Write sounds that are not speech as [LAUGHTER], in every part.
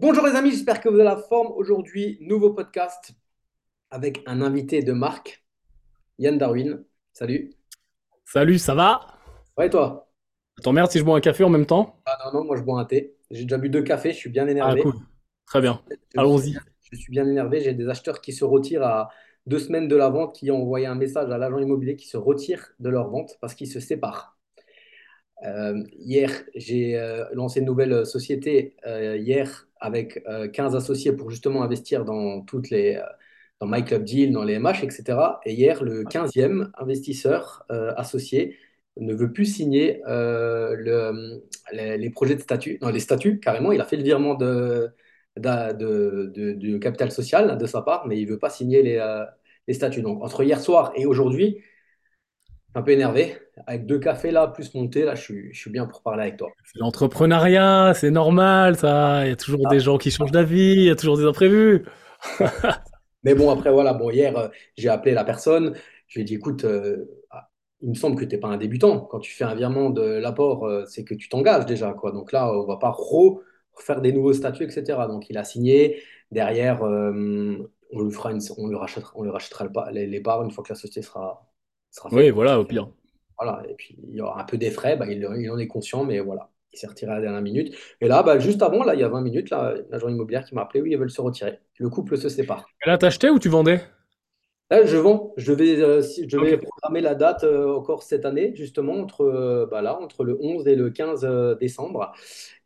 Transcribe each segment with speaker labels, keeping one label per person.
Speaker 1: Bonjour les amis, j'espère que vous avez la forme. Aujourd'hui, nouveau podcast avec un invité de marque, Yann Darwin. Salut.
Speaker 2: Salut, ça va?
Speaker 1: Ouais, et toi?
Speaker 2: T'emmerdes si je bois un café en même temps?
Speaker 1: Ah non, non, moi je bois un thé. J'ai déjà bu deux cafés, je suis bien
Speaker 2: Ah,
Speaker 1: énervé.
Speaker 2: cool. Très bien. Allons-y.
Speaker 1: je suis bien énervé. J'ai des acheteurs qui se retirent à deux semaines de la vente, qui ont envoyé un message à l'agent immobilier qui se retire de leur vente parce qu'ils se séparent. Euh, hier, j'ai euh, lancé une nouvelle société euh, hier avec euh, 15 associés pour justement investir dans toutes les euh, dans My Club Deal, dans les MH, etc. Et hier, le quinzième investisseur euh, associé ne veut plus signer euh, le- les, les projets de statut, non, les statuts carrément. Il a fait le virement de, capital social de sa part, mais il veut pas signer les, euh, les statuts. Donc entre hier soir et aujourd'hui, un peu énervé. Avec deux cafés là, plus mon thé, là, je suis, je suis bien pour parler avec toi.
Speaker 2: C'est l'entrepreneuriat, c'est normal, ça. Il y a toujours des
Speaker 1: Ah,
Speaker 2: gens qui changent d'avis, il y a toujours des imprévus. [LAUGHS]
Speaker 1: Mais bon, après, voilà, bon, hier, euh, j'ai appelé la personne. Je lui ai dit, écoute, euh, ah, il me semble que tu n'es pas un débutant. Quand tu fais un virement de l'apport, euh, c'est que tu t'engages déjà, quoi. Donc là, on va pas re- refaire des nouveaux statuts, etc. Donc il a signé. Derrière, on lui fera une, on lui rachètera, on lui rachètera les parts une fois que la société sera, sera
Speaker 2: Oui, voilà, au pire.
Speaker 1: Voilà, et puis il y aura un peu des frais, bah, il, il en est conscient, mais voilà, il s'est retiré à la dernière minute. Et là, bah, juste avant, là, il y a 20 minutes, là, l'agent immobilier qui m'a appelé, oui, ils veulent se retirer. Le couple se sépare.
Speaker 2: Et là, t'achetais ou tu vendais?
Speaker 1: Là, je vends, je vais, euh, si- je
Speaker 2: Ok.
Speaker 1: vais programmer la date euh, encore cette année, justement, entre, euh, bah, là, entre le 11 et le 15 euh, décembre.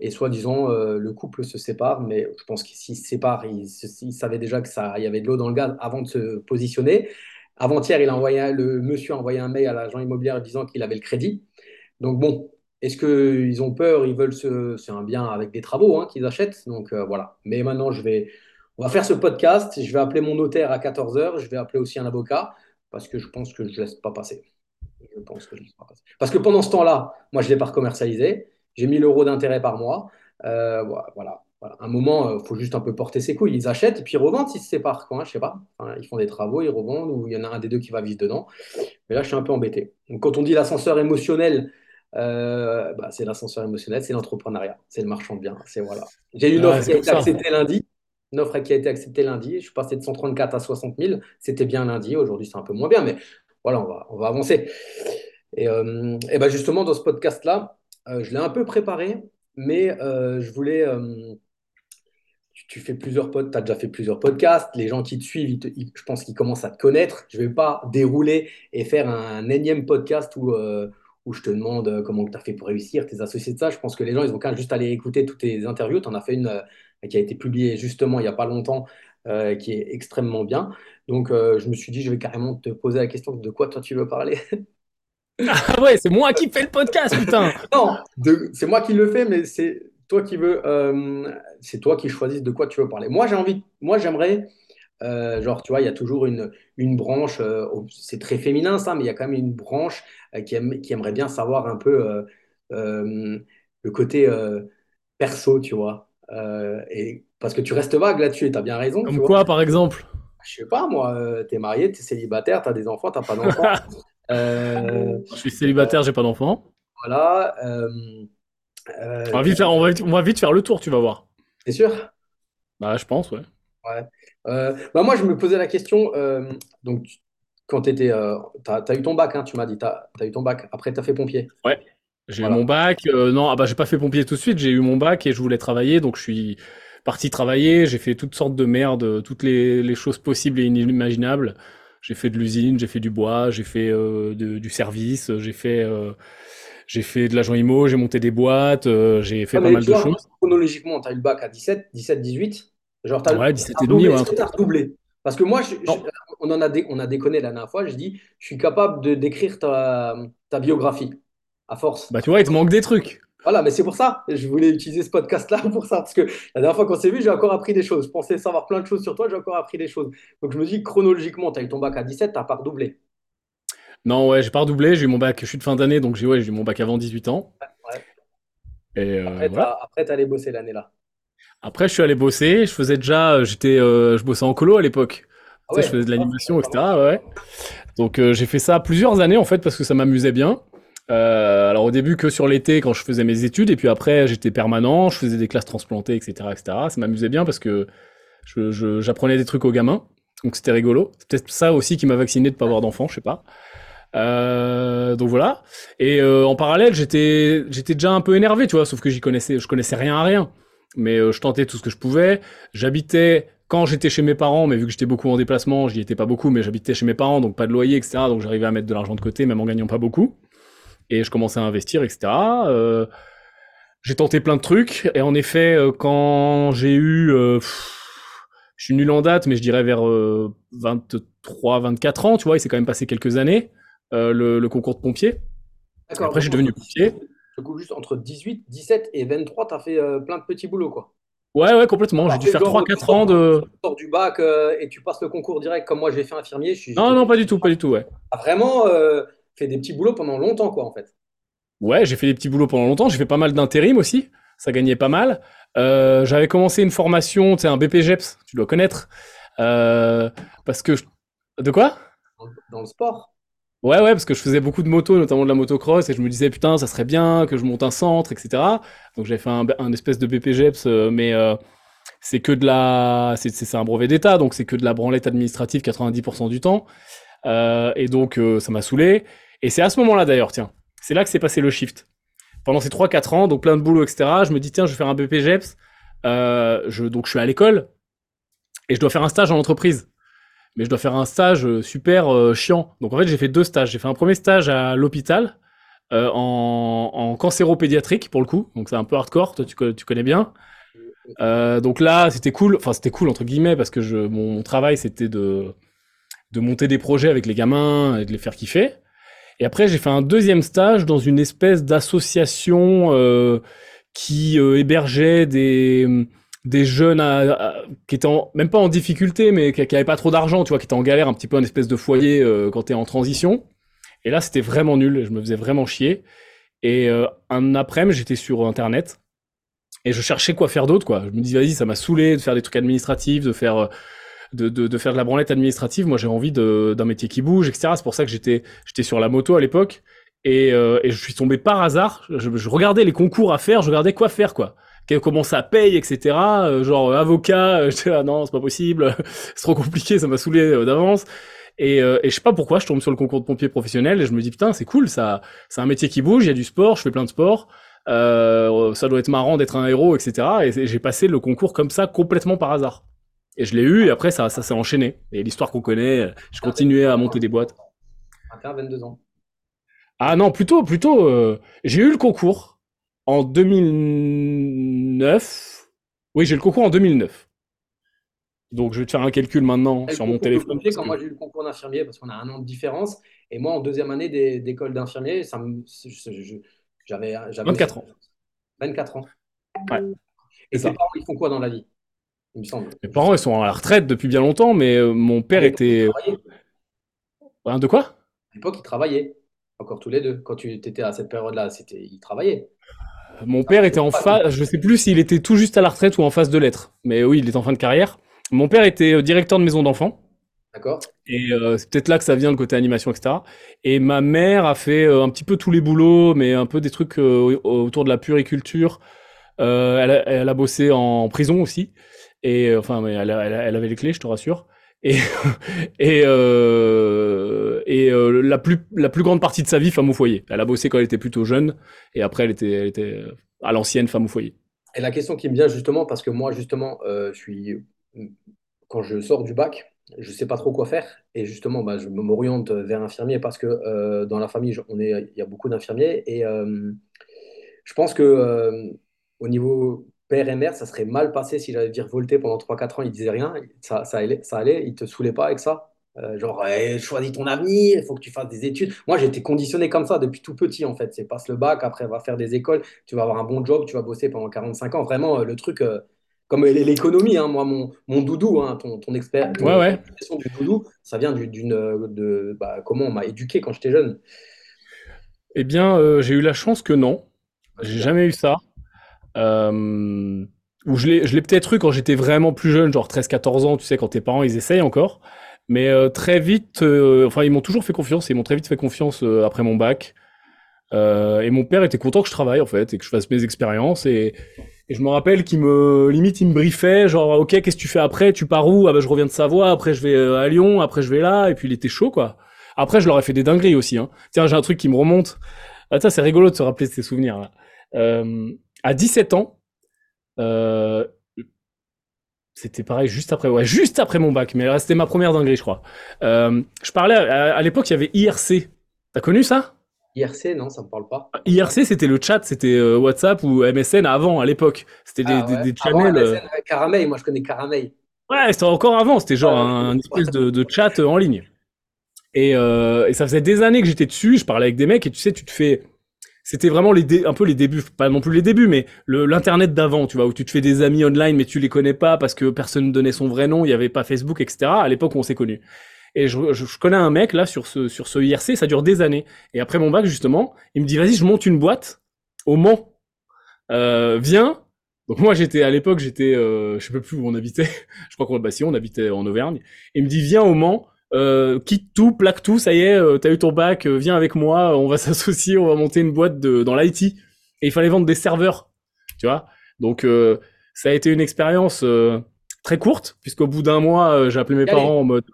Speaker 1: Et soi-disant, le couple se sépare, mais je pense qu'ils s'ils se séparent, ils, ils savaient déjà que ça, il y avait de l'eau dans le gaz avant de se positionner. Avant-hier, il a le monsieur a envoyé un mail à l'agent immobilier disant qu'il avait le crédit. Donc bon, est-ce qu'ils ont peur? Ils veulent se... C'est un bien avec des travaux hein, qu'ils achètent. Donc euh, voilà. Mais maintenant, je vais... On va faire ce podcast. Je vais appeler mon notaire à 14 heures. Je vais appeler aussi un avocat parce que je pense que je laisse pas passer. Je pense que je laisse pas passer. Parce que pendant ce temps-là, moi, je l'ai pas commercialisé. J'ai 1000 euros d'intérêt par mois. Euh, voilà, voilà. Un moment, il faut juste un peu porter ses couilles. Ils achètent et puis ils revendent s'ils se séparent. Quoi, hein, je sais pas. Ils font des travaux, ils revendent ou il y en a un des deux qui va vivre dedans. Mais là, je suis un peu embêté. Donc, quand on dit l'ascenseur émotionnel, euh, bah, c'est l'ascenseur émotionnel, c'est l'entrepreneuriat, c'est le marchand de biens. C'est voilà. J'ai eu une offre qui a été
Speaker 2: ça.
Speaker 1: acceptée lundi. Une offre qui a été acceptée lundi. Je suis passé de 134 à 60 000. C'était bien lundi. Aujourd'hui, c'est un peu moins bien, mais voilà, on va, on va avancer. Et, euh, et ben justement, dans ce podcast-là, euh, je l'ai un peu préparé, mais euh, je voulais. Tu, fais plusieurs pod, tu as déjà fait plusieurs podcasts, les gens qui te suivent, ils te- ils- je pense qu'ils commencent à te connaître. Je ne vais pas dérouler et faire un énième podcast où, euh, où je te demande euh, comment tu as fait pour réussir, tes associés de ça. Je pense que les gens, ils ont qu'à juste aller écouter toutes tes interviews. Tu en as fait une euh, qui a été publiée justement il n'y a pas longtemps, euh, qui est extrêmement bien. Donc, je me suis dit, je vais carrément te poser la question de quoi toi tu veux parler? [LAUGHS]
Speaker 2: Ah ouais, c'est moi qui fais le podcast, putain!
Speaker 1: Non, c'est moi qui le fais, mais c'est toi qui veux, euh, c'est toi qui choisis de quoi tu veux parler. Moi, j'ai envie, moi, j'aimerais, euh, genre, tu vois, il y a toujours une, une branche, euh, c'est très féminin ça, mais il y a quand même une branche euh, qui, aime- qui aimerait bien savoir un peu le côté perso, tu vois. Et parce que tu restes vague là-dessus, et tu as bien raison, tu
Speaker 2: Comme
Speaker 1: vois.
Speaker 2: quoi, par exemple?
Speaker 1: Je sais pas, moi, euh, t'es marié, t'es célibataire, t'as des enfants, t'as pas d'enfants. [LAUGHS]
Speaker 2: Je suis célibataire, j'ai pas d'enfant.
Speaker 1: voilà. euh,
Speaker 2: On
Speaker 1: euh,
Speaker 2: va vite faire, on va, vite- on va vite faire le tour, tu vas voir.
Speaker 1: c'est sûr?
Speaker 2: Bah, je pense, ouais.
Speaker 1: Ouais. Euh, bah moi, je me posais la question, euh, donc, quand tu étais, tu as, eu ton bac, hein, tu m'as dit, tu as, eu ton bac, après tu as fait pompier.
Speaker 2: Ouais. J'ai eu mon bac. non, ah bah, j'ai pas fait pompier tout de suite. J'ai eu mon bac et je voulais travailler, donc je suis parti travailler. J'ai fait toutes sortes de merdes, toutes les, les choses possibles et inimaginables. J'ai fait de l'usine, j'ai fait du bois, j'ai fait de- du service, j'ai fait, j'ai fait de l'agent IMO, j'ai monté des boîtes, euh, j'ai fait
Speaker 1: Ah,
Speaker 2: pas mal de choses.
Speaker 1: chronologiquement, tu as eu le bac à 17, 17, 18. Genre, as,
Speaker 2: Ouais, 17 et demi, ouais,
Speaker 1: tu as redoublé? Parce que moi, je- je-
Speaker 2: Non.
Speaker 1: on, en a dé- on a déconné la dernière fois, je dis, je suis capable de d'écrire ta, ta biographie, à force.
Speaker 2: Bah, tu vois, il te manque des trucs.
Speaker 1: Voilà, mais c'est pour ça, je voulais utiliser ce podcast-là [LAUGHS] pour ça, parce que la dernière fois qu'on s'est vu, j'ai encore appris des choses. Je pensais savoir plein de choses sur toi, j'ai encore appris des choses. Donc je me dis, chronologiquement, tu as eu ton bac à 17, tu n'as pas redoublé.
Speaker 2: Non, ouais, j'ai pas redoublé, j'ai eu mon bac, je suis de fin d'année, donc j'ai ouais, j'ai eu mon bac avant 18 ans.
Speaker 1: Ouais.
Speaker 2: Et euh,
Speaker 1: Après,
Speaker 2: voilà.
Speaker 1: après, tu allé bosser l'année là.
Speaker 2: Après, je suis allé bosser, je faisais déjà, euh, j'étais, euh, je bossais en colo à l'époque.
Speaker 1: Ah
Speaker 2: je faisais de
Speaker 1: ah,
Speaker 2: l'animation,
Speaker 1: mal.
Speaker 2: etc. Ouais. Donc euh, j'ai fait ça plusieurs années en fait parce que ça m'amusait bien. Euh, alors au début que sur l'été quand je faisais mes études, et puis après j'étais permanent, je faisais des classes transplantées, etc. etc. Ça m'amusait bien parce que j'apprenais des trucs aux gamins, donc c'était rigolo. C'est peut-être ça aussi qui m'a vacciné de pas avoir d'enfant, je sais pas. Euh, donc voilà. Et euh, en parallèle, j'étais j'étais déjà un peu énervé, tu vois, sauf que j'y connaissais, je connaissais rien à rien. Mais euh, je tentais tout ce que je pouvais. J'habitais quand j'étais chez mes parents, mais vu que j'étais beaucoup en déplacement, j'y étais pas beaucoup, mais j'habitais chez mes parents, donc pas de loyer, etc. Donc j'arrivais à mettre de l'argent de côté, même en gagnant pas beaucoup. Et je commençais à investir, etc. Euh, j'ai tenté plein de trucs, et en effet, euh, quand j'ai eu, euh, je suis nul en date, mais je dirais vers 23, 24 ans, tu vois, il s'est quand même passé quelques années, le, le, concours de pompier. Après, j'ai devenu pompier.
Speaker 1: Du coup, juste entre 18, 17 et 23, tu as fait plein de petits boulots, quoi.
Speaker 2: Ouais, ouais, complètement. J'ai dû faire 3-4 ans de.
Speaker 1: Tu sors du bac euh, et tu passes le concours direct comme moi j'ai fait infirmier. Je
Speaker 2: non, non, pas du tout, pas du tout, ouais.
Speaker 1: vraiment euh, fait des petits boulots pendant longtemps, quoi, en fait.
Speaker 2: Ouais, j'ai fait des petits boulots pendant longtemps. J'ai fait pas mal d'intérim aussi. Ça gagnait pas mal. Euh, j'avais commencé une formation, tu sais, un BPGEPS, tu dois connaître. parce que. De quoi?
Speaker 1: Dans le sport
Speaker 2: Ouais, ouais, parce que je faisais beaucoup de moto, notamment de la motocross, et je me disais, putain, ça serait bien que je monte un centre, etc. Donc j'avais fait un, espèce de BPGEPS, euh, mais euh, c'est que de la. C'est un brevet d'État, donc c'est que de la branlette administrative 90% du temps. Euh, et donc ça m'a saoulé. Et c'est à ce moment-là d'ailleurs, tiens, c'est là que s'est passé le shift. Pendant ces 3-4 ans, donc plein de boulot, etc., je me dis, tiens, je vais faire un BPGEPS. je, donc je suis à l'école, et je dois faire un stage en entreprise mais je dois faire un stage euh, super euh, chiant. Donc en fait, j'ai fait deux stages. J'ai fait un premier stage à l'hôpital euh, en, en cancéropédiatrique pour le coup. Donc c'est un peu hardcore, toi tu, tu connais bien. donc là, c'était cool. Enfin, c'était cool entre guillemets parce que je, mon travail c'était de de monter des projets avec les gamins et de les faire kiffer. Et après, j'ai fait un deuxième stage dans une espèce d'association qui hébergeait des des jeunes qui étaient même pas en difficulté, mais qui, qui avaient pas trop d'argent, tu vois, qui étaient en galère, un petit peu un espèce de foyer euh, quand tu es en transition. Et là, c'était vraiment nul, je me faisais vraiment chier. Et euh, un après-midi, j'étais sur Internet et je cherchais quoi faire d'autre, quoi. Je me disais, vas-y, ça m'a saoulé de faire des trucs administratifs, de faire, euh, de, de, faire de la branlette administrative. Moi, j'ai envie d'un métier qui bouge, etc. C'est pour ça que j'étais sur la moto à l'époque. Et, et, je suis tombé par hasard. Je, je regardais les concours à faire, je regardais quoi faire, quoi comment ça paye, etc. Euh, genre euh, avocat, euh, [LAUGHS] je ah non, c'est pas possible, [LAUGHS] c'est trop compliqué, ça m'a saoulé d'avance. Et, et je sais pas pourquoi, je tombe sur le concours de pompier professionnel et je me dis putain, c'est cool, ça, c'est un métier qui bouge, il y a du sport, je fais plein de sport, ça doit être marrant d'être un héros, etc. Et j'ai passé le concours comme ça complètement par hasard. Et je l'ai eu et après ça, ça s'est enchaîné. Et l'histoire qu'on connaît, je continuais à monter des boîtes.
Speaker 1: 22 ans.
Speaker 2: Ah non, plutôt, plutôt, j'ai eu le concours en 2009. Oui, j'ai le concours en 2009. Donc, je vais te faire un calcul maintenant sur mon téléphone.
Speaker 1: Quand moi j'ai eu le concours d'infirmier, parce qu'on a un an de différence, et moi en deuxième année d'école d'infirmier, ça j'avais
Speaker 2: 24 ans.
Speaker 1: 24 ans.
Speaker 2: Ouais.
Speaker 1: Et tes parents, ils font quoi dans la vie
Speaker 2: Il me semble. Mes parents, ils sont à la retraite depuis bien longtemps, mais euh, mon père était. Hein, de quoi? À
Speaker 1: l'époque, ils travaillaient. Encore tous les deux. Quand tu étais à cette période-là, ils travaillaient.
Speaker 2: Mon père était en phase, je sais plus s'il était tout juste à la retraite ou en phase de lettres, mais oui, il est en fin de carrière. Mon père était euh, directeur de maison d'enfants.
Speaker 1: D'accord.
Speaker 2: Et euh, c'est peut-être là que ça vient le côté animation, etc. Et ma mère a fait euh, un petit peu tous les boulots, mais un peu des trucs autour de la puriculture. Elle, elle, a bossé en prison aussi. Et enfin, elle, elle, avait les clés, je te rassure. Et, [LAUGHS] et, euh, et euh, la, plus, la plus grande partie de sa vie, femme au foyer. Elle a bossé quand elle était plutôt jeune, et après, elle était, euh, à l'ancienne femme au foyer.
Speaker 1: Et la question qui me vient justement, parce que moi, justement, je suis, quand je sors du bac, je sais pas trop quoi faire, et justement, bah, je m'oriente vers infirmier parce que dans la famille, on est, il y a beaucoup d'infirmiers, et je pense que au niveau père et mère, ça serait mal passé si j'avais virevolté pendant 3-4 ans, ils disaient rien, ça, ça, allait, ça allait, ils te saoulaient pas avec ça. Euh, genre, choisis ton avenir, il faut que tu fasses des études. Moi, j'ai été conditionné comme ça depuis tout petit, en fait. C'est passe le bac, après, va faire des écoles, tu vas avoir un bon job, tu vas bosser pendant 45 ans. Vraiment, euh, le truc, euh, comme l'économie, hein, moi, mon, mon doudou, hein, ton, ton expert,
Speaker 2: ouais, ouais.
Speaker 1: du doudou, ça vient d'une, de, bah, comment on m'a éduqué quand j'étais jeune.
Speaker 2: Eh bien, j'ai eu la chance que non. J'ai jamais eu ça. Euh, où je l'ai, je l'ai peut-être eu quand j'étais vraiment plus jeune, genre 13-14 ans, tu sais, quand tes parents ils essayent encore. Mais euh, très vite, euh, enfin ils m'ont toujours fait confiance, ils m'ont très vite fait confiance après mon bac. Euh, et mon père était content que je travaille en fait et que je fasse mes expériences. Et, et je me rappelle qu'il me limite il me briefait genre ok qu'est-ce que tu fais après? Tu pars où? Ah ben je reviens de Savoie après je vais euh, à Lyon après je vais là et puis il était chaud quoi. Après je leur ai fait des dingueries aussi hein. tiens j'ai un truc qui me remonte. Ah, c'est rigolo de se rappeler de ces souvenirs là euh, à 17 ans euh, c'était pareil juste après ouais juste après mon bac mais c'était ma première dinguerie je crois euh, je parlais à, à l'époque il y avait IRC t'as connu ça?
Speaker 1: IRC, non, ça me parle pas.
Speaker 2: IRC, c'était le chat, c'était euh, WhatsApp ou MSN avant, à l'époque. C'était des,
Speaker 1: Ah ouais.
Speaker 2: des channels.
Speaker 1: MSN, Caramel, moi je connais Caramel.
Speaker 2: Ouais, c'était encore avant, c'était genre un, espèce de, de chat en ligne. Et, euh, et ça faisait des années que j'étais dessus, je parlais avec des mecs et tu sais, tu te fais. C'était vraiment les un peu les débuts, pas non plus les débuts, mais l'internet d'avant, tu vois, où tu te fais des amis online mais tu les connais pas parce que personne ne donnait son vrai nom, il y avait pas Facebook, etc. À l'époque où on s'est connus. Et je, je, je connais un mec là sur ce sur ce IRC, ça dure des années. Et après mon bac justement, il me dit vas-y, je monte une boîte au Mans. Euh, viens. Donc moi j'étais à l'époque j'étais euh, je sais plus où on habitait. [LAUGHS] je crois qu'on bah si on habitait en Auvergne. Il me dit viens au Mans, euh, quitte tout, plaque tout, ça y est, euh, t'as eu ton bac, euh, viens avec moi, on va [LAUGHS] s'associer, on va monter une boîte de dans l'IT. Et il fallait vendre des serveurs, tu vois. Donc euh, ça a été une expérience euh, très courte puisqu'au bout d'un mois j'ai appelé mes parents en mode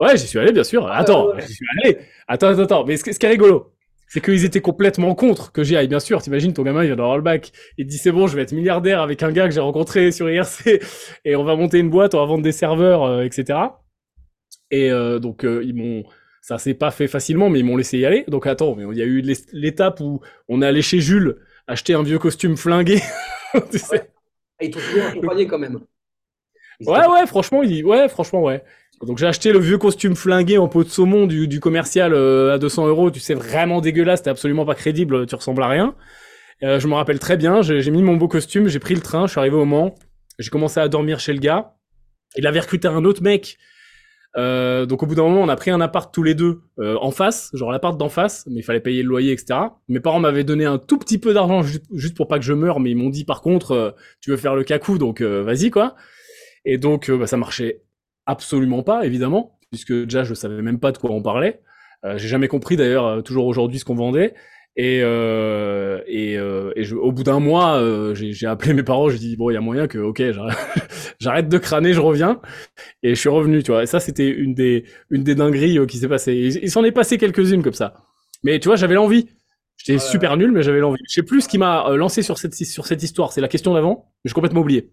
Speaker 2: ouais j'y suis allé bien sûr. Attends
Speaker 1: ouais, ouais.
Speaker 2: j'y suis allé. Attends attends attends. Mais ce, qui- ce qui est rigolo c'est qu'ils étaient complètement contre que j'y aille, bien sûr. T'imagines, ton gamin, il vient d'avoir le bac. Il te dit, c'est bon, je vais être milliardaire avec un gars que j'ai rencontré sur IRC et on va monter une boîte, on va vendre des serveurs, euh, etc. Et euh, donc, euh, ils m'ont, ça s'est pas fait facilement, mais ils m'ont laissé y aller. Donc, attends, mais il y a eu l'étape où on est allé chez Jules acheter un vieux costume flingué. [LAUGHS] Tu sais.
Speaker 1: Et ils t'ont toujours accompagné quand même. Ils
Speaker 2: Ouais, ouais, franchement, il... ouais, franchement, ouais. Donc j'ai acheté le vieux costume flingué en peau de saumon du, du commercial euh, à 200 euros. Tu sais, vraiment dégueulasse, c'était absolument pas crédible, tu ressembles à rien. Euh, je me rappelle très bien, j'ai j'ai mis mon beau costume, j'ai pris le train, je suis arrivé au Mans, j'ai commencé à dormir chez le gars. Il avait recruté un autre mec. Euh, donc au bout d'un moment, on a pris un appart tous les deux euh, en face, genre l'appart d'en face, mais il fallait payer le loyer, etc. Mes parents m'avaient donné un tout petit peu d'argent juste, pour pas que je meure, mais ils m'ont dit par contre, euh, tu veux faire le cacou, donc euh, vas-y quoi. Et donc euh, bah, ça marchait absolument pas, évidemment, puisque déjà je savais même pas de quoi on parlait. J'ai jamais compris d'ailleurs, toujours aujourd'hui, ce qu'on vendait. Et, euh, et, euh, et je- au bout d'un mois, euh, j'ai appelé mes parents, j'ai dit bon, il y a moyen que, ok, [LAUGHS] j'arrête- de crâner, je reviens. Et je suis revenu, tu vois. Et ça, c'était une des, une des dingueries qui s'est passée. Il, il s'en est passé quelques-unes comme ça. Mais tu vois, j'avais l'envie. J'étais super nul, mais j'avais l'envie. Je sais plus ce qui m'a lancé sur cette, sur cette histoire. C'est la question d'avant, mais j'ai complètement oublié.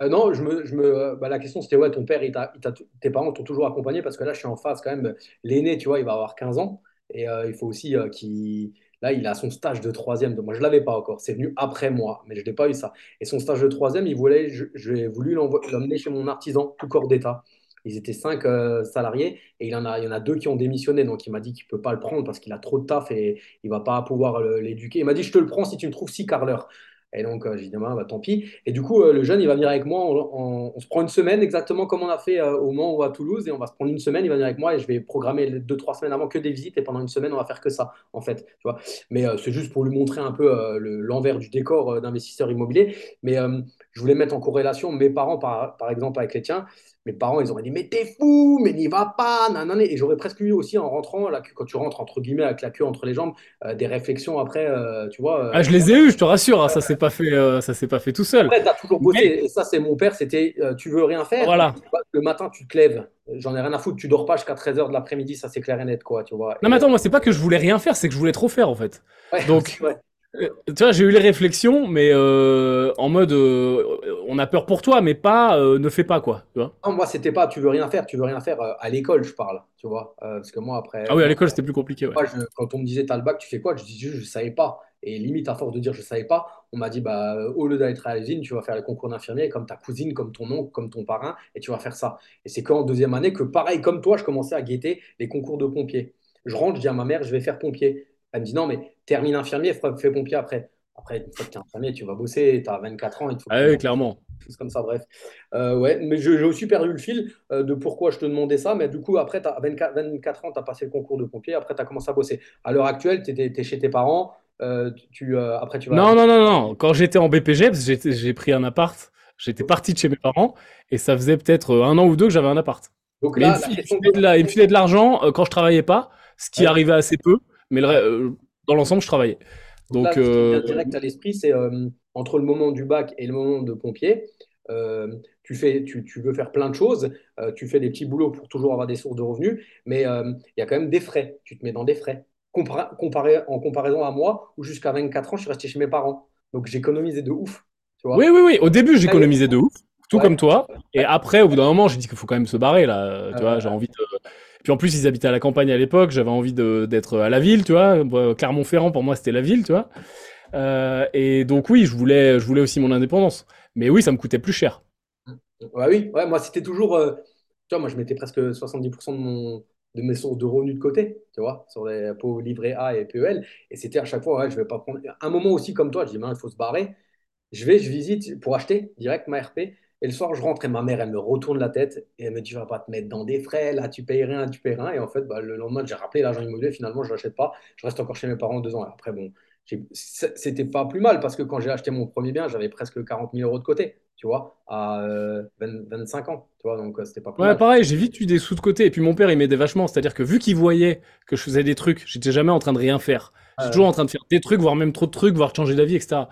Speaker 1: Euh, non, je me, je me, bah, la question c'était ouais, ton père, il t'a- il tes parents t'ont toujours accompagné parce que là, je suis en face quand même. L'aîné, tu vois, il va avoir 15 ans et euh, il faut aussi euh, qu'il. Là, il a son stage de troisième. Donc, moi, je ne l'avais pas encore. C'est venu après moi, mais je n'ai pas eu ça. Et son stage de troisième, il voulait, j'ai voulu l'emmener chez mon artisan, tout corps d'État. Ils étaient cinq euh, salariés et il en a, il y en a deux qui ont démissionné. Donc, il m'a dit qu'il ne peut pas le prendre parce qu'il a trop de taf et il ne va pas pouvoir le- l'éduquer. Il m'a dit, je te le prends si tu me trouves six carleurs. Et donc, euh, j'ai dit, bah, tant pis. Et du coup, euh, le jeune, il va venir avec moi. On, se prend une semaine, exactement comme on a fait euh, au Mans ou à Toulouse. Et on va se prendre une semaine. Il va venir avec moi et je vais programmer deux, trois semaines avant que des visites. Et pendant une semaine, on va faire que ça, en fait. Tu vois Mais euh, c'est juste pour lui montrer un peu euh, le- l'envers du décor euh, d'investisseur immobilier. Mais euh, je voulais mettre en corrélation mes parents, par, par exemple, avec les tiens. Mes parents, ils auraient dit, mais t'es fou, mais n'y va pas, nanana. Et j'aurais presque eu aussi en rentrant, là, quand tu rentres entre guillemets avec la queue entre les jambes, euh, des réflexions après, euh, tu vois. euh,
Speaker 2: Ah, je les ai eus, je te rassure. hein, ça s'est pas fait, ça s'est pas fait tout seul.
Speaker 1: après, tu as toujours bossé.
Speaker 2: Mais-
Speaker 1: Et ça, c'est mon père. C'était tu veux rien faire.
Speaker 2: Voilà.
Speaker 1: Le matin, tu te lèves. J'en ai rien à foutre. Tu dors pas jusqu'à 13h de l'après-midi. Ça, c'est clair et net, quoi. Tu vois.
Speaker 2: Non, mais attends, moi, c'est pas que je voulais rien faire, c'est que je voulais trop faire, en fait.
Speaker 1: Ouais, [LAUGHS]
Speaker 2: donc-
Speaker 1: ouais.
Speaker 2: Euh, Tu vois, j'ai eu les réflexions, mais euh, en mode, euh, on a peur pour toi, mais pas, euh, ne fais pas, quoi. Tu vois
Speaker 1: Non, moi, c'était pas tu veux rien faire. Tu veux rien faire à l'école, je parle. Tu vois. Parce que moi, après.
Speaker 2: ah oui, à l'école, c'était plus compliqué, ouais.
Speaker 1: Moi, je- quand on me disait, t'as le bac, tu fais quoi? Je disais juste, je savais pas. Et limite, à force de dire, je savais pas, on m'a dit, bah, au lieu d'aller à l'usine, tu vas faire le concours d'infirmier comme ta cousine, comme ton oncle, comme ton parrain, et tu vas faire ça. Et c'est qu'en deuxième année que, pareil, comme toi, je commençais à guetter les concours de pompiers. Je rentre, je dis à ma mère, je vais faire pompier. Elle me dit, non, mais termine infirmier, fais pompier après. Après, une fois que tu es infirmier, tu vas bosser, tu as 24 ans, te faut
Speaker 2: Ah oui, clairement.
Speaker 1: choses comme ça, bref. Euh, ouais, mais j'ai aussi perdu le fil euh, de pourquoi je te demandais ça. Mais du coup, après, à 24, 24 ans, tu as passé le concours de pompier. Après, tu as commencé à bosser. À l'heure actuelle, tu es, chez tes parents. euh, tu, après, tu vas.
Speaker 2: Non, non, non, non. Quand j'étais en BPG, j'ai pris un appart, j'étais parti de chez mes parents, et ça faisait peut-être un an ou deux que j'avais un appart.
Speaker 1: Donc là,
Speaker 2: il me filait de la- il me filait de l'argent quand je travaillais pas, ce qui
Speaker 1: Ouais.
Speaker 2: arrivait assez peu. Mais le, dans l'ensemble, je travaillais.
Speaker 1: Donc, là, ce qui me vient
Speaker 2: euh,
Speaker 1: direct à l'esprit, c'est euh, entre le moment du bac et le moment de pompier, euh, tu fais, tu, tu veux faire plein de choses, euh, tu fais des petits boulots pour toujours avoir des sources de revenus, mais euh, il y a quand même des frais. Tu te mets dans des frais. Comparé, en comparaison à moi, où jusqu'à 24 ans, je suis resté chez mes parents. Donc j'économisais de ouf, tu
Speaker 2: oui,
Speaker 1: vois.
Speaker 2: oui, oui. Au début, j'économisais de ouf, tout
Speaker 1: Ouais,
Speaker 2: comme toi. Et après, au bout d'un moment, j'ai dit qu'il faut quand même se barrer, là. Tu vois, j'ai envie de... Puis en plus, ils habitaient à la campagne à l'époque. J'avais envie d'être à la ville, tu vois. Clermont-Ferrand, pour moi, c'était la ville, tu vois. Euh, et donc, oui, je voulais, je voulais aussi mon indépendance. Mais oui, ça me coûtait plus cher.
Speaker 1: ouais, oui, moi c'était toujours, euh, tu vois, moi je mettais presque 70% de mon, de mes sources de revenus de côté, tu vois, sur les pots livrets A et PEL. Et c'était à chaque fois, ouais, je vais pas prendre. Un moment aussi comme toi, je dis, il faut se barrer. Je vais, je visite pour acheter direct ma RP. Et le soir, je rentre et ma mère, elle me retourne la tête et elle me dit, tu vas pas te mettre dans des frais, là, tu payes rien, tu payes rien. Et en fait, bah, le lendemain, j'ai rappelé l'agent immobilier, finalement, je l'achète pas. Je reste encore chez mes parents deux ans. Et après, bon, c'était pas plus mal parce que quand j'ai acheté mon premier bien, j'avais presque 40 000 euros de côté, tu vois, à euh, 20 25 ans, tu vois, donc euh, c'était pas plus
Speaker 2: Ouais,
Speaker 1: mal.
Speaker 2: pareil, j'ai vite eu des sous de côté. Et puis mon père, il m'aidait vachement. C'est-à-dire que vu qu'il voyait que je faisais des trucs, j'étais jamais en train de rien faire. J'étais
Speaker 1: Euh,
Speaker 2: toujours en train de faire des trucs, voire même trop de trucs, voire de changer d'avis, etc.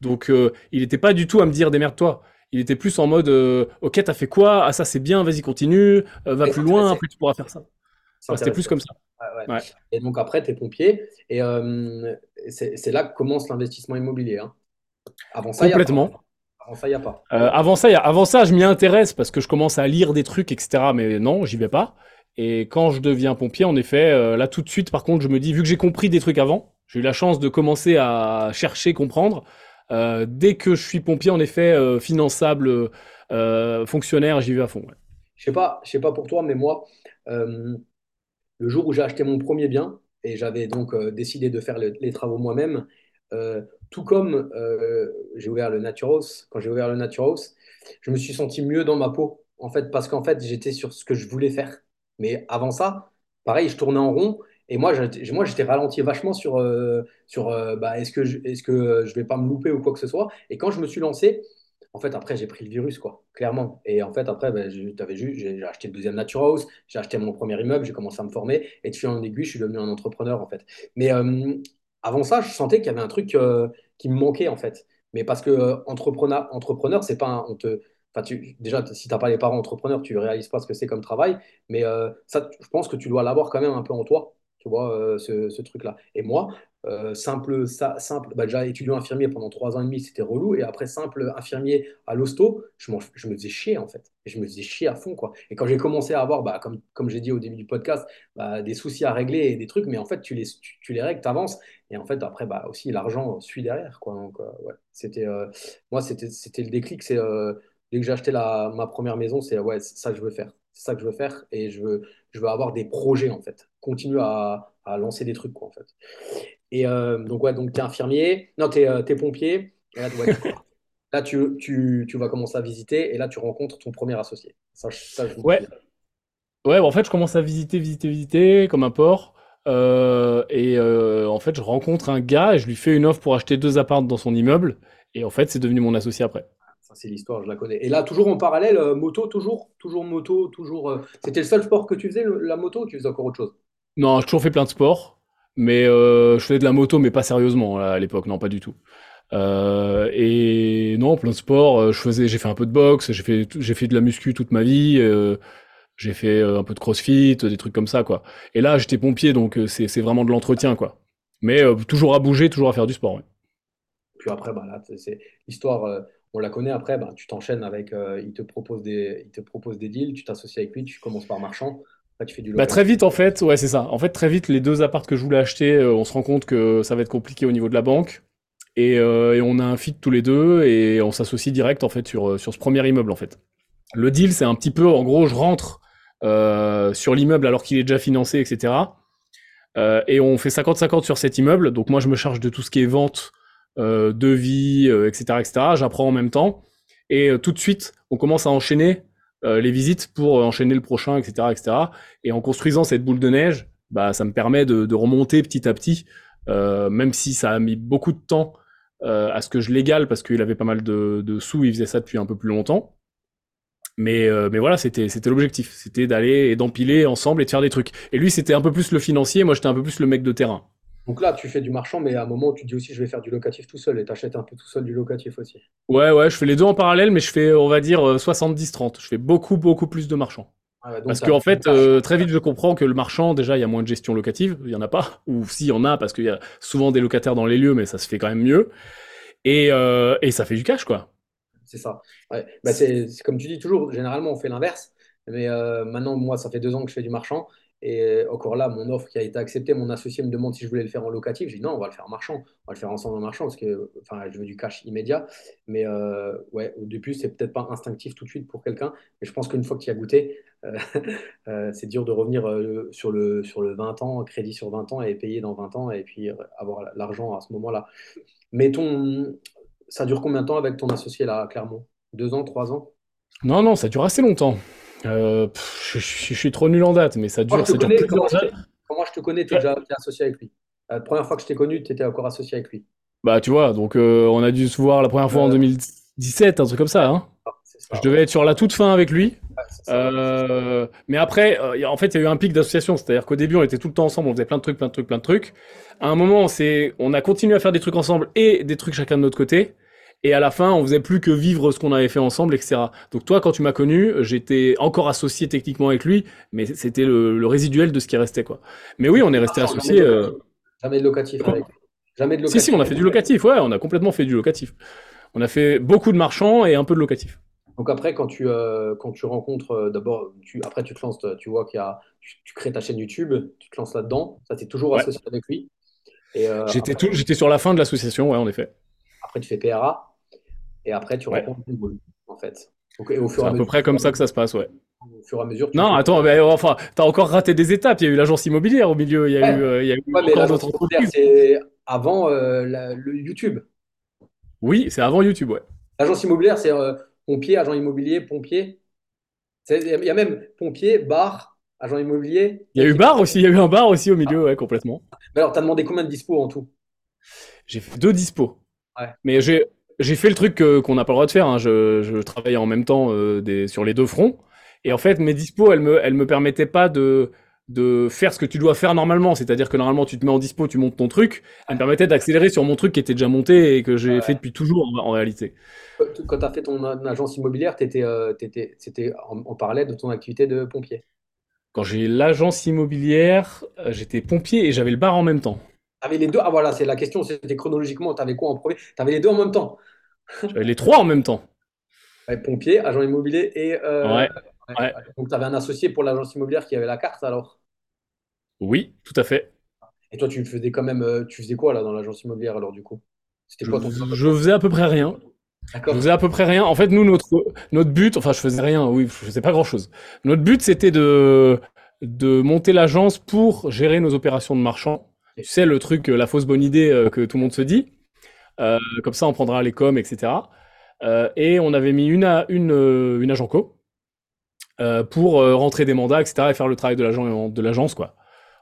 Speaker 2: Donc euh, il était pas du tout à me dire démerde-toi. Il était plus en mode euh, ok, t'as fait quoi? Ah, ça c'est bien, vas-y, continue, euh, va plus loin, après tu pourras faire ça. Ouais, c'était plus comme ça.
Speaker 1: Ouais, ouais.
Speaker 2: Ouais.
Speaker 1: Et donc après, tu es pompier et euh, c'est là que commence l'investissement immobilier. hein. Avant ça, a.
Speaker 2: Complètement.
Speaker 1: Avant ça, il n'y a pas.
Speaker 2: Avant ça, y a- avant ça, je m'y intéresse parce que je commence à lire des trucs, etc. Mais non, j'y vais pas. Et quand je deviens pompier, en effet, là tout de suite, par contre, je me dis, vu que j'ai compris des trucs avant, j'ai eu la chance de commencer à chercher, comprendre. Euh, dès que je suis pompier, en effet, euh, finançable, euh, fonctionnaire, j'y vais à fond.
Speaker 1: Je sais pas, je sais pas pour toi, mais moi, le jour où j'ai acheté mon premier bien, et j'avais donc décidé de faire le- les travaux moi-même, tout comme j'ai ouvert le Nature House, quand j'ai ouvert le Nature House, je me suis senti mieux dans ma peau, en fait, parce qu'en fait, j'étais sur ce que je voulais faire. Mais avant ça, pareil, je tournais en rond, et moi, j'étais- ralenti vachement sur, euh, sur euh, bah, est-ce que je, est-ce que je vais pas me louper ou quoi que ce soit. Et quand je me suis lancé, en fait, après, j'ai pris le virus, quoi, clairement. Et en fait, après, ben, j'ai- acheté le deuxième Nature House, j'ai acheté mon premier immeuble, j'ai commencé à me former, et de fil en aiguille, je suis devenu un entrepreneur, en fait. Mais euh, avant ça, je sentais qu'il y avait un truc euh, qui me manquait, en fait. Mais parce que euh, entrepreneur, entrepreneur, c'est pas on te, tu, déjà, si t'as pas les parents entrepreneurs, tu réalises pas ce que c'est comme travail. Mais euh, ça, je pense que tu dois l'avoir quand même un peu en toi, tu vois, euh, ce, truc-là. Et moi, euh, simple, simple, bah, déjà étudiant infirmier pendant trois ans et demi, c'était relou. Et après, simple infirmier à l'hosto, je, je me faisais chier en fait. Et je me faisais chier à fond, quoi. Et quand j'ai commencé à avoir, bah, comme, comme j'ai dit au début du podcast, bah, des soucis à régler et des trucs, mais en fait, tu les, tu, les règles, tu avances. Et en fait, après, bah, aussi, l'argent suit derrière, quoi. Donc, euh, ouais, c'était, euh, moi, c'était, le déclic. C'est, dès que j'ai acheté la, ma première maison, c'est ouais, ça je veux faire. C'est ça que je veux faire. Et je veux, je veux avoir des projets, en fait. Continuer à, à lancer des trucs, quoi, en fait. Et euh, donc, ouais, donc tu es infirmier, non, tu es, pompier. Et là, ouais, [LAUGHS] là tu, tu, tu vas commencer à visiter et là, tu rencontres ton premier associé. Ça, je- ça je me
Speaker 2: Ouais, ouais. bah, en fait, je commence à visiter, visiter, visiter, comme un porc. Euh, et euh, en fait, je rencontre un gars et je lui fais une offre pour acheter deux appartements dans son immeuble. Et en fait, c'est devenu mon associé après.
Speaker 1: C'est l'histoire, je la connais. Et là, toujours en parallèle, euh, moto, toujours, toujours moto, toujours. euh, C'était le seul sport que tu faisais, la moto, ou tu faisais encore autre chose?
Speaker 2: Non, j'ai toujours fait plein de sports, mais euh, je faisais de la moto, mais pas sérieusement là, à l'époque, non, pas du tout. Euh, et non, plein de sports. Je faisais, j'ai fait un peu de boxe, j'ai fait, j'ai fait de la muscu toute ma vie. euh, j'ai fait un peu de CrossFit, des trucs comme ça, quoi. Et là, j'étais pompier, donc c'est, c'est vraiment de l'entretien, quoi. Mais toujours à bouger, toujours à faire du sport. ouais.
Speaker 1: Puis après, bah, là, c'est c'est- l'histoire, euh, on la connaît. Après, bah, tu t'enchaînes avec. euh, il te propose des, il te propose des deals, tu t'associes avec lui, tu commences par marchand. Après, tu fais du
Speaker 2: Bah très vite en fait, ouais c'est ça. En fait très vite les deux apparts que je voulais acheter, euh, on se rend compte que ça va être compliqué au niveau de la banque et, euh, et on a un fit tous les deux et on s'associe direct en fait sur sur ce premier immeuble en fait. Le deal c'est un petit peu en gros je rentre sur l'immeuble alors qu'il est déjà financé etc. Et on fait 50-50 sur cet immeuble donc moi je me charge de tout ce qui est vente, euh, devis euh, etc etc. J'apprends en même temps et euh, tout de suite on commence à enchaîner euh, les visites pour euh, enchaîner le prochain, etc., etc. Et en construisant cette boule de neige, bah, ça me permet de, de remonter petit à petit, même si ça a mis beaucoup de temps à ce que je l'égale parce qu'il avait pas mal de, de sous, il faisait ça depuis un peu plus longtemps. Mais, euh, mais voilà, c'était c'était l'objectif, c'était d'aller et d'empiler ensemble et de faire des trucs. Et lui, c'était un peu plus le financier, moi j'étais un peu plus le mec de terrain.
Speaker 1: Donc là, tu fais du marchand, mais à un moment, tu dis aussi, je vais faire du locatif tout seul et t'achètes un peu tout seul du locatif aussi.
Speaker 2: Ouais, ouais, je fais les deux en parallèle, mais je fais, on va dire, euh, 70-30. Je fais beaucoup, beaucoup plus de marchands.
Speaker 1: Ah ouais,
Speaker 2: Parce qu'en fait, euh, très vite, je comprends que le marchand, déjà, il y a moins de gestion locative. Il y en a pas. [LAUGHS] Ou si, il y en a, parce qu'il y a souvent des locataires dans les lieux, mais ça se fait quand même mieux. Et, euh, et ça fait du cash, quoi.
Speaker 1: C'est ça. Ouais. Bah, c'est comme tu dis toujours, généralement on fait l'inverse. Mais euh, maintenant, moi, ça fait deux ans que je fais du marchand. Et euh, encore là, mon offre qui a été acceptée, mon associé me demande si je voulais le faire en locatif. J'ai dit non, on va le faire en marchand. On va le faire ensemble en marchand parce que enfin, je veux du cash immédiat. Mais euh, ouais, au début, c'est peut-être pas instinctif tout de suite pour quelqu'un. Mais je pense qu'une fois que tu as goûté, [LAUGHS] euh, c'est dur de revenir sur le, sur le 20 ans, crédit sur 20 ans et payer dans 20 ans et puis avoir l'argent à ce moment-là. Mais ça dure combien de temps avec ton associé là, à Clermont? Deux ans, trois ans?
Speaker 2: Non, non, ça dure assez longtemps. Euh, pff, je, je- je suis trop nul en date, mais ça
Speaker 1: Moi,
Speaker 2: dure,
Speaker 1: je te
Speaker 2: ça dure
Speaker 1: comment je, comment je te connais, tu es déjà associé avec lui? La première fois que je t'ai connu, tu étais encore associé avec lui.
Speaker 2: Bah, tu vois, donc euh, on a dû se voir la première fois en
Speaker 1: Euh,
Speaker 2: 2017, un truc comme ça, hein. Je
Speaker 1: ça, ouais.
Speaker 2: devais être sur la toute fin avec lui.
Speaker 1: Ouais, ça.
Speaker 2: Euh, mais après, euh, en fait, il y a eu un pic d'association. C'est-à-dire qu'au début, on était tout le temps ensemble, on faisait plein de trucs, plein de trucs, plein de trucs. À un moment, c'est, on a continué à faire des trucs ensemble et des trucs chacun de notre côté. Et à la fin, on faisait plus que vivre ce qu'on avait fait ensemble, etc. Donc toi, quand tu m'as connu, j'étais encore associé techniquement avec lui, mais c'était le, le résiduel de ce qui restait, quoi. Mais oui, on est resté
Speaker 1: Marchand, jamais
Speaker 2: associés.
Speaker 1: de
Speaker 2: euh,
Speaker 1: locatif. Jamais de locatif avec lui. Jamais de
Speaker 2: Si, si,
Speaker 1: locatif
Speaker 2: on a fait du locatif, ouais, on a complètement fait du locatif. On a fait beaucoup de marchands et un peu de locatif.
Speaker 1: Donc après, quand tu, euh, quand tu rencontres, euh, d'abord, tu, après tu te lances, tu vois qu'il y a, tu, tu crées ta chaîne YouTube, tu te lances là-dedans, ça t'es toujours
Speaker 2: Ouais.
Speaker 1: associé avec lui. Euh,
Speaker 2: J'étais j'étais sur la fin de l'association, ouais, en effet.
Speaker 1: après, tu fais PRA et après tu
Speaker 2: Ouais.
Speaker 1: rencontres en fait.
Speaker 2: C'est
Speaker 1: à
Speaker 2: à peu
Speaker 1: mesure,
Speaker 2: près comme ça que ça se passe, ouais.
Speaker 1: au fur et à mesure,
Speaker 2: Non, attends, mais enfin, t'as encore raté des étapes. Il y a eu l'agence immobilière au milieu, il y a
Speaker 1: Ouais,
Speaker 2: eu, euh, il y a eu
Speaker 1: ouais mais
Speaker 2: encore
Speaker 1: l'agence
Speaker 2: d'autres
Speaker 1: immobilière,
Speaker 2: entreprises.
Speaker 1: c'est avant euh, la- le YouTube.
Speaker 2: Oui, c'est avant YouTube, ouais.
Speaker 1: L'agence immobilière, c'est euh, pompier, agent immobilier, pompier. Il y a même pompier, bar, agent immobilier.
Speaker 2: Il y a eu bar aussi, il y a eu un bar aussi au milieu, ouais, complètement.
Speaker 1: Mais alors, tu as demandé combien de dispo en tout?
Speaker 2: J'ai fait deux dispos.
Speaker 1: Ouais.
Speaker 2: Mais j'ai, j'ai fait le truc qu'on n'a pas le droit de faire. hein. Je, je travaillais en même temps euh, des, sur les deux fronts. Et en fait, mes dispos, elles me, elles me permettaient pas de, de faire ce que tu dois faire normalement. C'est-à-dire que normalement, tu te mets en dispo, tu montes ton truc. Elles me permettaient d'accélérer sur mon truc qui était déjà monté et que j'ai fait depuis toujours en, en réalité.
Speaker 1: Quand tu as fait ton agence immobilière, t'étais, euh, t'étais- c'était en, en parallèle de ton activité de pompier.
Speaker 2: Quand j'ai l'agence immobilière, euh, j'étais pompier et j'avais le bar en même temps.
Speaker 1: Avais les deux. Ah voilà, c'est la question, c'était chronologiquement, tu avais quoi en premier? Tu avais les deux en même temps.
Speaker 2: J'avais les trois en même temps.
Speaker 1: Ouais, pompier, agent immobilier et. euh,
Speaker 2: Ouais.
Speaker 1: Donc tu avais un associé pour l'agence immobilière qui avait la carte alors?
Speaker 2: Oui, tout à fait.
Speaker 1: Et toi, tu faisais quand même. euh, tu faisais quoi là dans l'agence immobilière alors du coup? C'était
Speaker 2: Je,
Speaker 1: quoi ton
Speaker 2: je faisais à peu près rien. Je faisais à peu près rien. En fait, nous, notre, notre but, enfin, je faisais rien, oui, je faisais pas grand-chose. Notre but, c'était de, de monter l'agence pour gérer nos opérations de marchand. Tu sais, le truc, euh, la fausse bonne idée euh, que tout le monde se dit. Euh, comme ça, on prendra les coms, etc. Et on avait mis une, a- une, une co pour rentrer des mandats, etc. et faire le travail de l'agence, quoi.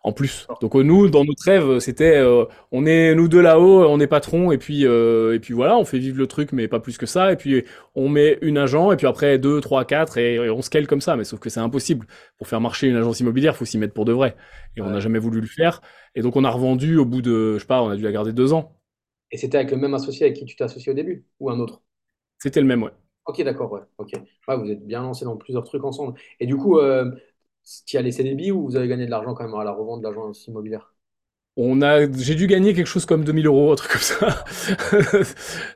Speaker 2: En plus. Donc euh, nous, dans notre rêve, c'était, euh, on est nous deux là-haut, on est patron, et puis euh, et puis voilà, on fait vivre le truc, mais pas plus que ça. Et puis on met une agent, et puis après deux, trois, quatre, et, et on scale comme ça. Mais sauf que c'est impossible. Pour faire marcher une agence immobilière, faut s'y mettre pour de vrai. Et on n'a jamais voulu le faire. Et donc on a revendu au bout de, je sais pas, on a dû la garder deux ans.
Speaker 1: Et c'était avec le même associé avec qui tu t'es associé au début ou un autre?
Speaker 2: C'était le même, ouais.
Speaker 1: Ok, d'accord, ouais. Ok. Ouais, vous êtes bien lancé dans plusieurs trucs ensemble. Et du coup, euh, tu as laissé des billes ou vous avez gagné de l'argent quand même à la revente de l'agence immobilière?
Speaker 2: On a, j'ai dû gagner quelque chose comme 2000 euros, un truc comme ça. [LAUGHS]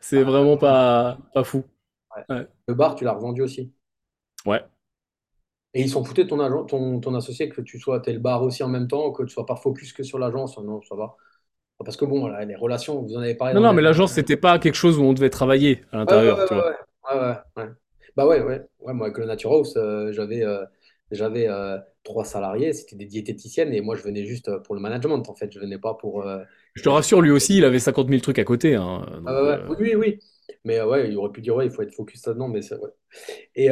Speaker 2: c'est vraiment pas, pas fou.
Speaker 1: Ouais.
Speaker 2: Ouais.
Speaker 1: Le bar, tu l'as revendu aussi?
Speaker 2: Ouais.
Speaker 1: Et ils s'en foutaient de ton agent, ton, ton associé que tu sois, t'es le bar aussi en même temps, que tu sois pas focus que sur l'agence. Non, ça va. Parce que bon, voilà, les relations, vous en avez parlé
Speaker 2: Non, non,
Speaker 1: les...
Speaker 2: mais l'agence, c'était pas quelque chose où on devait travailler à l'intérieur,
Speaker 1: ouais, ouais, ouais. Bah ouais, ouais. Ouais, moi, avec le Nature House, euh, j'avais euh, j'avais euh, trois salariés, c'était des diététiciennes, et moi, je venais juste euh, pour le management, en fait. Je venais pas pour... euh,
Speaker 2: Je te rassure, lui aussi, il avait 50 000 trucs à côté, hein,
Speaker 1: Ah
Speaker 2: donc, euh,
Speaker 1: Oui, oui. Mais ouais, il aurait pu dire, ouais, il faut être focus là-dedans, mais c'est ouais. Et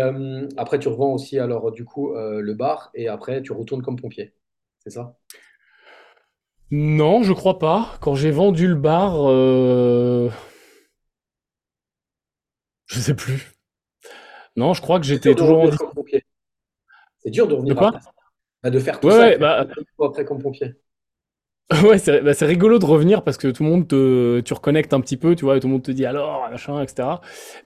Speaker 1: après, tu revends aussi, alors, du coup, le bar, et après, tu retournes comme pompier. C'est ça?
Speaker 2: Non, je crois pas. Quand j'ai vendu le bar, je sais plus. Non, je crois que j'étais toujours en
Speaker 1: comme pompier. C'est dur de
Speaker 2: De
Speaker 1: revenir
Speaker 2: quoi?
Speaker 1: Bah, de faire tout
Speaker 2: Ouais,
Speaker 1: ça
Speaker 2: ouais, bah,
Speaker 1: après comme pompier. [LAUGHS]
Speaker 2: Ouais, c'est bah, c'est rigolo de revenir parce que tout le monde te, tu reconnectes un petit peu, tu vois, et tout le monde te dit alors, machin, etc.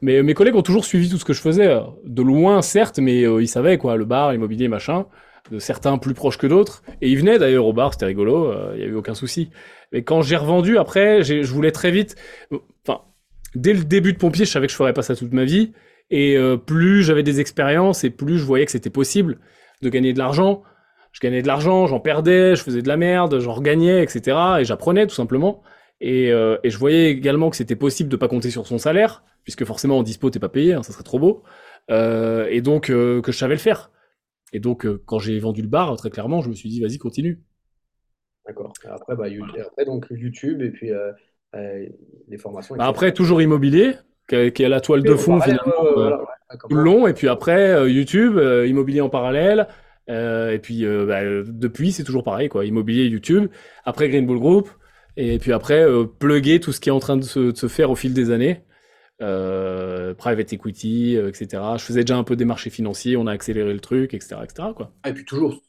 Speaker 2: Mais mes collègues ont toujours suivi tout ce que je faisais, euh, de loin certes, mais euh, ils savaient quoi, le bar, l'immobilier, machin, de certains plus proches que d'autres. Et ils venaient d'ailleurs au bar, c'était rigolo, euh, il y a eu aucun souci. Mais quand j'ai revendu après, je voulais très vite, enfin, dès le début de pompier, je savais que je ferais pas ça toute ma vie. Et euh, plus j'avais des expériences et plus je voyais que c'était possible de gagner de l'argent. Je gagnais de l'argent, j'en perdais, je faisais de la merde, j'en regagnais, etc. Et j'apprenais tout simplement. Et, euh, et je voyais également que c'était possible de pas compter sur son salaire, puisque forcément en dispo t'es pas payé, hein, ça serait trop beau. Euh, et donc euh, que je savais le faire. Et donc quand j'ai vendu le bar, très clairement, je me suis dit vas-y continue.
Speaker 1: D'accord. Après, bah, You- et après, donc YouTube et puis les formations,
Speaker 2: Bah, après toujours immobilier, qui est la toile de fond finalement. euh,
Speaker 1: voilà, ouais,
Speaker 2: long, et puis après euh, YouTube, euh, immobilier en parallèle, euh, et puis euh, bah, depuis c'est toujours pareil quoi, immobilier YouTube, après Green Bull Group, et puis après euh, plugger tout ce qui est en train de se, de se faire au fil des années, private equity, etc. Je faisais déjà un peu des marchés financiers, on a accéléré le truc, etc., etc. quoi.
Speaker 1: Et puis toujours,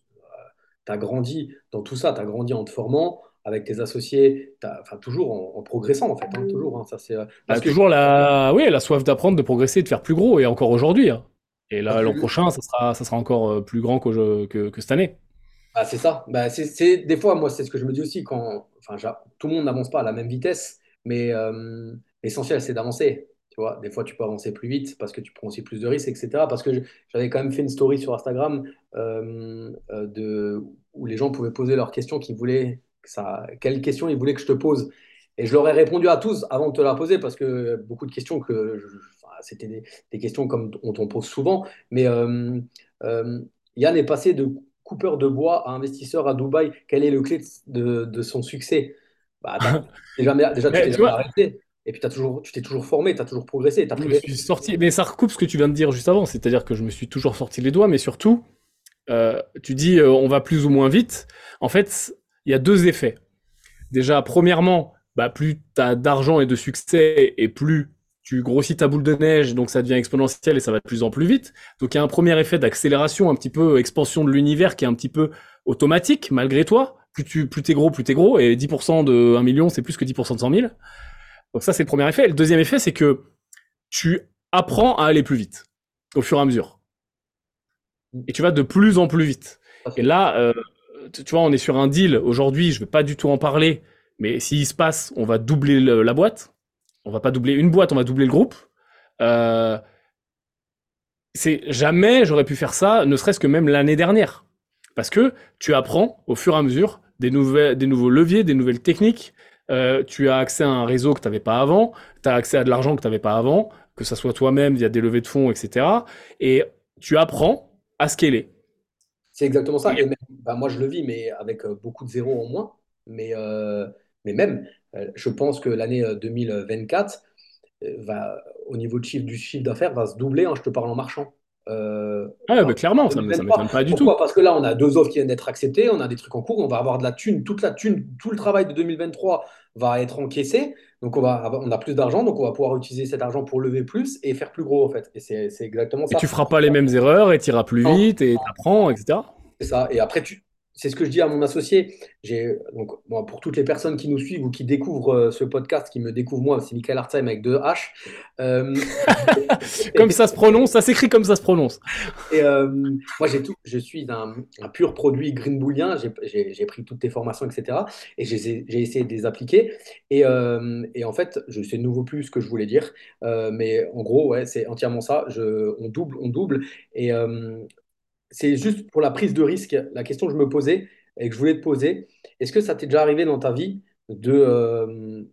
Speaker 1: tu as grandi dans tout ça, tu as grandi en te formant avec tes associés, enfin toujours en, en progressant en fait, hein, toujours. hein, ça, c'est, euh,
Speaker 2: Bah,
Speaker 1: parce que,
Speaker 2: toujours la, oui, la soif d'apprendre, de progresser, de faire plus gros, et encore aujourd'hui. hein. Et là l'an prochain, ça sera, ça sera encore euh, plus grand que, que cette année.
Speaker 1: Ah, c'est ça. Bah, c'est, des fois, moi, c'est ce que je me dis aussi quand, enfin, tout le monde n'avance pas à la même vitesse, mais euh, l'essentiel, c'est d'avancer. Tu vois, des fois, tu peux avancer plus vite parce que tu prends aussi plus de risques, etc. Parce que j'avais quand même fait une story sur Instagram euh, de, où les gens pouvaient poser leurs questions qu'ils voulaient, ça, quelles questions ils voulaient que je te pose. Et je leur ai répondu à tous avant de te la poser parce que beaucoup de questions que je- enfin, c'était des, des questions comme on t'en pose souvent, mais euh, euh, Yann est passé de coupeur de bois à investisseur à Dubaï, quel est le clé de, de son succès? Bah, [LAUGHS] déjà, tu t'es jamais arrêté. Et puis, t'as toujours, tu t'es toujours formé, tu as toujours progressé, as
Speaker 2: je me suis sorti, mais ça recoupe ce que tu viens de dire juste avant, c'est-à-dire que je me suis toujours sorti les doigts, mais surtout, euh, tu dis euh, on va plus ou moins vite. En fait, il y a deux effets. Déjà, premièrement, bah, plus tu as d'argent et de succès, et plus tu grossis ta boule de neige, donc ça devient exponentiel et ça va de plus en plus vite. Donc il y a un premier effet d'accélération, un petit peu expansion de l'univers qui est un petit peu automatique malgré toi. Plus tu plus t'es gros, plus t'es gros, et 10% de 1 million, c'est plus que 10% de 100 000. Donc ça, c'est le premier effet. Le deuxième effet, c'est que tu apprends à aller plus vite au fur et à mesure. Et tu vas de plus en plus vite. Et là, euh, tu vois, on est sur un deal. Aujourd'hui, je vais pas du tout en parler, mais s'il se passe, on va doubler le- la boîte. On va pas doubler une boîte, on va doubler le groupe. Euh, c'est jamais j'aurais pu faire ça, ne serait-ce que même l'année dernière. Parce que tu apprends au fur et à mesure des, des nouveaux leviers, des nouvelles techniques. Euh, tu as accès à un réseau que tu n'avais pas avant, tu as accès à de l'argent que tu n'avais pas avant, que ça soit toi-même via des levées de fonds, etc. Et tu apprends à scaler.
Speaker 1: C'est exactement ça.
Speaker 2: Et
Speaker 1: même, bah, moi, je le vis, mais avec euh, beaucoup de zéros en moins. Mais, euh, mais même, euh, je pense que l'année euh, 2024 euh, va, au niveau de chiffre, du chiffre d'affaires va se doubler. hein, je te parle en marchant. Euh, par
Speaker 2: bah, clairement, ça ne
Speaker 1: 2023.
Speaker 2: m'étonne pas du tout.
Speaker 1: Parce que là, on a deux offres qui viennent d'être acceptées, on a des trucs en cours, on va avoir de la thune, toute la thune, tout le travail de 2023 va être encaissé. Donc, on va, avoir- on a plus d'argent, donc on va pouvoir utiliser cet argent pour lever plus et faire plus gros, en fait. Et c'est exactement
Speaker 2: Et
Speaker 1: ça.
Speaker 2: tu feras pas les mêmes erreurs, et tu iras plus
Speaker 1: Non.
Speaker 2: vite, et tu apprends, etc.
Speaker 1: C'est ça. Et après, tu... c'est ce que je dis à mon associé. J'ai donc pour toutes les personnes qui nous suivent ou qui découvrent euh, ce podcast, qui me découvrent moi, c'est Michael Hartzheim avec deux H. Euh, [LAUGHS]
Speaker 2: Comme ça se prononce, ça s'écrit comme ça se prononce.
Speaker 1: et euh, moi, j'ai tout. Je suis un, un pur produit green bullien. J'ai j'ai- j'ai pris toutes tes formations, etc. Et j'ai j'ai essayé de les appliquer. Et, et en fait, je sais de nouveau plus ce que je voulais dire. Mais en gros, ouais, c'est entièrement ça. Je, on double, on double. Et, c'est juste pour la prise de risque, la question que je me posais et que je voulais te poser, est-ce que ça t'est déjà arrivé dans ta vie de, euh,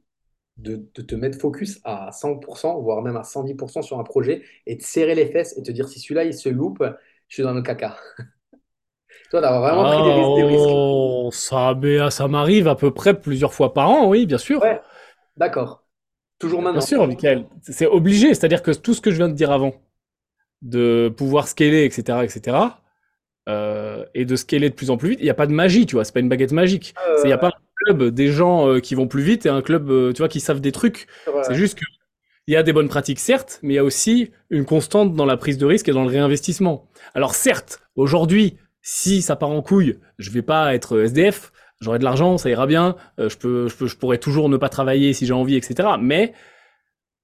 Speaker 1: de, de te mettre focus à 100%, voire même à 110% sur un projet et de serrer les fesses et te dire si celui-là il se loupe, je suis dans le caca? [LAUGHS] Toi, t'as vraiment pris des, ris- des risques.
Speaker 2: oh, ça, mais, ça m'arrive à peu près plusieurs fois par an, oui, bien sûr.
Speaker 1: Ouais, d'accord. Toujours
Speaker 2: Bien
Speaker 1: maintenant.
Speaker 2: sûr, Michael. C'est obligé, c'est-à-dire que tout ce que je viens de dire avant, de pouvoir scaler, etc., etc., euh, et de scaler de plus en plus vite, il n'y a pas de magie, tu vois, c'est pas une baguette magique. Il n'y a
Speaker 1: Euh,
Speaker 2: pas un club des gens euh, qui vont plus vite et un club, euh, tu vois, qui savent des trucs. C'est juste qu'il y a des bonnes pratiques, certes, mais il y a aussi une constante dans la prise de risque et dans le réinvestissement. Alors certes, aujourd'hui, si ça part en couille, je vais pas être SDF, j'aurai de l'argent, ça ira bien, euh, je, peux, je, peux, je pourrais toujours ne pas travailler si j'ai envie, etc. Mais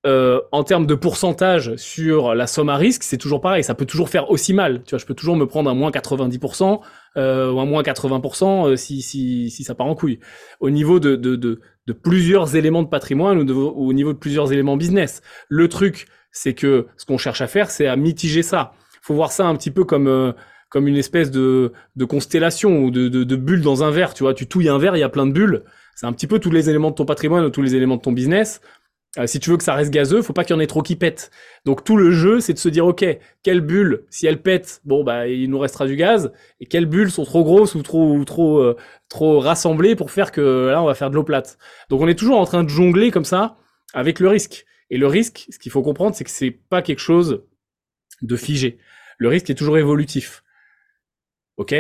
Speaker 2: euh, en termes de pourcentage sur la somme à risque, c'est toujours pareil. Ça peut toujours faire aussi mal. Tu vois, je peux toujours me prendre un moins 90% euh, ou un moins 80% euh, si, si, si ça part en couille. Au niveau de, de, de, de plusieurs éléments de patrimoine ou, au niveau de plusieurs éléments business. Le truc, c'est que ce qu'on cherche à faire, c'est à mitiger ça. faut voir ça un petit peu comme... Euh, comme une espèce de, de constellation ou de, de, de bulles dans un verre. Tu vois, tu touilles un verre, il y a plein de bulles. C'est un petit peu tous les éléments de ton patrimoine ou tous les éléments de ton business. Euh, si tu veux que ça reste gazeux, faut pas qu'il y en ait trop qui pètent. Donc tout le jeu, c'est de se dire, ok, quelles bulles, si elles pètent, bon bah il nous restera du gaz, et quelles bulles sont trop grosses ou trop ou trop euh, trop rassemblées pour faire que là on va faire de l'eau plate. Donc on est toujours en train de jongler comme ça avec le risque. Et le risque, ce qu'il faut comprendre, c'est que c'est pas quelque chose de figé. Le risque est toujours évolutif. Ok?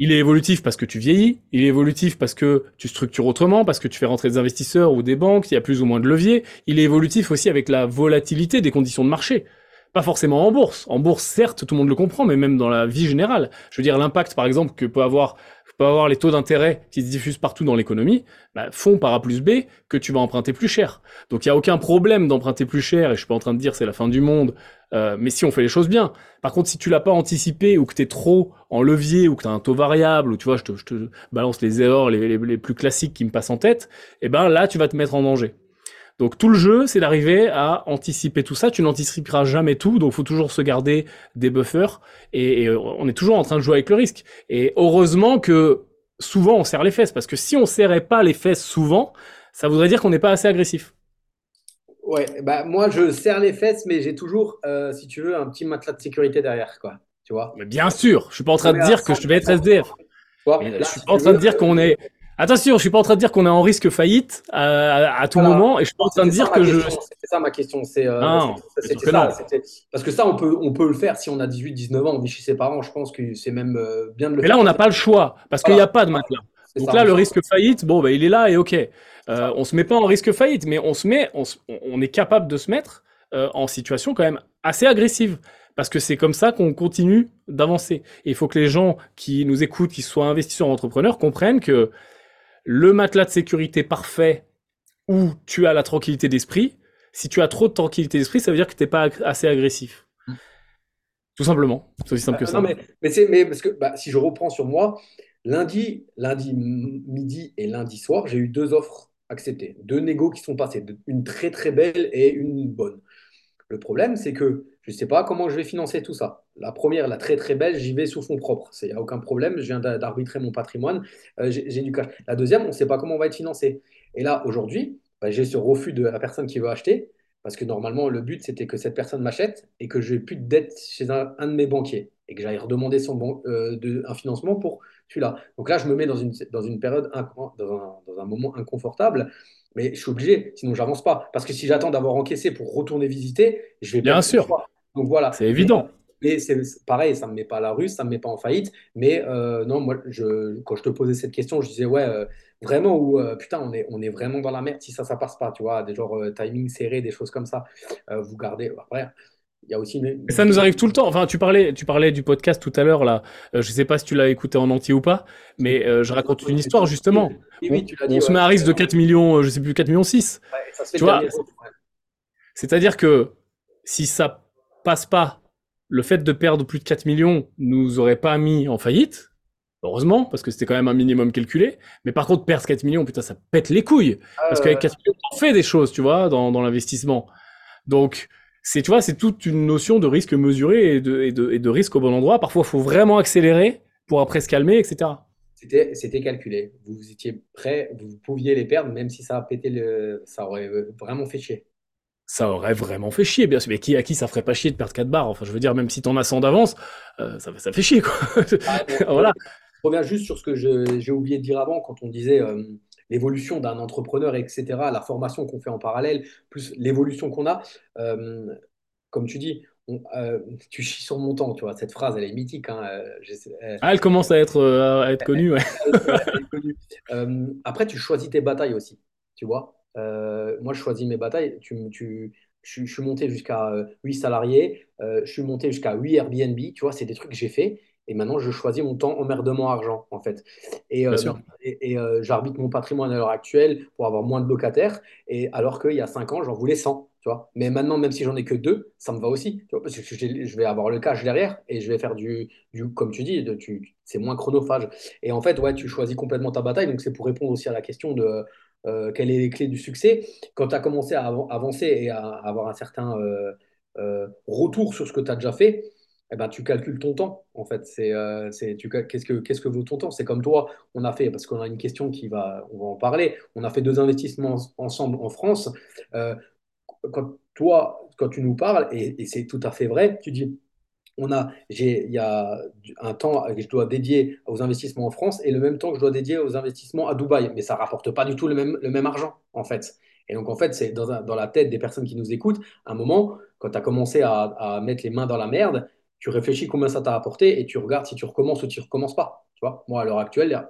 Speaker 2: Il est évolutif parce que tu vieillis, il est évolutif parce que tu structures autrement, parce que tu fais rentrer des investisseurs ou des banques, il y a plus ou moins de levier. Il est évolutif aussi avec la volatilité des conditions de marché. Pas forcément en bourse. En bourse, certes, tout le monde le comprend, mais même dans la vie générale. Je veux dire, l'impact, par exemple, que peut avoir peut avoir les taux d'intérêt qui se diffusent partout dans l'économie, bah, font par A plus B que tu vas emprunter plus cher. Donc il n'y a aucun problème d'emprunter plus cher, et je suis pas en train de dire c'est la fin du monde, euh, mais si on fait les choses bien. Par contre, si tu l'as pas anticipé, ou que tu es trop en levier, ou que tu as un taux variable, ou tu vois, je te, balance les erreurs les, plus classiques qui me passent en tête, et eh ben là, tu vas te mettre en danger. Donc tout le jeu, c'est d'arriver à anticiper tout ça. Tu n'anticiperas jamais tout, donc faut toujours se garder des buffers. Et, et, on est toujours en train de jouer avec le risque. Et heureusement que souvent on serre les fesses, parce que si on serrait pas les fesses souvent, ça voudrait dire qu'on n'est pas assez agressif.
Speaker 1: Ouais, bah moi je serre les fesses, mais j'ai toujours, euh, si tu veux, un petit matelas de sécurité derrière, quoi. Tu vois?
Speaker 2: Mais bien sûr, je suis pas en train de dire que je vais être SDF. je suis pas en train de dire qu'on est Attention, je suis pas en train de dire qu'on est en risque faillite à, à, tout moment, et je suis pas en train de dire que je.
Speaker 1: C'est ça ma question. C'est euh, ça, parce que ça, on peut, on peut le faire si on a 18, 19 ans, on vit chez ses parents. Je pense que c'est même euh, bien de le
Speaker 2: Mais là, on n'a pas le choix parce qu'il n'y a pas de matelas. Donc là, le risque faillite, bon, bah, il est là et ok. Euh, on se met pas en risque faillite, mais on se met, on, on est capable de se mettre euh, en situation quand même assez agressive parce que c'est comme ça qu'on continue d'avancer. Et il faut que les gens qui nous écoutent, qui soient investisseurs ou entrepreneurs, comprennent que le matelas de sécurité parfait où tu as la tranquillité d'esprit. Si tu as trop de tranquillité d'esprit, ça veut dire que tu n'es pas assez agressif. Mm. Tout simplement. C'est aussi simple que euh, ça.
Speaker 1: mais, mais, parce que bah, si je reprends sur moi, lundi, lundi midi et lundi soir, j'ai eu deux offres acceptées. Deux négos qui sont passés. Une très très belle et une bonne. Le problème, c'est que je ne sais pas comment je vais financer tout ça. La première, la très très belle, j'y vais sous fonds propres. Il n'y a aucun problème, je viens d'arbitrer mon patrimoine, euh, j'ai du cash. La deuxième, on ne sait pas comment on va être financé. Et là, aujourd'hui, bah, j'ai ce refus de la personne qui veut acheter, parce que normalement, le but, c'était que cette personne m'achète et que je n'ai plus de dette chez un, de mes banquiers et que j'aille redemander son euh, de, un financement pour celui-là. Donc là, je me mets dans une, dans une période, dans un, dans un moment inconfortable mais je suis obligé, sinon j'avance pas. Parce que si j'attends d'avoir encaissé pour retourner visiter, je vais
Speaker 2: bien sûr.
Speaker 1: Donc voilà.
Speaker 2: C'est évident.
Speaker 1: Mais c'est pareil, ça me met pas à la rue, ça me met pas en faillite. Mais euh, non, moi, je, quand je te posais cette question, je disais ouais, euh, vraiment ou euh, putain, on est, on est vraiment dans la merde si ça, ça passe pas, tu vois, des genres timing serré, des choses comme ça. vous gardez. Après, il y a aussi une...
Speaker 2: Ça nous arrive tout le temps. Enfin, tu parlais, tu parlais du podcast tout à l'heure là. je sais pas si tu l'as écouté en entier ou pas, mais je raconte une histoire justement. Oui, on, dit, on se met à risque de 4 millions, je sais plus 4 millions 6. Ouais, tu vois. C'est-à-dire que si ça passe pas, le fait de perdre plus de 4 millions nous aurait pas mis en faillite, heureusement, parce que c'était quand même un minimum calculé. Mais par contre, perdre 4 millions, putain, ça pète les couilles. parce qu'avec 4 millions, on fait des choses, tu vois, dans, dans l'investissement. Donc, c'est, tu vois, c'est toute une notion de risque mesuré et de, et de, et de risque au bon endroit. Parfois, il faut vraiment accélérer pour après se calmer, etc.
Speaker 1: C'était, c'était calculé. Vous étiez prêt, vous pouviez les perdre, même si ça a pété le, ça aurait vraiment fait chier
Speaker 2: ça aurait vraiment fait chier, bien sûr. Mais qui, à qui ça ferait pas chier de perdre 4 barres? Enfin, je veux dire, même si t'en as 100 d'avance, euh, ça, ça, fait chier, quoi.
Speaker 1: Ah, [LAUGHS] voilà. Je reviens juste sur ce que j'ai oublié de dire avant, quand on disait euh, l'évolution d'un entrepreneur, etc., la formation qu'on fait en parallèle, plus l'évolution qu'on a. Euh, comme tu dis, tu chies sur mon temps, tu vois. Cette phrase, elle est mythique. Hein,
Speaker 2: ah, elle commence à être, à être connue, ouais. [LAUGHS]
Speaker 1: après, tu choisis tes batailles aussi, tu vois. Euh, moi, je choisis mes batailles. Tu, tu, je, suis monté jusqu'à 8 salariés, je suis monté jusqu'à 8 Airbnb, tu vois, c'est des trucs que j'ai fait. Et maintenant, je choisis mon temps emmerdement argent, en fait. Et, et, j'arbitre mon patrimoine à l'heure actuelle pour avoir moins de locataires. Et alors qu'il y a 5 ans, j'en voulais 100. Tu vois Mais maintenant, même si j'en ai que deux, ça me va aussi. Tu vois parce que je vais avoir le cash derrière et je vais faire du, du comme tu dis, c'est moins chronophage. Et en fait, ouais, tu choisis complètement ta bataille. Donc, c'est pour répondre aussi à la question de euh, quelles sont les clés du succès. Quand tu as commencé à avancer et à avoir un certain euh, euh, retour sur ce que tu as déjà fait, eh ben, tu calcules ton temps, en fait. C'est, c'est, tu, qu'est-ce, que, qu'est-ce que vaut ton temps? C'est comme toi, on a fait, parce qu'on a une question qui va, on va en parler, on a fait deux investissements ensemble en France quand toi, quand tu nous parles, et, c'est tout à fait vrai, tu dis, on a, il y a un temps que je dois dédier aux investissements en France et le même temps que je dois dédier aux investissements à Dubaï, mais ça rapporte pas du tout le même, le même argent, en fait. Et donc, en fait, c'est dans, la tête des personnes qui nous écoutent, un moment, quand tu as commencé à, à, mettre les mains dans la merde, tu réfléchis combien ça t'a apporté et tu regardes si tu recommences ou tu recommences pas. Tu vois, moi, à l'heure actuelle,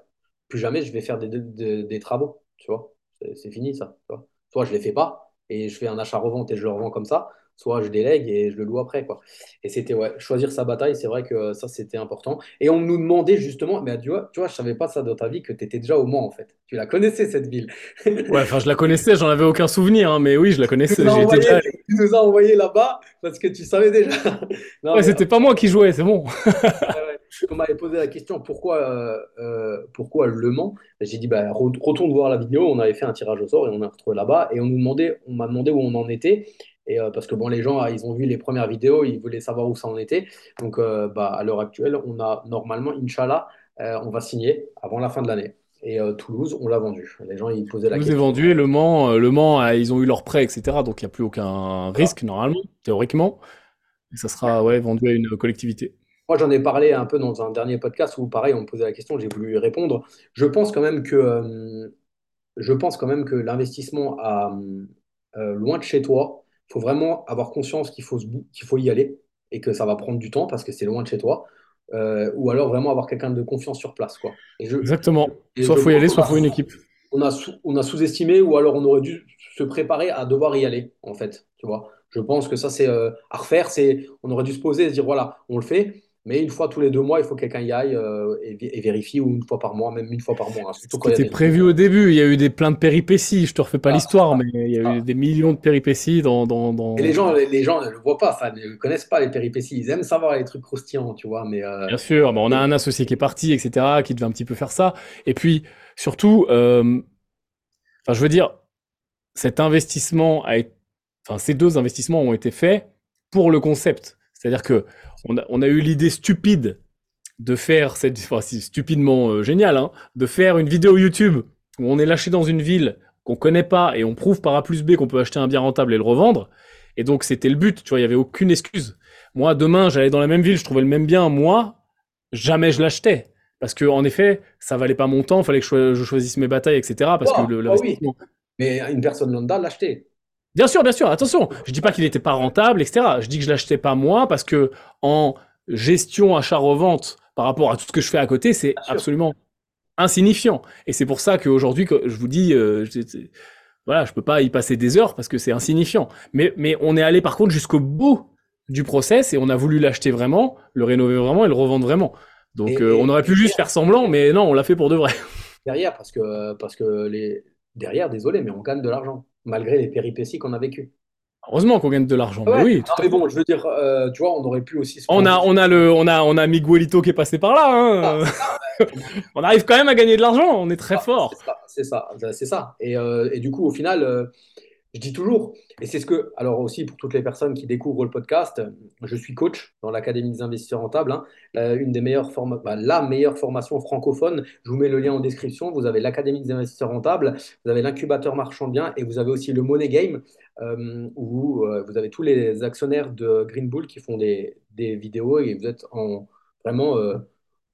Speaker 1: plus jamais je vais faire des, travaux. Tu vois, c'est fini ça. Tu. Soit je les fais pas, et je fais un achat-revente et je le revends comme ça, soit je délègue et je le loue après. Quoi. Et c'était, ouais, choisir sa bataille, c'est vrai que ça, c'était important. Et on nous demandait justement, mais tu vois, tu vois je savais pas ça dans ta vie, que tu étais déjà au Mans, en fait. Tu la connaissais, cette ville.
Speaker 2: ouais, enfin, je la connaissais, j'en avais aucun souvenir, hein, mais oui, je la connaissais. Tu
Speaker 1: nous, déjà... tu nous as envoyé là-bas parce que tu savais déjà. [LAUGHS]
Speaker 2: non, ouais, c'était pas moi qui jouais, c'est bon. [LAUGHS]
Speaker 1: on m'avait posé la question pourquoi, euh, euh, pourquoi Le Mans? J'ai dit bah, retourne voir la vidéo. On avait fait un tirage au sort et on a retrouvé là-bas. Et on nous demandait, on m'a demandé où on en était. Et euh, parce que bon, les gens, ils ont vu les premières vidéos, ils voulaient savoir où ça en était. Donc, bah, à l'heure actuelle, on a normalement, Inch'Allah, on va signer avant la fin de l'année. Et Toulouse, on l'a vendu. Les gens, ils posaient la
Speaker 2: question. Toulouse est vendu et Le Mans, le Mans, ils ont eu leur prêt, etc. Donc, il n'y a plus aucun risque, normalement, théoriquement. Et ça sera ouais, vendu à une collectivité.
Speaker 1: Moi, j'en ai parlé un peu dans un dernier podcast où, pareil, on me posait la question, j'ai voulu y répondre. Je pense quand même que, euh, je pense quand même que l'investissement à euh, loin de chez toi, il faut vraiment avoir conscience qu'il faut, qu'il faut y aller et que ça va prendre du temps parce que c'est loin de chez toi. Euh, ou alors vraiment avoir quelqu'un de confiance sur place. Quoi.
Speaker 2: Exactement. soit il faut y aller, soit il faut une équipe.
Speaker 1: On a, sous, on a sous-estimé ou alors on aurait dû se préparer à devoir y aller, en fait. Tu vois je pense que ça, c'est à refaire. C'est, on aurait dû se poser et se dire, voilà, on le fait. Mais une fois tous les deux mois, il faut que quelqu'un y aille euh, et, vérifie, ou une fois par mois, même une fois par mois. Hein.
Speaker 2: C'était prévu au début, il y a eu des, plein de péripéties, je te refais pas ah, l'histoire, mais il y a eu des millions de péripéties dans... dans, dans...
Speaker 1: Et les gens, les, gens ne le voient pas, ça, ne connaissent pas les péripéties, ils aiment savoir les trucs croustillants, tu vois. Mais, euh,
Speaker 2: Bien sûr, on a un associé qui est parti, etc., qui devait un petit peu faire ça. Et puis, surtout, euh, enfin, je veux dire, cet investissement, a été... enfin, ces deux investissements ont été faits pour le concept. C'est-à-dire que on a, eu l'idée stupide de faire cette, enfin, stupidement euh, génial, hein, de faire une vidéo YouTube où on est lâché dans une ville qu'on connaît pas et on prouve par A plus B qu'on peut acheter un bien rentable et le revendre. Et donc c'était le but, tu vois, il y avait aucune excuse. Moi, demain, j'allais dans la même ville, je trouvais le même bien, moi, jamais je l'achetais. Parce que, en effet, ça valait pas mon temps, il fallait que je, choisisse mes batailles, etc. Parce que le,
Speaker 1: oui. Mais une personne lambda l'achetait.
Speaker 2: Bien sûr, bien sûr, attention, je dis pas qu'il n'était pas rentable, etc. Je dis que je l'achetais pas moi parce que en gestion achat-revente par rapport à tout ce que je fais à côté, c'est absolument insignifiant. Et c'est pour ça qu'aujourd'hui, je vous dis, euh, voilà, je peux pas y passer des heures parce que c'est insignifiant. Mais, mais on est allé par contre jusqu'au bout du process et on a voulu l'acheter vraiment, le rénover vraiment et le revendre vraiment. Donc euh, on aurait pu juste faire semblant, mais non, on l'a fait pour de vrai.
Speaker 1: Derrière, parce que, parce que les... derrière, désolé, mais on gagne de l'argent malgré les péripéties qu'on a vécues.
Speaker 2: Heureusement qu'on gagne de l'argent. oui.
Speaker 1: mais bon, je veux dire, euh, tu vois, on aurait pu aussi.
Speaker 2: on a, on a le, on a, on a Miguelito qui est passé par là. Hein. Ah, [LAUGHS] on arrive quand même à gagner de l'argent. On est très ah, fort.
Speaker 1: C'est ça, c'est ça. Et, euh, et, du coup, au final, euh, je dis toujours, et c'est ce que, alors aussi pour toutes les personnes qui découvrent le podcast, je suis coach dans l'Académie des investisseurs rentables, hein. euh, une des meilleures bah, la meilleure formation francophone. Je vous mets le lien en description. Vous avez l'Académie des investisseurs rentables, vous avez l'incubateur marchand bien et vous avez aussi le Money Game euh, où euh, vous avez tous les actionnaires de Green Bull qui font des, des vidéos et vous êtes en vraiment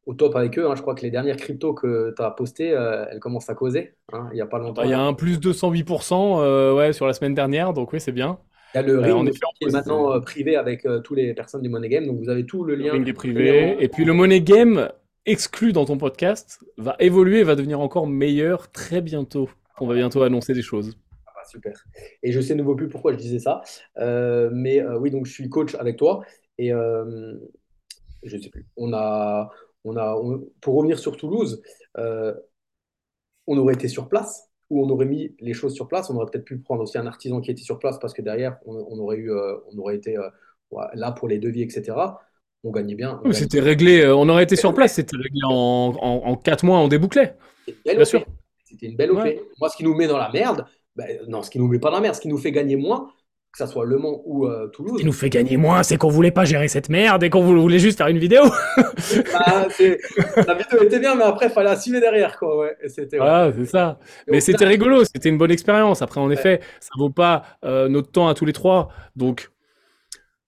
Speaker 1: au top avec eux. Hein. Je crois que les dernières cryptos que tu as postées, euh, elles commencent à causer. Hein. Il n'y a pas longtemps.
Speaker 2: Il y a un plus 208% euh, ouais, sur la semaine dernière, donc oui, c'est bien.
Speaker 1: Il y a le euh, ring qui est maintenant privé avec toutes les personnes du Money Game, donc vous avez tout le lien.
Speaker 2: Le ring est privé. Et puis le Money Game, exclu dans ton podcast, va évoluer et va devenir encore meilleur très bientôt. On va bientôt annoncer des choses.
Speaker 1: Ah bah, super. Et je sais nouveau plus pourquoi je disais ça. Euh, mais euh, oui, donc je suis coach avec toi. Et euh, je ne sais plus. On a, on a, on- pour revenir sur Toulouse, euh, on aurait été sur place ou on aurait mis les choses sur place. On aurait peut-être pu prendre aussi un artisan qui était sur place parce que derrière, on, on aurait eu, euh, on aurait été euh, ouais, là pour les devis, etc. On gagnait bien.
Speaker 2: Oui, C'était réglé, on aurait été sur place, c'était réglé en, en, en 4 mois, on débouclait, bien sûr.
Speaker 1: C'était une belle
Speaker 2: Ouais.
Speaker 1: OP. Moi, ce qui nous met dans la merde, ben, non, ce qui nous met pas dans la merde, ce qui nous fait gagner moins, que ça soit Le Mans ou euh,
Speaker 2: Ce qui
Speaker 1: Toulouse,
Speaker 2: nous fait gagner moins, c'est qu'on voulait pas gérer cette merde et qu'on voulait juste faire une vidéo.
Speaker 1: bah, [LAUGHS] c'est- la vidéo était bien, mais après, il fallait assumer derrière, quoi. Ouais.
Speaker 2: Voilà, c'est ça.
Speaker 1: Et
Speaker 2: Mais c'était rigolo, c'était une bonne expérience. Après, en
Speaker 1: ouais,
Speaker 2: effet, ça vaut pas euh, notre temps à tous les trois. Donc,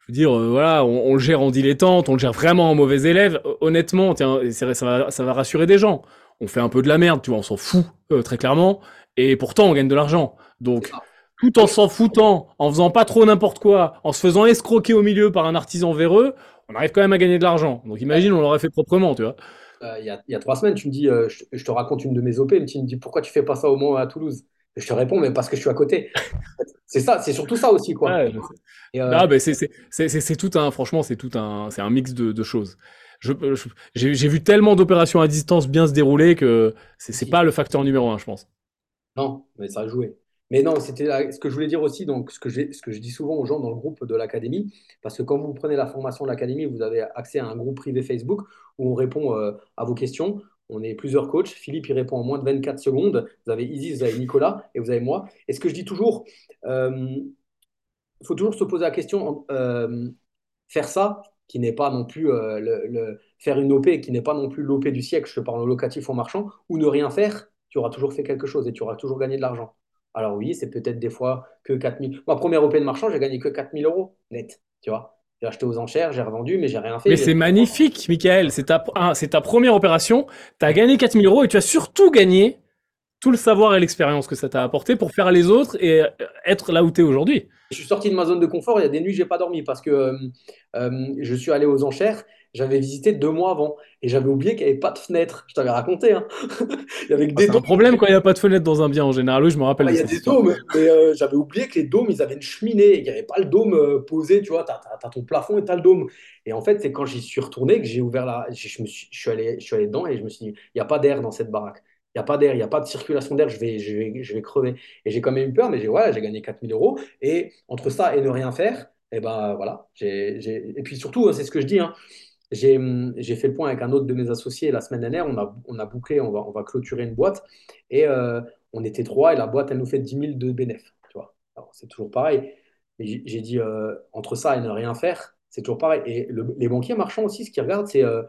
Speaker 2: je veux dire, euh, voilà, on, on le gère en dilettante, on le gère vraiment en mauvais élève. Hon- Honnêtement, tiens, ça va, ça va rassurer des gens. On fait un peu de la merde, tu vois, on s'en fout, euh, très clairement. Et pourtant, on gagne de l'argent. Donc. Tout en s'en foutant, en faisant pas trop n'importe quoi, en se faisant escroquer au milieu par un artisan véreux, on arrive quand même à gagner de l'argent. Donc, imagine, on l'aurait fait proprement, tu vois.
Speaker 1: Euh, il y a, il y a trois semaines, tu me dis, euh, je, je te raconte une de mes OP, mais tu me dis, pourquoi tu fais pas ça au Mans à Toulouse? Et je te réponds, mais parce que je suis à côté. [LAUGHS] C'est ça, c'est surtout ça aussi, quoi.
Speaker 2: Ouais,
Speaker 1: euh,
Speaker 2: c'est tout un, franchement, c'est tout un, c'est un mix de, de choses. J'ai vu tellement d'opérations à distance bien se dérouler que c'est pas le facteur numéro un, je pense.
Speaker 1: Non, mais ça a joué. Mais non, c'était ce que je voulais dire aussi, donc ce que ce que je dis souvent aux gens dans le groupe de l'académie, parce que quand vous prenez la formation de l'académie, vous avez accès à un groupe privé Facebook où on répond euh, à vos questions. On est plusieurs coachs. Philippe, il répond en moins de 24 secondes. Vous avez Isis, vous avez Nicolas et vous avez moi. Et ce que je dis toujours, euh, il faut toujours se poser la question, euh, faire ça, qui n'est pas non plus euh, le, faire une OP, qui n'est pas non plus l'OP du siècle, je parle en locatif, en marchand, ou ne rien faire, tu auras toujours fait quelque chose et tu auras toujours gagné de l'argent. Alors oui, c'est peut-être des fois que 4000. Ma première OP de marchand, j'ai gagné que 4000 euros net, tu vois. J'ai acheté aux enchères, j'ai revendu, mais j'ai rien fait.
Speaker 2: Mais c'est magnifique, Michael. C'est ta, ah, c'est ta première opération. Tu as gagné 4000 euros et tu as surtout gagné tout le savoir et l'expérience que ça t'a apporté pour faire les autres et euh, être là où tu es aujourd'hui.
Speaker 1: Je suis sorti de ma zone de confort. Il y a des nuits, j'ai pas dormi parce que euh, euh, je suis allé aux enchères. J'avais visité deux mois avant et j'avais oublié qu'il n'y avait pas de fenêtre. Je t'avais raconté. Hein. [LAUGHS] Il y avait que
Speaker 2: Ah,
Speaker 1: des
Speaker 2: c'est un
Speaker 1: dômes.
Speaker 2: problème quand il n'y a pas de fenêtre dans un bien en général. Oui, je me rappelle
Speaker 1: Ouais, Il y a des
Speaker 2: histoire.
Speaker 1: dômes, mais euh, j'avais oublié que les dômes, ils avaient une cheminée. Il n'y avait pas le dôme euh, posé, tu vois. Tu as, ton plafond et tu as le dôme. Et en fait, c'est quand j'y suis retourné que j'ai ouvert la. Je, me suis, je, suis allé, je suis allé dedans et je me suis dit, il n'y a pas d'air dans cette baraque. Il n'y a pas d'air, il n'y a pas de circulation d'air, je vais, je, vais, je vais crever. Et j'ai quand même eu peur, mais j'ai j'ai gagné 4000 euros. Et entre ça et ne rien faire, et ben voilà. Et puis surtout, hein, c'est ce que je dis, hein, j'ai hum, j'ai fait le point avec un autre de mes associés la semaine dernière. On a, on a bouclé, on va, on va clôturer une boîte. Et euh, on était trois et la boîte, elle nous fait 10 000 de bénéfices. Tu vois. Alors, c'est toujours pareil. J'ai dit, euh, entre ça et ne rien faire, c'est toujours pareil. Et le- les banquiers marchands aussi, ce qu'ils regardent, c'est euh,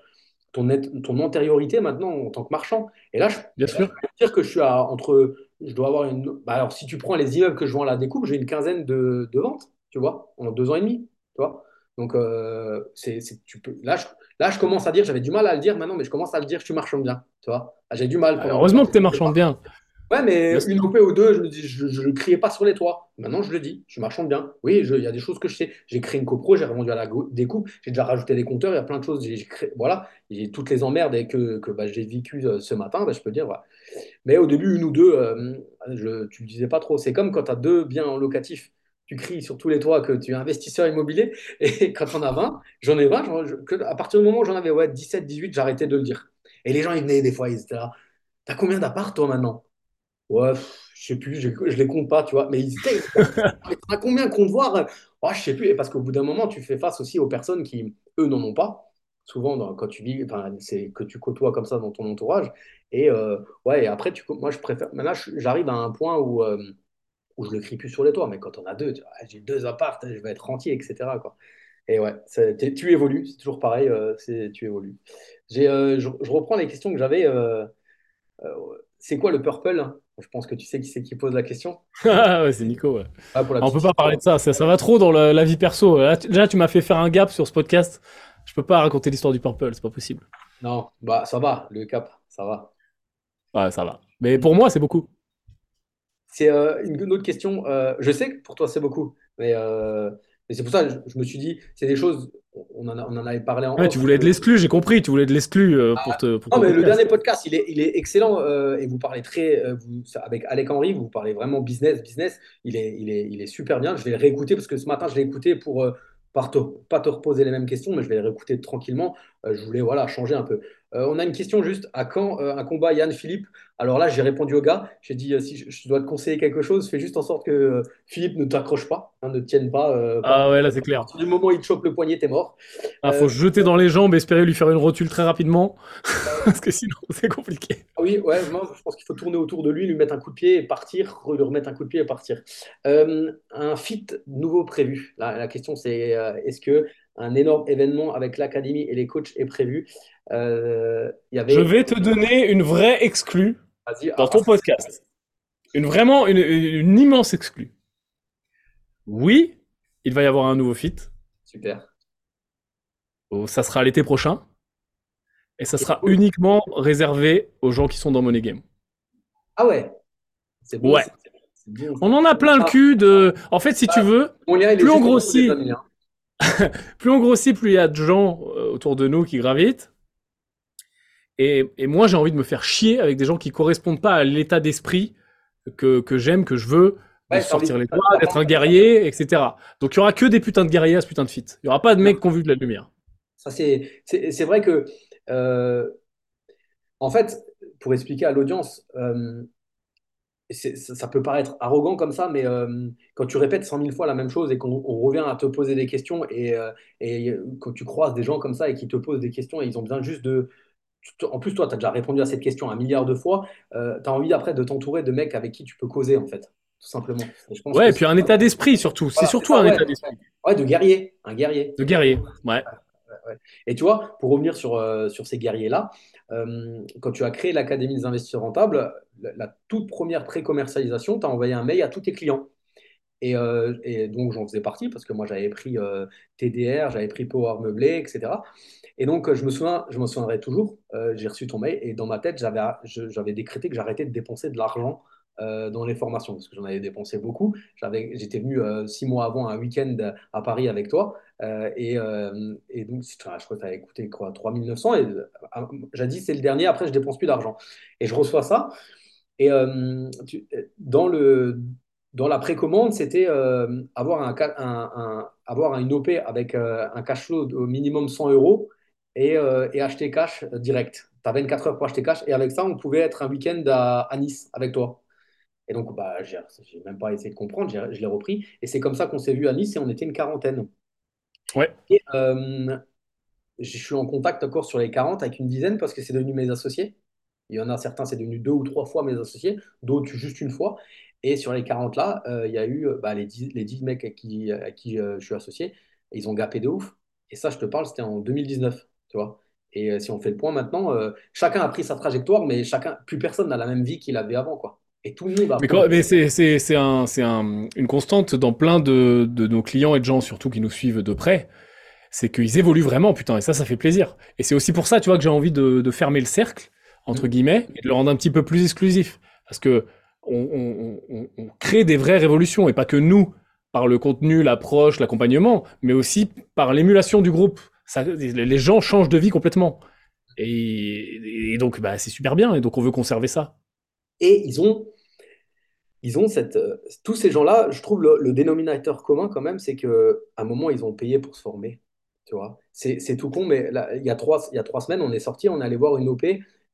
Speaker 1: ton, ton antériorité maintenant en tant que marchand. Et là, je,
Speaker 2: Bien sûr.
Speaker 1: peux dire que je suis à, entre. Je dois avoir une. bah, alors, si tu prends les immeubles que je vends à la découpe, j'ai une quinzaine de, de ventes, tu vois, en deux ans et demi. Tu vois. Donc, euh, c'est, c'est- tu peux, là, je, là, je commence à dire, j'avais du mal à le dire maintenant, mais je commence à le dire, tu marches bien. Tu vois. Ah, J'ai du mal
Speaker 2: Heureusement que tu es marchand de bien.
Speaker 1: Ouais, mais une OP ou deux, je me dis, je ne criais pas sur les toits. Maintenant, je le dis, je suis marchand de bien. Oui, je- il y a des choses que je sais. J'ai créé une copro, j'ai revendu à la go- découpe, j'ai déjà rajouté des compteurs, il y a plein de choses. J'ai j'ai créé, voilà, j'ai toutes les emmerdes que, que bah, j'ai vécu euh, ce matin, bah, je peux dire. Mais au début, une ou deux, euh, je, tu ne le disais pas trop. C'est comme quand tu as deux biens en locatif. Tu cries sur tous les toits que tu es investisseur immobilier. [LAUGHS] Et quand on a 20, j'en ai 20, j'en- je- que- à partir du moment où j'en avais ouais, 17, 18, j'arrêtais de le dire. Et les gens, ils venaient des fois, ils étaient là. T'as combien d'appart, toi, maintenant? Ouais, pff, je sais plus, je, je les compte pas, tu vois. Mais ils étaient. [LAUGHS] Mais t'en as combien compte voir? Oh, je sais plus. Et parce qu'au bout d'un moment, tu fais face aussi aux personnes qui, eux, n'en ont pas. Souvent, dans- quand tu vis, enfin, c'est que tu côtoies comme ça dans ton entourage. Et euh, ouais, et après, tu, moi, je préfère. Maintenant, j'arrive à un point où, euh, où je le crie plus sur les toits. Mais quand on a deux, j'ai deux apparts, je vais être rentier, etc. quoi. Et ouais, tu évolues, c'est toujours pareil, euh, c'est, tu évolues. Euh, je, je reprends les questions que j'avais. euh, euh, c'est quoi le purple? hein Je pense que tu sais qui c'est qui pose la question. [LAUGHS]
Speaker 2: Ah ouais, c'est Nico. ouais.
Speaker 1: Ah, pour la
Speaker 2: Ah, On peut pas parler de ça, ça, ça va trop dans le- la vie perso. Là, tu- déjà, tu m'as fait faire un gap sur ce podcast. Je peux pas raconter l'histoire du Purple, c'est pas possible.
Speaker 1: Non, bah ça va, le cap, ça va.
Speaker 2: Ouais, ça va. Mais pour moi, c'est beaucoup.
Speaker 1: C'est euh, une, une autre question. euh, je sais que pour toi c'est beaucoup, mais euh, c'est pour ça que je, je me suis dit, c'est des choses, on en, a- on en avait parlé en
Speaker 2: Ouais,
Speaker 1: off.
Speaker 2: tu voulais de l'exclu, j'ai compris, tu voulais de l'exclu euh, pour, te, pour
Speaker 1: Non, mais le
Speaker 2: podcast.
Speaker 1: dernier podcast, il est, il est excellent et vous parlez très, vous- avec Alec Henry, vous parlez vraiment business, business. Il est, il est, il est super bien. Je vais le réécouter parce que ce matin, je l'ai écouté pour pas te, pas te reposer les mêmes questions, mais je vais le réécouter tranquillement. Euh, je voulais voilà, changer un peu. Euh, on a une question juste à quand euh, un combat Yann Philippe? Alors là, j'ai répondu au gars. J'ai dit euh, si je, je dois te conseiller quelque chose, fais juste en sorte que Philippe ne t'accroche pas, hein, ne te tienne pas. pas.
Speaker 2: Ah ouais, là c'est clair.
Speaker 1: du moment où il te chope le poignet, t'es mort.
Speaker 2: Ah, faut se jeter dans les jambes, espérer lui faire une rotule très rapidement, [LAUGHS] parce que sinon [LAUGHS] c'est compliqué.
Speaker 1: Ah Oui, ouais, moi, je pense qu'il faut tourner autour de lui, lui mettre un coup de pied et partir, lui remettre un coup de pied et partir. Un fit nouveau prévu. La, la question, c'est est-ce que un énorme événement avec l'académie et les coachs est prévu? Euh,
Speaker 2: Je vais te donner une vraie exclue dans
Speaker 1: ah,
Speaker 2: ton podcast. Une vraiment, une, une immense exclue. Oui, il va y avoir un nouveau feat.
Speaker 1: super.
Speaker 2: Oh, Ça sera l'été prochain. Et ça sera
Speaker 1: cool.
Speaker 2: uniquement réservé aux gens qui sont dans Money Game.
Speaker 1: Ah ouais, c'est bon.
Speaker 2: Ouais. On en a plein le
Speaker 1: Ah.
Speaker 2: cul de. En fait, si tu veux, plus on grossit. [LAUGHS] plus on grossit, plus il y a de gens euh, autour de nous qui gravitent. Et, et moi, j'ai envie de me faire chier avec des gens qui correspondent pas à l'état d'esprit que, que j'aime, que je veux, de
Speaker 1: Ouais,
Speaker 2: sortir les doigts, d'être un guerrier, etc. Donc il y aura que des putains de guerriers à ce putain de fit. Il y aura pas de mecs qui ont vu de la lumière.
Speaker 1: Ça, c'est c'est- vrai que, euh, en fait, pour expliquer à l'audience, euh, ça, ça peut paraître arrogant comme ça, mais euh, quand tu répètes cent mille fois la même chose et qu'on on revient à te poser des questions et, euh, et quand tu croises des gens comme ça et qui te posent des questions et ils ont besoin juste de... En plus, toi, tu as déjà répondu à cette question un milliard de fois, tu as envie après de t'entourer de mecs avec qui tu peux causer, en fait, tout simplement. Et je pense
Speaker 2: Ouais, et puis un état d'esprit surtout. C'est surtout
Speaker 1: ça,
Speaker 2: un
Speaker 1: ouais.
Speaker 2: état d'esprit.
Speaker 1: Ouais, de guerrier, un guerrier.
Speaker 2: De guerrier. Ouais.
Speaker 1: Et tu vois, pour revenir sur, euh, sur ces guerriers-là, euh, quand tu as créé l'Académie des investisseurs rentables, la, toute première pré-commercialisation, tu as envoyé un mail à tous tes clients. Et, euh, et donc, j'en faisais partie parce que moi, j'avais pris TDR, j'avais pris Power Meublé, etc. Et donc, je me souviens, je me souviendrai toujours, j'ai reçu ton mail et dans ma tête, j'avais décrété que j'arrêtais de dépenser de l'argent euh, dans les formations parce que j'en avais dépensé beaucoup. J'étais venu euh, six mois avant un week-end à Paris avec toi euh, et, et donc, je crois que tu avais coûté quoi, 3900 et dit c'est le dernier, après, je dépense plus d'argent. Et je reçois ça. Et dans le, dans la précommande, c'était avoir, un, un- un- avoir une OP avec un cash flow au minimum 100 euros et, et acheter cash direct. Tu as 24 heures pour acheter cash et avec ça, on pouvait être un week-end à Nice avec toi. Et donc, bah, j'ai même pas essayé de comprendre, je l'ai repris. Et c'est comme ça qu'on s'est vu à Nice et on était une quarantaine.
Speaker 2: Ouais.
Speaker 1: Et euh, je suis en contact encore sur les 40 avec une dizaine parce que c'est devenu mes associés. Il y en a certains, c'est devenu deux ou trois fois mes associés, d'autres juste une fois. Et sur les 40 là, euh, il y a eu bah, les 10, les 10 mecs à qui, à qui euh, je suis associé. Ils ont gapé de ouf. Et ça, je te parle, c'était en 2019, tu vois. Et si on fait le point maintenant, chacun a pris sa trajectoire, mais chacun, plus personne n'a la même vie qu'il avait avant, quoi. Et tout le monde a
Speaker 2: Mais, quand- mais c'est c'est- c'est un, c'est un- une constante dans plein de, de nos clients et de gens surtout qui nous suivent de près, c'est qu'ils évoluent vraiment, putain, et ça, ça fait plaisir. Et c'est aussi pour ça, tu vois, que j'ai envie de, de fermer le cercle, entre
Speaker 1: Mm.
Speaker 2: guillemets, et de le rendre un petit peu plus exclusif. Parce que on, on- on- on crée des vraies révolutions, et pas que nous, par le contenu, l'approche, l'accompagnement, mais aussi par l'émulation du groupe. Ça, les les gens changent de vie complètement. Et, et donc, bah, c'est super bien, et donc on veut conserver ça.
Speaker 1: Et ils ont, ils ont cette, euh, tous ces gens-là, je trouve le, dénominateur commun quand même, c'est qu'à un moment, ils ont payé pour se former. Tu vois, c'est tout con, mais il y a trois, il y a trois semaines, on est sorti, on est allé voir une OP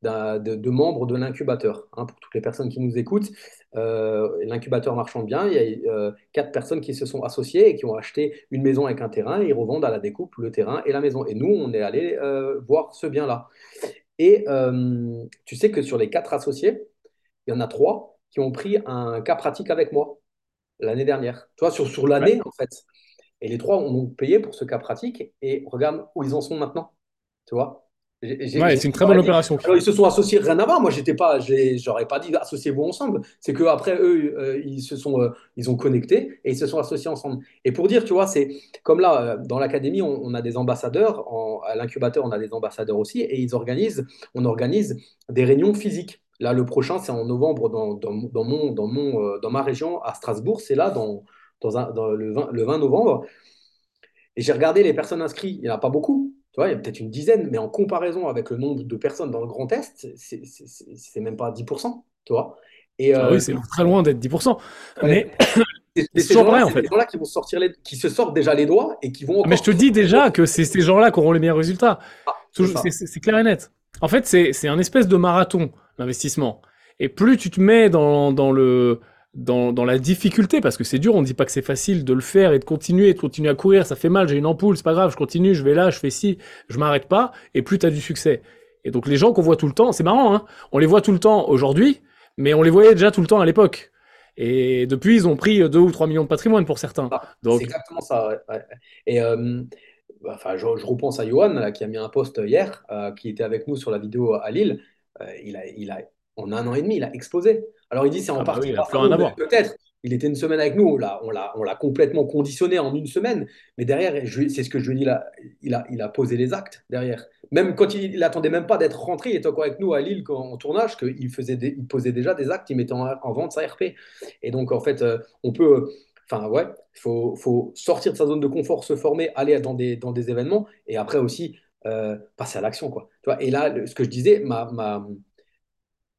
Speaker 1: de, membres de l'incubateur. hein, pour toutes les personnes qui nous écoutent, euh, l'incubateur marchand bien, il y a euh, quatre personnes qui se sont associées et qui ont acheté une maison avec un terrain et ils revendent à la découpe le terrain et la maison. Et nous, on est allé voir ce bien-là. Et tu sais que sur les quatre associés, il y en a trois qui ont pris un cas pratique avec moi l'année dernière. Tu vois, sur, sur
Speaker 2: Ouais.
Speaker 1: l'année, en fait. Et les trois ont donc payé pour ce cas pratique et regarde où ils en sont maintenant. Tu vois?
Speaker 2: Ouais, c'est une très bonne opération.
Speaker 1: Alors, ils se sont associés rien à voir. Moi, j'étais pas, j'aurais pas dit associez-vous ensemble. C'est que après eux, euh, ils se sont, euh, ils ont connecté et ils se sont associés ensemble. Et pour dire, tu vois, c'est comme là, euh, dans l'académie, on, on a des ambassadeurs. En- à l'incubateur, on a des ambassadeurs aussi et ils organisent, on organise des réunions physiques. Là, le prochain, c'est en novembre dans, dans, dans mon, dans, mon, euh, dans ma région à Strasbourg. C'est là, dans, dans, un, dans le, 20, le 20 novembre. Et j'ai regardé les personnes inscrites, il n'y en a pas beaucoup, tu vois, il y a peut-être une dizaine, mais en comparaison avec le nombre de personnes dans le Grand Est, c'est même pas 10%, tu vois. Et
Speaker 2: Ah
Speaker 1: euh,
Speaker 2: oui, c'est très loin d'être 10%.
Speaker 1: ouais,
Speaker 2: Mais [COUGHS]
Speaker 1: c'est ces
Speaker 2: toujours pareil, en fait.
Speaker 1: gens-là qui vont sortir les, qui se sortent déjà les doigts et qui vont
Speaker 2: Mais je te dis déjà que c'est ces gens-là qui auront les meilleurs résultats.
Speaker 1: Ah, c'est
Speaker 2: clair et net. En fait, c'est un espèce de marathon, l'investissement. Et plus tu te mets dans, dans le, dans, dans la difficulté, parce que c'est dur, on ne dit pas que c'est facile de le faire et de continuer, de continuer à courir, ça fait mal, j'ai une ampoule, c'est pas grave, je continue, je vais là, je fais ci, je m'arrête pas, et plus tu as du succès. Et donc les gens qu'on voit tout le temps, c'est marrant, hein, on les voit tout le temps aujourd'hui, mais on les voyait déjà tout le temps à l'époque. Et depuis, ils ont pris 2 ou 3 millions de patrimoine pour certains.
Speaker 1: Ah, c'est exactement ça. ouais, ouais. Et euh, enfin, je, je repense à Johan là, qui a mis un post hier, euh, qui était avec nous sur la vidéo à Lille. Euh, il a, il a, en un an et demi, il a explosé. Alors il dit c'est en
Speaker 2: ah bah oui,
Speaker 1: partie mais
Speaker 2: voir.
Speaker 1: peut-être. Il était une semaine avec nous, on l'a, on complètement conditionné en une semaine. Mais derrière, c'est ce que je lui dis là, il a, il a posé les actes derrière. Même quand il, il attendait même pas d'être rentré, il était encore avec nous à Lille quand- en tournage, qu'il il posait déjà des actes, il mettait en, en vente sa RP. Et donc en fait, euh, on peut, enfin ouais, il faut, faut sortir de sa zone de confort, se former, aller dans des, dans des événements, et après aussi euh, passer à l'action, quoi. Tu vois, et là, le- ce que je disais, ma, ma,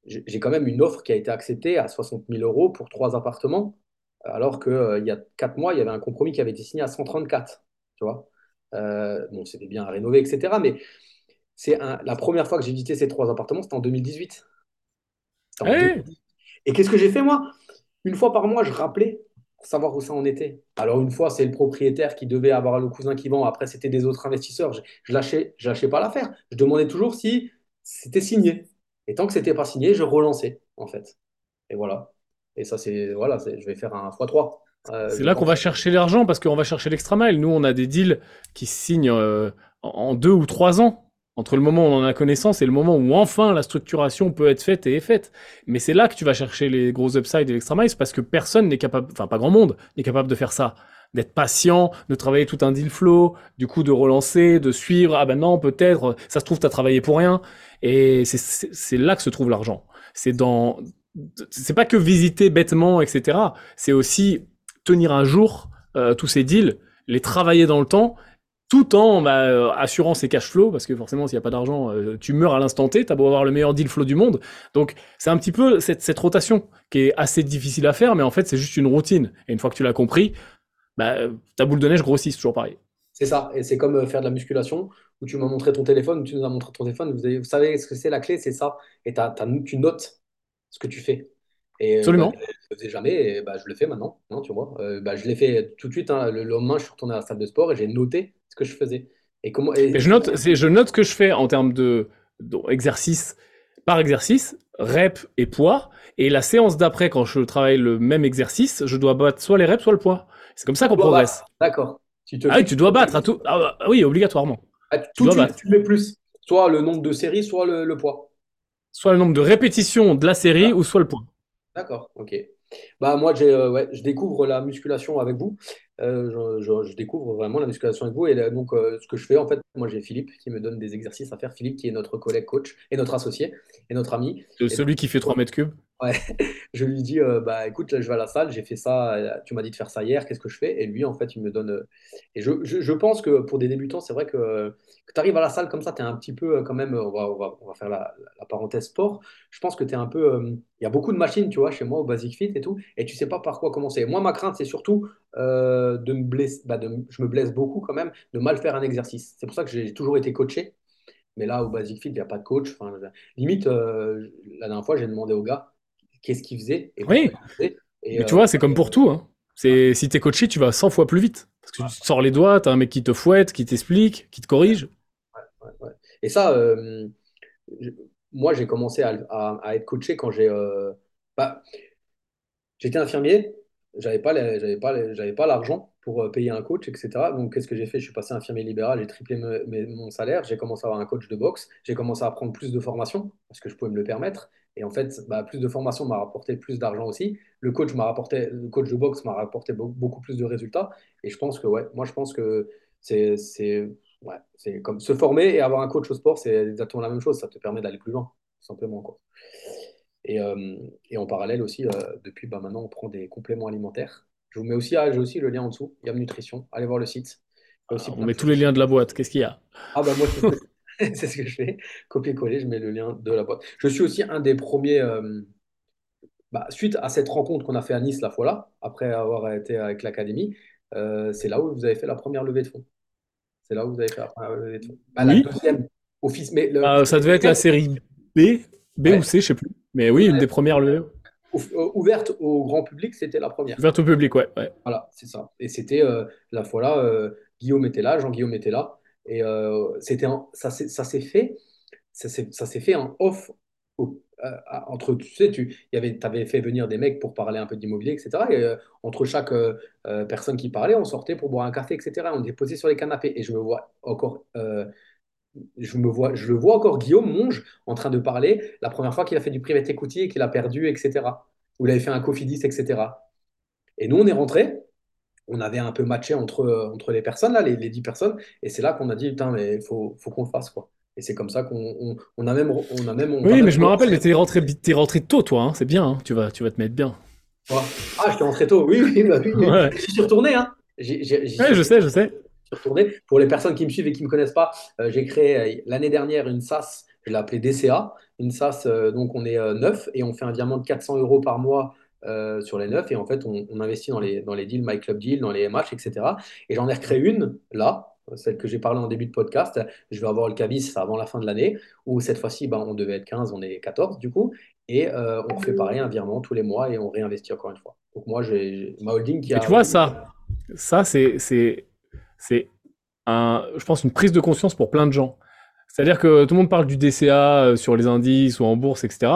Speaker 1: j'ai quand même une offre qui a été acceptée à 60 000 euros pour trois appartements, alors qu'il il y a quatre mois, il y avait un compromis qui avait été signé à 134, tu vois. Euh, bon, c'était bien à rénover, etc. Mais c'est la première fois que j'ai visité ces trois appartements, c'était en 2018. C'était en
Speaker 2: Eh
Speaker 1: 2018. Et qu'est-ce que j'ai fait, moi? Une fois par mois, je rappelais savoir où ça en était. Alors, une fois, c'est le propriétaire qui devait avoir le cousin qui vend. Après, c'était des autres investisseurs. Je, je lâchais, je lâchais pas l'affaire. Je demandais toujours si c'était signé. Et tant que c'était pas signé, je relançais, en fait. Et voilà. Et ça, c'est, voilà, je vais faire un x3, euh,
Speaker 2: C'est là qu'on va chercher l'argent parce qu'on va chercher l'extra mile. Nous, on a des deals qui signent euh, en deux ou trois ans entre le moment où on en a connaissance et le moment où enfin la structuration peut être faite et est faite. Mais c'est là que tu vas chercher les gros upsides et l'extra mile parce que personne n'est capable, enfin pas grand monde n'est capable de faire ça. D'être patient, de travailler tout un deal flow, du coup de relancer, de suivre. Ah ben non, peut-être, ça se trouve, tu as travaillé pour rien. Et c'est là que se trouve l'argent. C'est dans, c'est pas que visiter bêtement, etc. C'est aussi tenir un jour euh, tous ces deals, les travailler dans le temps, tout en bah, euh, assurant ses cash flows, parce que forcément, s'il n'y a pas d'argent, euh, tu meurs à l'instant T, t'as beau avoir le meilleur deal flow du monde. Donc, c'est un petit peu cette, cette rotation qui est assez difficile à faire, mais en fait, c'est juste une routine. Et une fois que tu l'as compris, bah, euh, ta boule de neige grossit, c'est toujours pareil.
Speaker 1: C'est ça. Et c'est comme faire de la musculation où tu m'as montré ton téléphone, tu nous as montré ton téléphone. Vous, avez- vous savez ce que c'est la clé, c'est ça. Et t'as- tu notes ce que tu fais. Et euh, bah,
Speaker 2: Absolument.
Speaker 1: je ne le faisais jamais, et bah, je le fais maintenant, hein, tu vois. Euh, bah, je l'ai fait tout de suite, hein. le lendemain, je suis retourné à la salle de sport et j'ai noté ce que je faisais. Et comment,
Speaker 2: Et je note, c'est, je note ce que je fais en termes de, de exercice par exercice, rep et poids. Et la séance d'après, quand je travaille le même exercice, je dois battre soit les reps, soit le poids. C'est comme ça qu'on progresse.
Speaker 1: D'accord. Tu te
Speaker 2: Ah oui, tu dois battre à tout. Ah, bah, oui, obligatoirement.
Speaker 1: ah,
Speaker 2: Tu
Speaker 1: tout
Speaker 2: dois battre.
Speaker 1: tu mets plus. Soit le nombre de séries, soit le, le poids.
Speaker 2: Soit le nombre de répétitions de la série, ou soit le poids.
Speaker 1: D'accord, ok. Bah moi j'ai euh, ouais, je découvre la musculation avec vous. Euh, je, je- je découvre vraiment la musculation avec vous et là, donc euh, ce que je fais en fait, moi j'ai Philippe qui me donne des exercices à faire. Philippe qui est notre collègue coach et notre associé et notre ami. Donc,
Speaker 2: celui qui fait 3 mètres cubes.
Speaker 1: Ouais, [LAUGHS] je lui dis, euh, bah écoute, là, je vais à la salle, j'ai fait ça, tu m'as dit de faire ça hier, qu'est-ce que je fais? Et lui, en fait, il me donne. Et je, je, pense que pour des débutants, c'est vrai que, tu arrives à la salle comme ça, tu es un petit peu quand même, on va, on va, on va faire la, la parenthèse sport. Je pense que tu es un peu. Il y a beaucoup de machines, tu vois, chez moi au Basic Fit et tout, et tu sais pas par quoi commencer. Moi, ma crainte, c'est surtout euh, de me blesser, bah, de, je me blesse beaucoup quand même, de mal faire un exercice. C'est pour ça que j'ai toujours été coaché. Mais là, au Basic Fit, il n'y a pas de coach. Enfin, limite, euh, la dernière fois, j'ai demandé au gars qu'est-ce qu'il faisait et
Speaker 2: Oui,
Speaker 1: il faisait. Et,
Speaker 2: mais tu
Speaker 1: euh,
Speaker 2: vois, c'est comme pour tout. Hein. C'est, si t'es coaché, tu vas 100 fois plus vite. Parce que tu te sors les doigts, t'as un mec qui te fouette, qui t'explique, qui te corrige.
Speaker 1: ouais, ouais. Et ça, euh, je- moi, j'ai commencé à, à- à être coaché quand j'ai. euh, bah, j'étais infirmier, j'avais pas, j'avais pas, j'avais pas l'argent pour euh, payer un coach, etc. Donc, qu'est-ce que j'ai fait? Je suis passé infirmier libéral, j'ai triplé mon salaire, j'ai commencé à avoir un coach de boxe, j'ai commencé à prendre plus de formation parce que je pouvais me le permettre. Et en fait, bah, plus de formation m'a rapporté plus d'argent aussi. Le coach m'a rapporté, le coach de boxe m'a rapporté beau- beaucoup plus de résultats. Et je pense que, ouais, moi, je pense que c'est, c'est, ouais, c'est comme se former et avoir un coach au sport, c'est exactement la même chose. Ça te permet d'aller plus loin, simplement, quoi. Et, euh, et en parallèle aussi, euh, depuis bah, maintenant, on prend des compléments alimentaires. Je vous mets aussi, ah, j'ai aussi le lien en dessous, Yam Nutrition. Allez voir le site. aussi
Speaker 2: On met tous les liens de la boîte. Qu'est-ce qu'il y a?
Speaker 1: Ah bah moi, [LAUGHS] c'est ce que, je fais. Copier-coller, je mets le lien de la boîte. Je suis aussi un des premiers, euh, bah, suite à cette rencontre qu'on a fait à Nice la fois là, après avoir été avec l'académie, euh, c'est là où vous avez fait la première levée de fonds. C'est là où vous avez fait la première levée de fonds. Bah, la
Speaker 2: Oui.
Speaker 1: deuxième, office, mais le,
Speaker 2: Euh, ça devait être la série B, B ou C, je sais plus. Mais oui, une des premières
Speaker 1: euh, ouverte au grand public, c'était la première.
Speaker 2: Ouverte au public, ouais. ouais.
Speaker 1: Voilà, c'est ça. Et c'était euh, la fois là, euh, Guillaume était là, Jean-Guillaume était là. Et euh, c'était en- ça s'est fait, ça s'est fait en off au- entre, tu sais, tu y avais, avais fait venir des mecs pour parler un peu d'immobilier, etc. Et euh, entre chaque euh, personne qui parlait, on sortait pour boire un café, etc. On était posé sur les canapés. Et je me vois encore, euh, je me vois, je le vois encore, Guillaume Monge, en train de parler la première fois qu'il a fait du private equity et qu'il a perdu, etc. Où il avait fait un Cofidis, etc. Et nous, on est rentrés on avait un peu matché entre, euh, entre les personnes, là, les, les 10 personnes, et c'est là qu'on a dit, putain, mais il faut, faut qu'on le fasse, quoi. Et c'est comme ça qu'on on, on a même, on a même, on
Speaker 2: Oui, mais
Speaker 1: même
Speaker 2: je me rappelle, mais t'es rentré, t'es rentré tôt, toi. hein. C'est bien. hein. Tu vas, tu vas te mettre bien.
Speaker 1: Ah, j'étais rentré tôt, oui, oui, bah oui, oui.
Speaker 2: Ouais.
Speaker 1: J'y suis retourné, hein.
Speaker 2: Ouais, je
Speaker 1: suis
Speaker 2: sais, je sais.
Speaker 1: Pour les personnes qui me suivent et qui ne me connaissent pas, euh, j'ai créé euh, l'année dernière une SaaS, je l'ai appelée DCA. Une SaaS, euh, donc on est neuf et on fait un virement de 400 euros par mois sur les neufs. Et en fait, on, on investit dans les, dans les deals, My Club Deal, dans les MH, etc. Et j'en ai recréé une là, celle que j'ai parlé en début de podcast. Je vais avoir le cabis avant la fin de l'année, où cette fois-ci, ben, on devait être 15, on est 14 du coup. Et euh, on fait pareil, un virement tous les mois et on réinvestit encore une fois. Donc moi, j'ai ma holding qui
Speaker 2: Et
Speaker 1: a...
Speaker 2: tu vois, ça, ça, c'est, c'est, un, je pense, une prise de conscience pour plein de gens. C'est-à-dire que tout le monde parle du DCA euh, sur les indices ou en bourse, etc.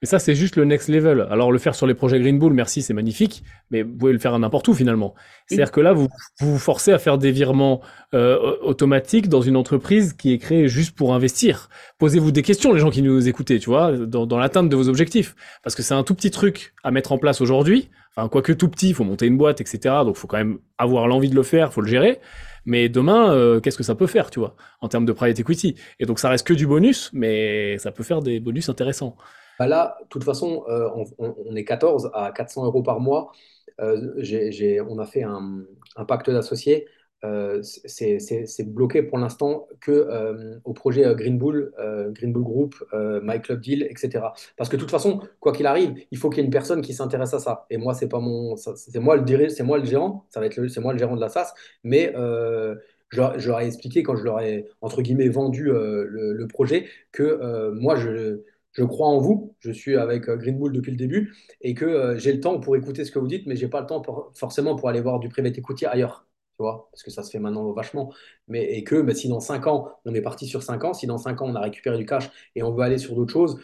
Speaker 2: Mais ça, c'est juste le next level. Alors, le faire sur les projets Green Bull, merci, c'est magnifique, mais vous pouvez le faire à n'importe où finalement. C'est-à-dire que là, vous vous vous forcez à faire des virements euh, automatiques dans une entreprise qui est créée juste pour investir. Posez-vous des questions, les gens qui nous écoutez, tu vois, dans, dans l'atteinte de vos objectifs. Parce que c'est un tout petit truc à mettre en place aujourd'hui. Enfin, quoique tout petit, il faut monter une boîte, etc. Donc, il faut quand même avoir l'envie de le faire, il faut le gérer. Mais demain, euh, qu'est-ce que ça peut faire, tu vois, en termes de private equity? Et donc, ça reste que du bonus, mais ça peut faire des bonus intéressants.
Speaker 1: Bah là, de toute façon, euh, on, est 14 à 400 euros par mois. Euh, on a fait un pacte d'associés. Euh, c'est bloqué pour l'instant que euh, au projet euh, Green Bull, Green Bull Group, My Club Deal, etc. Parce que de toute façon, quoi qu'il arrive, il faut qu'il y ait une personne qui s'intéresse à ça. Et moi, c'est pas mon, c'est moi le c'est moi le gérant. Ça va être c'est moi le gérant de la SAS. Mais je, leur ai expliqué quand je leur ai entre guillemets vendu le, projet que moi je crois en vous, je suis avec Green Bull depuis le début et que j'ai le temps pour écouter ce que vous dites, mais j'ai pas le temps forcément pour aller voir du private equity ailleurs, tu vois, parce que ça se fait maintenant vachement. Mais, et que mais si dans 5 ans, on est parti sur 5 ans, si dans 5 ans on a récupéré du cash et on veut aller sur d'autres choses,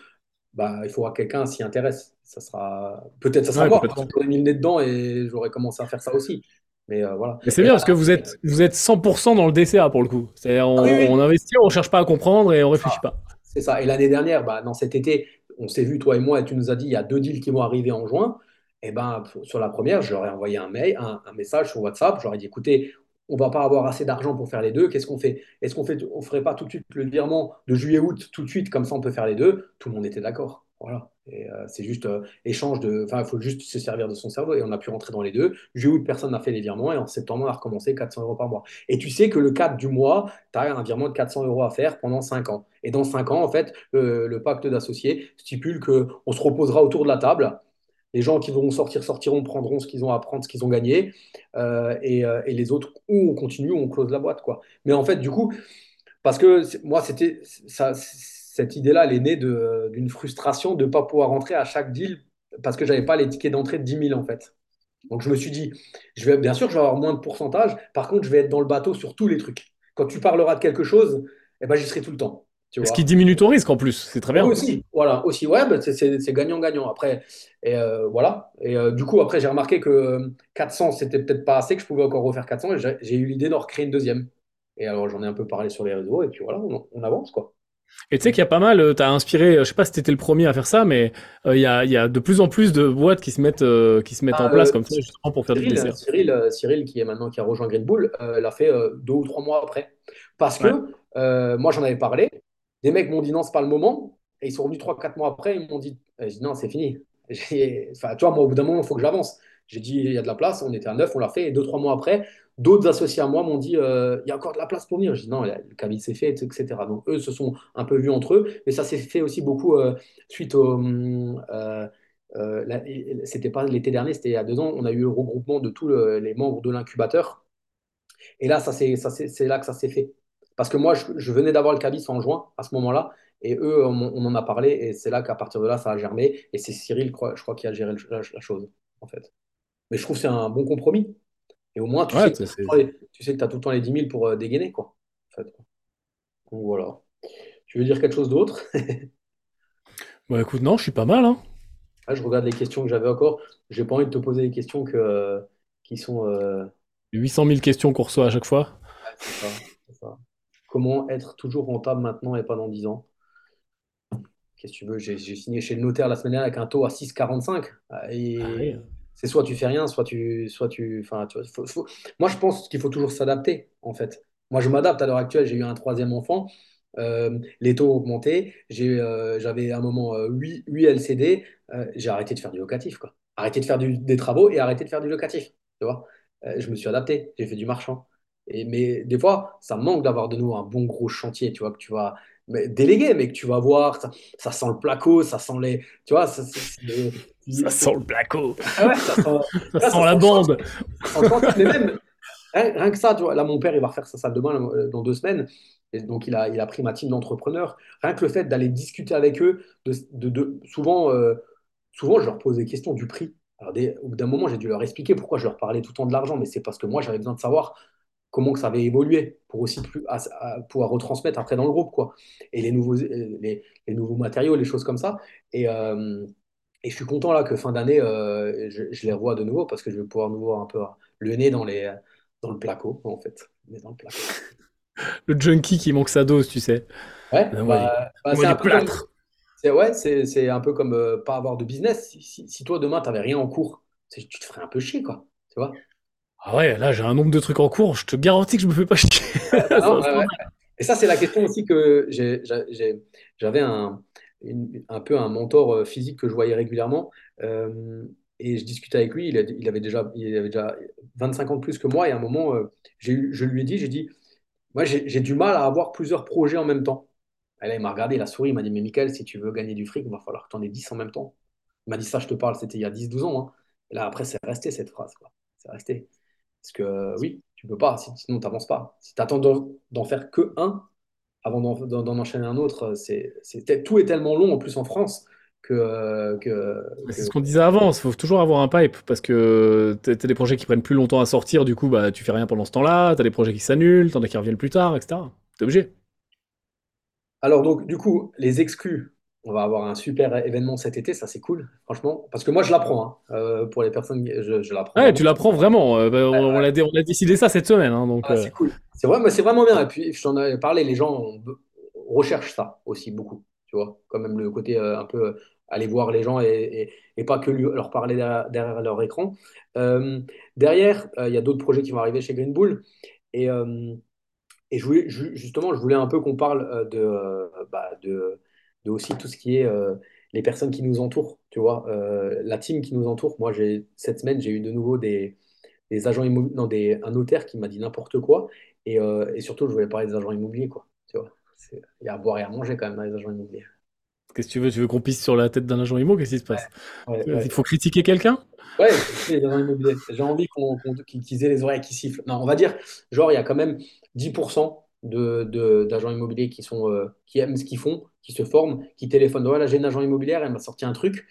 Speaker 1: bah, il faudra que quelqu'un s'y intéresse. Ça sera peut-être ça sera
Speaker 2: Ouais,
Speaker 1: moi, j'aurais mis le nez dedans et j'aurais commencé à faire ça aussi. Mais euh, voilà.
Speaker 2: Mais c'est bien parce que vous êtes, vous êtes 100% dans le DCA pour le coup. C'est-à-dire,
Speaker 1: ah oui,
Speaker 2: on,
Speaker 1: oui,
Speaker 2: on investit, on cherche pas à comprendre et on réfléchit pas.
Speaker 1: C'est ça. Et l'année dernière, bah, dans cet été, on s'est vu, toi et moi, et tu nous as dit, il y a deux deals qui vont arriver en juin. Et ben, sur la première, je leur ai envoyé un mail, un, message sur WhatsApp. Je leur ai dit, écoutez, on va pas avoir assez d'argent pour faire les deux. Qu'est-ce qu'on fait? Est-ce qu'on fait, on ferait pas tout de suite le virement de juillet-août, tout de suite, comme ça on peut faire les deux? Tout le monde était d'accord. Voilà. Et euh, c'est juste euh, échange de. Enfin, il faut juste se servir de son cerveau. Et on a pu rentrer dans les deux. Juillet-août, personne n'a fait les virements. Et en septembre, on a recommencé 400 euros par mois. Et tu sais que le 4 du mois, tu as un virement de 400 euros à faire pendant 5 ans. Et dans 5 ans, en fait, le, le pacte d'associés stipule qu'on se reposera autour de la table. Les gens qui vont sortir, sortiront, prendront ce qu'ils ont à prendre, ce qu'ils ont gagné. Euh, et, euh, et les autres, ou on continue, ou on close la boîte. Quoi. Mais en fait, du coup, parce que moi, c'était ça, cette idée-là, elle est née d'une frustration de ne pas pouvoir rentrer à chaque deal parce que j'avais pas les tickets d'entrée de 10 000 en fait. Donc je me suis dit, je vais, bien sûr, je vais avoir moins de pourcentage. Par contre, je vais être dans le bateau sur tous les trucs. Quand tu parleras de quelque chose, eh ben, j'y serai tout le temps. Tu
Speaker 2: Ce qui diminue ton risque en plus, c'est très
Speaker 1: Oui,
Speaker 2: bien.
Speaker 1: aussi, voilà, aussi, ouais, bah, c'est gagnant-gagnant. Après, et euh, voilà. Et euh, du coup, après, j'ai remarqué que euh, 400, c'était peut-être pas assez, que je pouvais encore refaire 400. Et j'ai eu l'idée d'en recréer une deuxième. Et alors, j'en ai un peu parlé sur les réseaux. Et puis voilà, on, on avance, quoi.
Speaker 2: Et tu sais qu'il y a pas mal, tu as inspiré, euh, je sais pas si t'étais le premier à faire ça, mais euh, il y, a, il y a de plus en plus de boîtes qui se mettent, euh, qui se mettent en
Speaker 1: Ah,
Speaker 2: place
Speaker 1: euh,
Speaker 2: comme ça justement pour faire du
Speaker 1: Cyril,
Speaker 2: DCA.
Speaker 1: Cyril, euh, Cyril, qui est maintenant qui a rejoint Green Bull, euh, l'a fait euh, deux ou trois mois après. Parce que
Speaker 2: Ouais.
Speaker 1: euh, moi, j'en avais parlé. Des mecs m'ont dit non, c'est pas le moment. Et ils sont revenus trois, quatre mois après. Ils m'ont dit, euh, j'ai dit non, c'est fini. [LAUGHS] J'ai- Enfin, tu vois, moi, au bout d'un moment, il faut que j'avance. J'ai dit, il y a de la place. On était à neuf, on l'a fait. Et deux, trois mois après, d'autres associés à moi m'ont dit, euh, il y a encore de la place pour venir. Je dis, non, le cabis s'est fait, etc. Donc, eux se sont un peu vus entre eux, mais ça s'est fait aussi beaucoup euh, suite au... la- c'était pas l'été dernier, c'était il y a deux ans, on a eu le regroupement de tous le- les membres de l'incubateur. Et là, ça, c'est là que ça s'est fait. Parce que moi, je, je venais d'avoir le cabis en juin, à ce moment-là, et eux, on, on en a parlé, et c'est là qu'à partir de là, ça a germé, et c'est Cyril, je crois, qui a géré la, la chose, en fait. Mais je trouve que c'est un bon compromis. Et au moins, tu
Speaker 2: Ouais,
Speaker 1: sais que tu as tout le temps les 10 000 pour euh, dégainer, quoi. En fait. Donc voilà. Tu veux dire quelque chose d'autre? [LAUGHS]
Speaker 2: Bah écoute, non, je suis pas mal, hein.
Speaker 1: Ah, je regarde les questions que j'avais encore. J'ai pas envie de te poser des questions que, euh, qui sont... euh,
Speaker 2: 800 000 questions qu'on reçoit à chaque fois.
Speaker 1: ouais, c'est ça, c'est ça. Comment être toujours rentable maintenant et pas dans 10 ans? Qu'est-ce que tu veux? J'ai signé chez le notaire la semaine dernière avec un taux à 6,45. Ah,
Speaker 2: Ah oui.
Speaker 1: C'est soit tu fais rien, soit tu. Soit tu enfin, tu vois, faut- faut- Moi, je pense qu'il faut toujours s'adapter, en fait. Moi, je m'adapte à l'heure actuelle. J'ai eu un troisième enfant. Euh, les taux ont augmenté. Euh, j'avais à un moment euh, 8, 8 LCD. Euh, j'ai arrêté de faire du locatif, quoi. Arrêté de faire du- des travaux et arrêté de faire du locatif. Tu vois? Euh, je me suis adapté. J'ai fait du marchand. Et, mais des fois, ça manque d'avoir de nouveau un bon gros chantier, tu vois, que tu vas mais déléguer, mais que tu vas voir ça sent le placo, ça sent les. Tu vois, ça,
Speaker 2: sent le placo,
Speaker 1: Ah ouais, ça sent, [LAUGHS]
Speaker 2: ça
Speaker 1: là,
Speaker 2: sent la bande.
Speaker 1: Mais même, rien, rien que ça, tu vois, là, mon père, il va refaire sa salle de bain là, dans deux semaines. Et donc, il a, il a pris ma team d'entrepreneurs. Rien que le fait d'aller discuter avec eux, de, de, de- souvent, euh, souvent, je leur pose des questions du prix. Alors, des- au bout d'un moment, j'ai dû leur expliquer pourquoi je leur parlais tout le temps de l'argent, mais c'est parce que moi, j'avais besoin de savoir comment que ça avait évolué pour aussi plus, à- à pouvoir retransmettre après dans le groupe, quoi. Et les nouveaux, euh, les, les nouveaux matériaux, les choses comme ça. Et, euh, et je suis content là que fin d'année, euh, je, je les revois de nouveau parce que je vais pouvoir nous voir un peu le nez dans les, dans le placo, en fait. Le nez dans le placo. [LAUGHS]
Speaker 2: Le junkie qui manque sa dose, tu sais.
Speaker 1: Ouais,
Speaker 2: Ah
Speaker 1: bah, bah, c'est un
Speaker 2: plâtre.
Speaker 1: c'est ouais, c'est, un peu comme euh, pas avoir de business. Si, si, si toi demain t'avais rien en cours, tu te ferais un peu chier, quoi. Tu vois?
Speaker 2: Ah ouais, là, j'ai un nombre de trucs en cours, je te garantis que je me fais pas chier. [LAUGHS]
Speaker 1: Ouais. Et ça, c'est la question aussi que j'avais un, un peu un mentor euh, physique que je voyais régulièrement. euh, et je discutais avec lui, il, avait déjà, il avait déjà 25 ans de plus que moi. Et à un moment, euh, je lui ai dit, j'ai dit, moi, j'ai du mal à avoir plusieurs projets en même temps. Et là, il m'a regardé, il a souri, il m'a dit, mais Michael, si tu veux gagner du fric, il va falloir que tu en aies 10 en même temps. Il m'a dit ça, je te parle, c'était il y a dix douze ans. hein. Là, après, c'est resté cette phrase. C'est resté. Parce que euh, oui, tu peux pas, si- sinon tu n'avances pas. Si tu attends d'en faire que un avant d'en enchaîner un autre, c'est, c'est, tout est tellement long, en plus en France, que, euh, que,
Speaker 2: C'est ce qu'on disait avant, il faut toujours avoir un pipe parce que t'as t'as des projets qui prennent plus longtemps à sortir, du coup, bah, tu fais rien pendant ce temps-là, t'as des projets qui s'annulent, t'en as qui reviennent plus tard, etc. T'es obligé.
Speaker 1: Alors, donc, du coup, les exclus, on va avoir un super événement cet été, ça c'est cool, franchement. Parce que moi, je l'apprends, hein. Euh, pour les personnes, je, je l'apprends
Speaker 2: Ouais, tu l'apprends vraiment. euh, bah, on, a décidé ça cette semaine, hein, donc.
Speaker 1: Ah,
Speaker 2: euh,
Speaker 1: c'est cool. C'est vrai, mais c'est vraiment bien. Et puis, je t'en avais parlé, les gens recherchent ça aussi beaucoup. Tu vois, quand même le côté un peu aller voir les gens et, et- et pas que lui- leur parler derrière, derrière leur écran. Derrière, il y a d'autres projets qui vont arriver chez Green Bull. Et, et je voulais, ju- justement, je voulais un peu qu'on parle de, bah, de, de aussi tout ce qui est euh, les personnes qui nous entourent. Tu vois, Euh, la team qui nous entoure. Moi, j'ai, cette semaine, j'ai eu de nouveau des des agents immobiliers, non, des, un notaire qui m'a dit n'importe quoi. Et, euh, et surtout, je voulais parler des agents immobiliers, quoi. Tu vois, il y a à boire et à manger quand même dans les agents immobiliers.
Speaker 2: Qu'est-ce que tu veux? Tu veux qu'on pisse sur la tête d'un agent immo? Qu'est-ce qui se passe?
Speaker 1: Ouais, ouais.
Speaker 2: Il faut critiquer quelqu'un?
Speaker 1: Ouais, les agents immobiliers. J'ai envie qu'on, qu'ils aient les oreilles qui sifflent. Non, on va dire, genre, il y a quand même 10% de, de- d'agents immobiliers qui sont, euh, qui aiment ce qu'ils font, qui se forment, qui téléphonent. Voilà, j'ai une agent immobilière, elle m'a sorti un truc.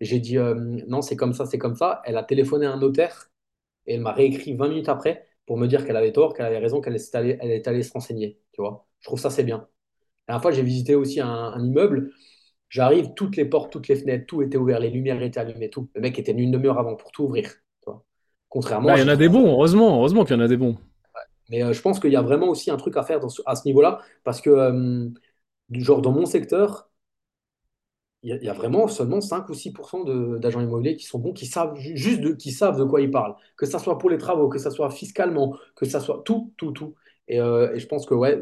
Speaker 1: J'ai dit, euh, non, c'est comme ça, c'est comme ça. Elle a téléphoné à un notaire et elle m'a réécrit 20 minutes après pour me dire qu'elle avait tort, qu'elle avait raison, qu'elle est allée, elle est allée se renseigner. Tu vois, je trouve ça, c'est bien. La dernière fois, j'ai visité aussi un, un immeuble. J'arrive, toutes les portes, toutes les fenêtres, tout était ouvert, les lumières étaient allumées, tout. Le mec était venu une demi-heure avant pour tout ouvrir. Tu vois. Contrairement,
Speaker 2: Bah, il y en a des bons, heureusement, heureusement qu'il y en a des bons.
Speaker 1: Mais euh, je pense qu'il y a vraiment aussi un truc à faire à ce niveau-là, parce que, euh, genre, dans mon secteur, il y, a vraiment seulement 5 ou 6% de- d'agents immobiliers qui sont bons, qui savent ju- juste de, qui savent de quoi ils parlent. Que ça soit pour les travaux, que ça soit fiscalement, que ça soit tout, tout, tout. Et, euh, je pense que ouais,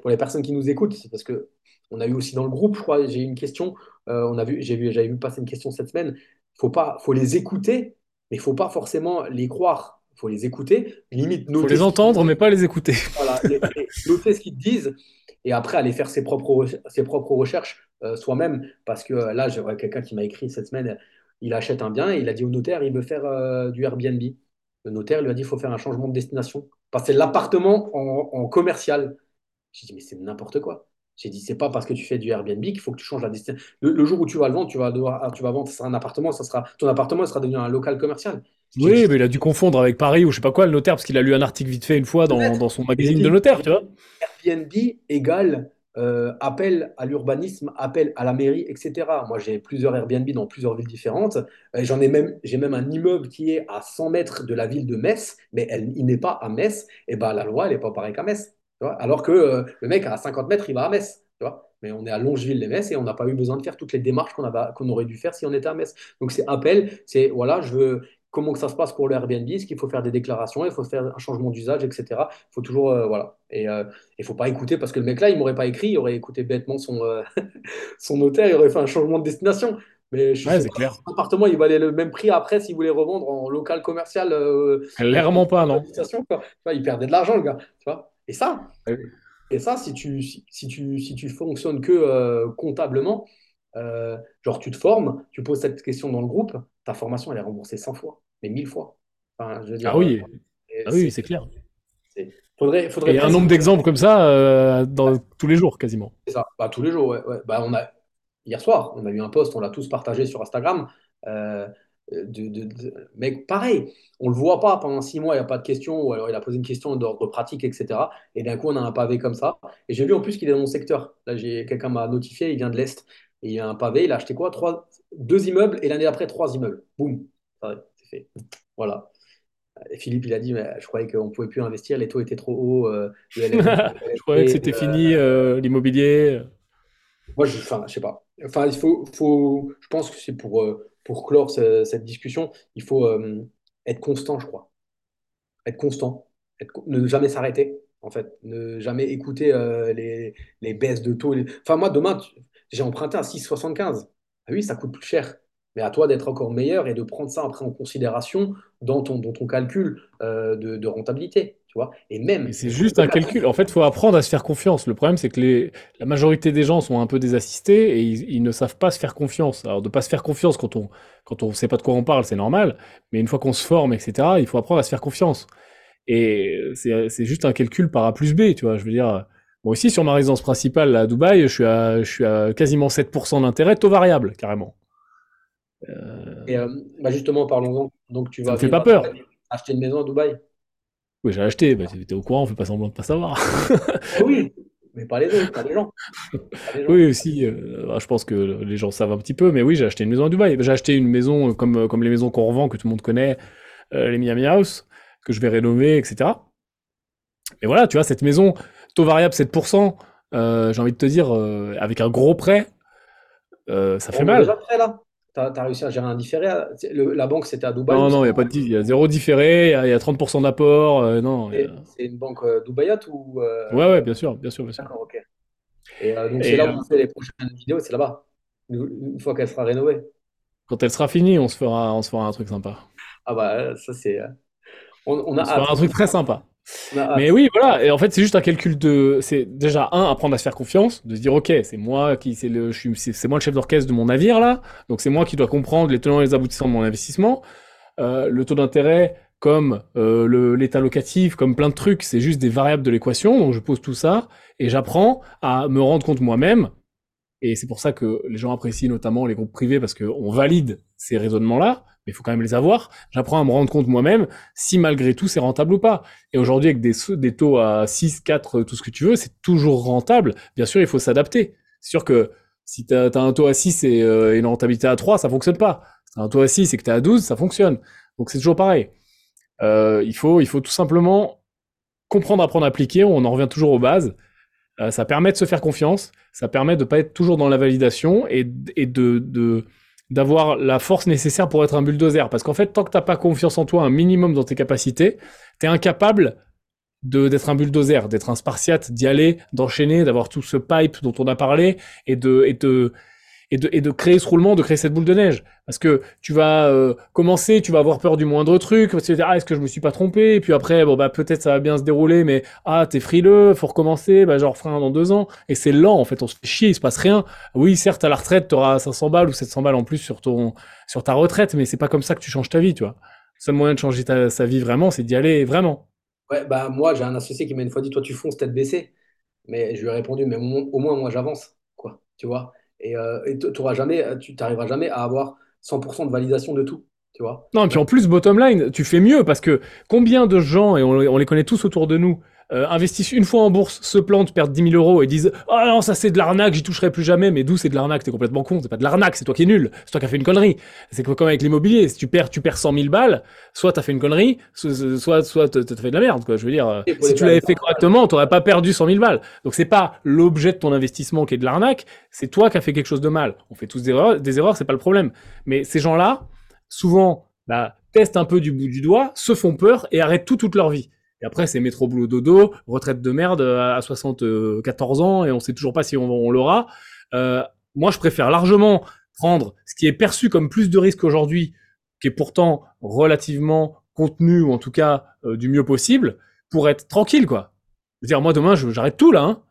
Speaker 1: pour les personnes qui nous écoutent, c'est parce que on a eu aussi dans le groupe, je crois, j'ai eu une question, vu, vu, j'avais vu passer une question cette semaine. Faut pas, faut les écouter, mais il faut pas forcément les croire. Faut les écouter, limite
Speaker 2: noter. faut les entendre, mais pas les écouter.
Speaker 1: Voilà, noter ce qu'ils te disent, et après aller faire ses propres, ses propres recherches euh, soi-même. Parce que euh, là, j'ai quelqu'un qui m'a écrit cette semaine, il achète un bien et il a dit au notaire, il veut faire euh, du Airbnb. Le notaire lui a dit, il faut faire un changement de destination. Passer l'appartement en, commercial. J'ai dit, mais c'est n'importe quoi. J'ai dit, c'est pas parce que tu fais du Airbnb qu'il faut que tu changes la destination. Le, jour où tu vas le vendre, tu vas, devoir, tu vas vendre, ça sera un appartement, ça sera, ton appartement sera devenu un local commercial.
Speaker 2: Oui, mais il a dû confondre avec Paris ou je sais pas quoi, le notaire, parce qu'il a lu un article vite fait une fois dans, dans son magazine de notaire, tu vois.
Speaker 1: Airbnb égale euh, appel à l'urbanisme, appel à la mairie, etc. Moi, j'ai plusieurs Airbnb dans plusieurs villes différentes. J'en ai même, j'ai même un immeuble qui est à 100 mètres de la ville de Metz, mais elle, il n'est pas à Metz. Et ben, la loi, elle n'est pas pareille qu'à Metz. Alors que euh, le mec à 50 mètres, il va à Metz. Tu vois mais on est à Longeville-les-Metz et on n'a pas eu besoin de faire toutes les démarches qu'on aurait dû faire si on était à Metz. Donc c'est appel, c'est voilà, je veux, comment que ça se passe pour le Airbnb, est-ce qu'il faut faire des déclarations, il faut faire un changement d'usage, etc. Il faut toujours, euh, voilà. Et il euh, ne faut pas écouter, parce que le mec là, il m'aurait pas écrit, il aurait écouté bêtement son, euh, [LAUGHS] son notaire, il aurait fait un changement de destination. Mais je
Speaker 2: ouais, c'est clair.
Speaker 1: Son appartement, il valait le même prix après s'il voulait revendre en local commercial.
Speaker 2: Clairement pas, non.
Speaker 1: il perdait de l'argent, le gars. Tu vois et ça, et ça, si tu, si, tu, si tu fonctionnes que comptablement, genre tu te formes, tu poses cette question dans le groupe, ta formation, elle est remboursée 100 fois mais mille fois.
Speaker 2: ah oui, euh, ah oui c'est clair.
Speaker 1: Faudrait, faudrait
Speaker 2: Et un nombre d'exemples comme ça euh, dans, tous les jours quasiment.
Speaker 1: C'est ça, bah, tous les jours. Ouais, Bah, on a... Hier soir, on a eu un post, on l'a tous partagé sur Instagram. Euh, de, Mais pareil, on le voit pas pendant six mois, il n'y a pas de questions, ou alors il a posé une question d'ordre pratique, etc. Et d'un coup, on a un pavé comme ça. Et j'ai vu en plus qu'il est dans mon secteur. Là, j'ai quelqu'un m'a notifié, il vient de l'Est. Et il y a un pavé, il a acheté quoi? Trois... Deux immeubles, et l'année après, trois immeubles. Boum. Voilà. Et Philippe, il a dit, mais je croyais qu'on ne pouvait plus investir, les taux étaient trop hauts. Euh, [LAUGHS]
Speaker 2: je croyais que c'était fini, euh, l'immobilier.
Speaker 1: Moi, je ne sais pas. Enfin, il faut, faut, je pense que c'est pour, euh, pour clore cette discussion, il faut être constant, je crois. Être constant. ne jamais s'arrêter, en fait. Ne jamais écouter les, les, baisses de taux. Enfin, moi, demain, j'ai emprunté à 6,75. Ah oui, ça coûte plus cher mais à toi d'être encore meilleur et de prendre ça après en considération dans ton, dans ton calcul euh, de, rentabilité. Vois et même.
Speaker 2: C'est juste un calcul. En fait, il faut apprendre à se faire confiance. Le problème, c'est que les, la majorité des gens sont un peu désassistés et ils, ne savent pas se faire confiance. Alors, de ne pas se faire confiance quand on quand on sait pas de quoi on parle, c'est normal. Mais une fois qu'on se forme, etc., il faut apprendre à se faire confiance. Et c'est juste un calcul par A plus B, tu vois. Je veux dire. Moi aussi, sur ma résidence principale à Dubaï, je suis à, je suis à quasiment 7% d'intérêt, taux variable, carrément.
Speaker 1: Euh, Et euh, bah, justement, parlons-en. Donc, tu
Speaker 2: vas me fait pas peur.
Speaker 1: acheter une maison à Dubaï.
Speaker 2: Oui, j'ai acheté. Bah, tu étais au courant, on fait pas semblant de pas savoir. [LAUGHS]
Speaker 1: Oui, mais pas les autres, pas les gens.
Speaker 2: Oui, aussi. Euh, bah, je pense que les gens savent un petit peu, mais oui, j'ai acheté une maison à Dubaï. J'ai acheté une maison comme, comme les maisons qu'on revend, que tout le monde connaît, les Miami House, que je vais rénover, etc. Et voilà, tu vois, cette maison, taux variable 7%, j'ai envie de te dire, avec un gros prêt, ça fait mal.
Speaker 1: Déjà prêt, là tu as, réussi à gérer un différé La banque, c'était à Dubaï
Speaker 2: Non, non, il y a pas de il y a zéro différé, il y a, 30% d'apport. Euh, non.
Speaker 1: C'est une banque euh, Dubaïate ou
Speaker 2: euh... Ouais, ouais, bien sûr, bien sûr, bien sûr.
Speaker 1: D'accord, ok. Et donc c'est là où on fait les prochaines vidéos, c'est là-bas, une fois qu'elle sera rénovée.
Speaker 2: Quand elle sera finie, on se fera, on se fera un truc sympa.
Speaker 1: Ah bah ça c'est.
Speaker 2: On, on, a on se fera un truc très sympa. Mais oui, voilà. Et en fait, c'est juste un calcul de. C'est déjà un apprendre à se faire confiance, de se dire ok, c'est moi qui c'est le, c'est moi le chef d'orchestre de mon navire là, donc c'est moi qui dois comprendre les tenants et les aboutissants de mon investissement. Euh, le taux d'intérêt, comme euh, l'état locatif, comme plein de trucs, c'est juste des variables de l'équation. Donc je pose tout ça et j'apprends à me rendre compte moi-même. Et c'est pour ça que les gens apprécient notamment les groupes privés parce qu'on valide ces raisonnements-là mais il faut quand même les avoir. J'apprends à me rendre compte moi-même si malgré tout c'est rentable ou pas. Et aujourd'hui, avec des, taux à 6, 4, tout ce que tu veux, c'est toujours rentable. Bien sûr, il faut s'adapter. C'est sûr que si tu as, un taux à 6 euh, et une rentabilité à 3, ça fonctionne pas. Si tu as un taux à 6 et que tu es à 12, ça fonctionne. Donc c'est toujours pareil. Euh, il, faut, tout simplement comprendre, apprendre appliquer. On en revient toujours aux bases. Euh, ça permet de se faire confiance. Ça permet de pas être toujours dans la validation et, de d'avoir la force nécessaire pour être un bulldozer. Parce qu'en fait, tant que t'as pas confiance en toi, un minimum dans tes capacités, t'es incapable de d'être un bulldozer, d'être un spartiate, d'y aller, d'enchaîner, d'avoir tout ce pipe dont on a parlé et de et de et de, créer ce roulement, de créer cette boule de neige. Parce que tu vas euh, commencer, tu vas avoir peur du moindre truc, tu vas te dire, ah, est-ce que je me suis pas trompé? Et puis après, bon, bah, peut-être ça va bien se dérouler, mais ah, t'es frileux, faut recommencer, bah, genre, frein dans deux ans. Et c'est lent, en fait, on se fait chier, il se passe rien. Oui, certes, à la retraite, t'auras 500 balles ou 700 balles en plus sur, ton, sur ta retraite, mais c'est pas comme ça que tu changes ta vie, tu vois. Le seul moyen de changer ta, sa vie vraiment, c'est d'y aller vraiment.
Speaker 1: Ouais, bah, moi, j'ai un associé qui m'a une fois dit, toi, tu fonces tête baissée. Mais je lui ai répondu, mais au moins, moi, j'avance, quoi, tu vois. Et euh, tu jamais, tu n'arriveras jamais à avoir 100% de validation de tout. Tu vois
Speaker 2: non, et puis en plus, bottom line, tu fais mieux parce que combien de gens, et on, les connaît tous autour de nous, euh, investissent une fois en bourse, se plantent, perdent 10 000 euros et disent Ah oh non, ça c'est de l'arnaque, j'y toucherai plus jamais. Mais d'où c'est de l'arnaque? T'es complètement con, c'est pas de l'arnaque, c'est toi qui es nul, c'est toi qui as fait une connerie. C'est comme avec l'immobilier, si tu perds, tu perds 100 000 balles, soit t'as fait une connerie, soit, soit t'as fait de la merde, quoi. Je veux dire, si tu l'avais fait correctement, t'aurais pas perdu 100 000 balles. Donc c'est pas l'objet de ton investissement qui est de l'arnaque, c'est toi qui as fait quelque chose de mal. On fait tous des erreurs, des erreurs, c'est pas le problème. Mais ces gens-là, souvent, bah, testent un peu du bout du doigt, se font peur et arrêtent tout toute leur vie. Et après, c'est métro boulot dodo, retraite de merde à 74 ans et on sait toujours pas si on, l'aura. Euh, moi, je préfère largement prendre ce qui est perçu comme plus de risque aujourd'hui, qui est pourtant relativement contenu ou en tout cas euh, du mieux possible, pour être tranquille, quoi. Je veux dire, moi demain, j'arrête tout là. Hein.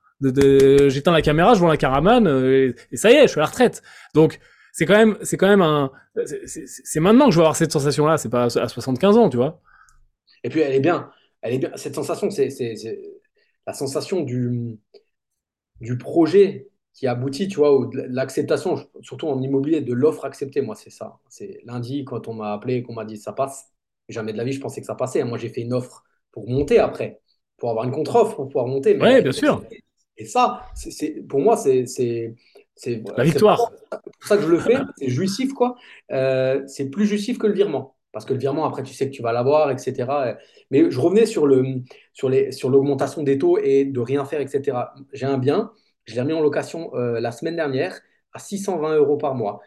Speaker 2: J'éteins la caméra, je vois la caravane euh, et, ça y est, je suis à la retraite. Donc c'est quand même, c'est quand même un, c'est maintenant que je vais avoir cette sensation-là. C'est pas à 75 ans, tu vois.
Speaker 1: Et puis elle est bien est bien. Cette sensation, c'est la sensation du, du projet qui aboutit, tu vois, ou de l'acceptation, surtout en immobilier, de l'offre acceptée. Moi, c'est ça. C'est lundi, quand on m'a appelé, qu'on m'a dit ça passe. Jamais de la vie, je pensais que ça passait. Moi, j'ai fait une offre pour monter après, pour avoir une contre-offre, pour pouvoir monter.
Speaker 2: Oui, bien sûr.
Speaker 1: Et ça, c'est pour moi, c'est
Speaker 2: la victoire.
Speaker 1: C'est pour ça que je le fais. C'est jouissif, quoi. Euh, c'est plus jouissif que le virement parce que le virement, après, tu sais que tu vas l'avoir, etc. Mais je revenais sur, le, sur, sur l'augmentation des taux et de rien faire, etc. J'ai un bien, je l'ai remis en location euh, la semaine dernière à 620 euros par mois.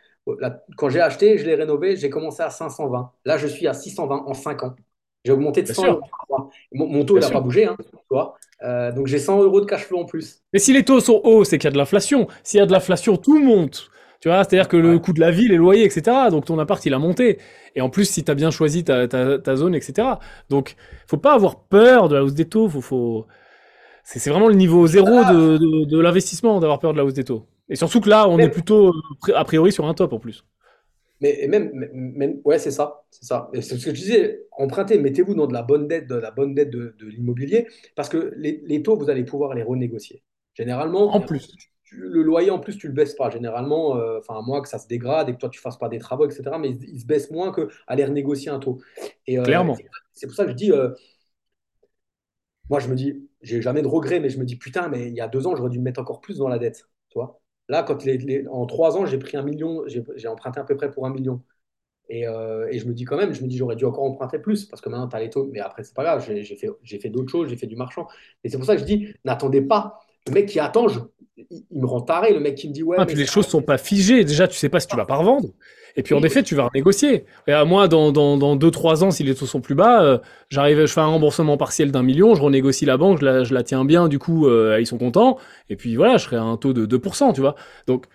Speaker 1: quand j'ai acheté, je l'ai rénové, j'ai commencé à 520. Là, je suis à 620 en 5 ans. J'ai augmenté de 100 euros par mois. Mon, taux, n'a pas bougé, hein, euh, donc j'ai 100 euros de cash flow en plus.
Speaker 2: Mais si les taux sont hauts, c'est qu'il y a de l'inflation. S'il y a de l'inflation, tout monte. Tu vois, c'est-à-dire que le coût de la vie, les loyers, etc. Donc ton appart, il a monté. Et en plus, si tu as bien choisi ta, ta, zone, etc. Donc, faut pas avoir peur de la hausse des taux. Faut, faut... C'est vraiment le niveau zéro de, de, l'investissement d'avoir peur de la hausse des taux. Et surtout que là, on est plutôt a priori sur un top en plus.
Speaker 1: Mais même, même ouais, c'est ça, c'est ça. C'est ce que je disais. Empruntez, mettez-vous dans de la bonne dette, de la bonne dette de, de l'immobilier, parce que les, les, taux, vous allez pouvoir les renégocier. Généralement,
Speaker 2: en plus
Speaker 1: le loyer en plus tu le baisses pas généralement euh, enfin à moins que ça se dégrade et que toi tu fasses pas des travaux etc mais il, se baisse moins que aller renégocier un taux
Speaker 2: et euh, clairement
Speaker 1: c'est pour ça que je dis euh, moi je me dis j'ai jamais de regrets mais je me dis putain mais il y a deux ans j'aurais dû me mettre encore plus dans la dette tu vois là quand les, en trois ans j'ai pris un million j'ai emprunté à peu près pour un million et, et, je me dis quand même, je me dis j'aurais dû encore emprunter plus parce que maintenant tu as les taux, mais après c'est pas grave, j'ai fait, fait d'autres choses, j'ai fait du marchand. Et c'est pour ça que je dis n'attendez pas. Le mec qui attend, je, il, me rend taré, le mec qui me dit ouais.
Speaker 2: Ah, puis les choses sont pas figées. Déjà, tu sais pas si tu vas pas revendre. Et puis en effet, tu vas renégocier. Et à moi, dans, dans, dans 2-3 ans, si les taux sont plus bas, euh, j'arrive, je fais un remboursement partiel d'un million, je renégocie la banque, je la, je la tiens bien, du coup, euh, ils sont contents. Et puis voilà, je serai à un taux de 2%, tu vois. Donc,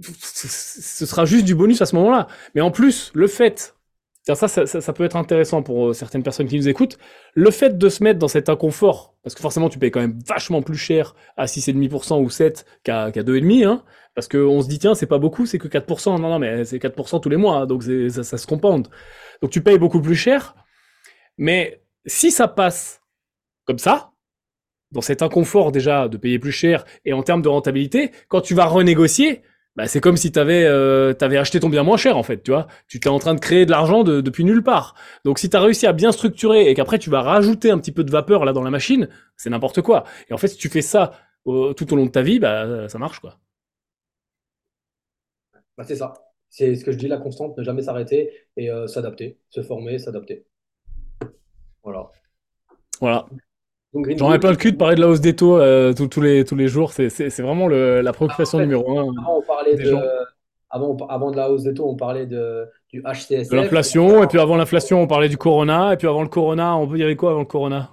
Speaker 2: ce sera juste du bonus à ce moment-là. Mais en plus, le fait ça, ça, ça, peut être intéressant pour euh, certaines personnes qui nous écoutent. Le fait de se mettre dans cet inconfort, parce que forcément tu payes quand même vachement plus cher à 6,5% ou 7 qu'à qu 2,5%, hein, parce qu'on se dit tiens c'est pas beaucoup, c'est que 4%. Non, non, mais c'est 4% tous les mois, hein, donc ça, se compound. Donc tu payes beaucoup plus cher, mais si ça passe comme ça, dans cet inconfort déjà de payer plus cher et en termes de rentabilité, quand tu vas renégocier, bah, c'est comme si tu avais, euh, acheté ton bien moins cher en fait, tu vois. Tu t'es en train de créer de l'argent depuis nulle part. Donc si tu as réussi à bien structurer et qu'après tu vas rajouter un petit peu de vapeur là dans la machine, c'est n'importe quoi. Et en fait, si tu fais ça tout au long de ta vie, bah ça marche quoi.
Speaker 1: Bah, c'est ça. C'est ce que je dis, la constante, ne jamais s'arrêter et euh, s'adapter, se former, s'adapter. Voilà.
Speaker 2: Voilà. J'en ai plein le cul de parler de la hausse des taux euh, tous, les, tous les jours. C'est vraiment le, la préoccupation numéro un.
Speaker 1: Avant, on parlait de, avant, avant, de la hausse des taux, on parlait de, du HCSF.
Speaker 2: De l'inflation, et puis avant l'inflation, on parlait du corona, et puis avant le corona, on peut dire quoi avant le corona?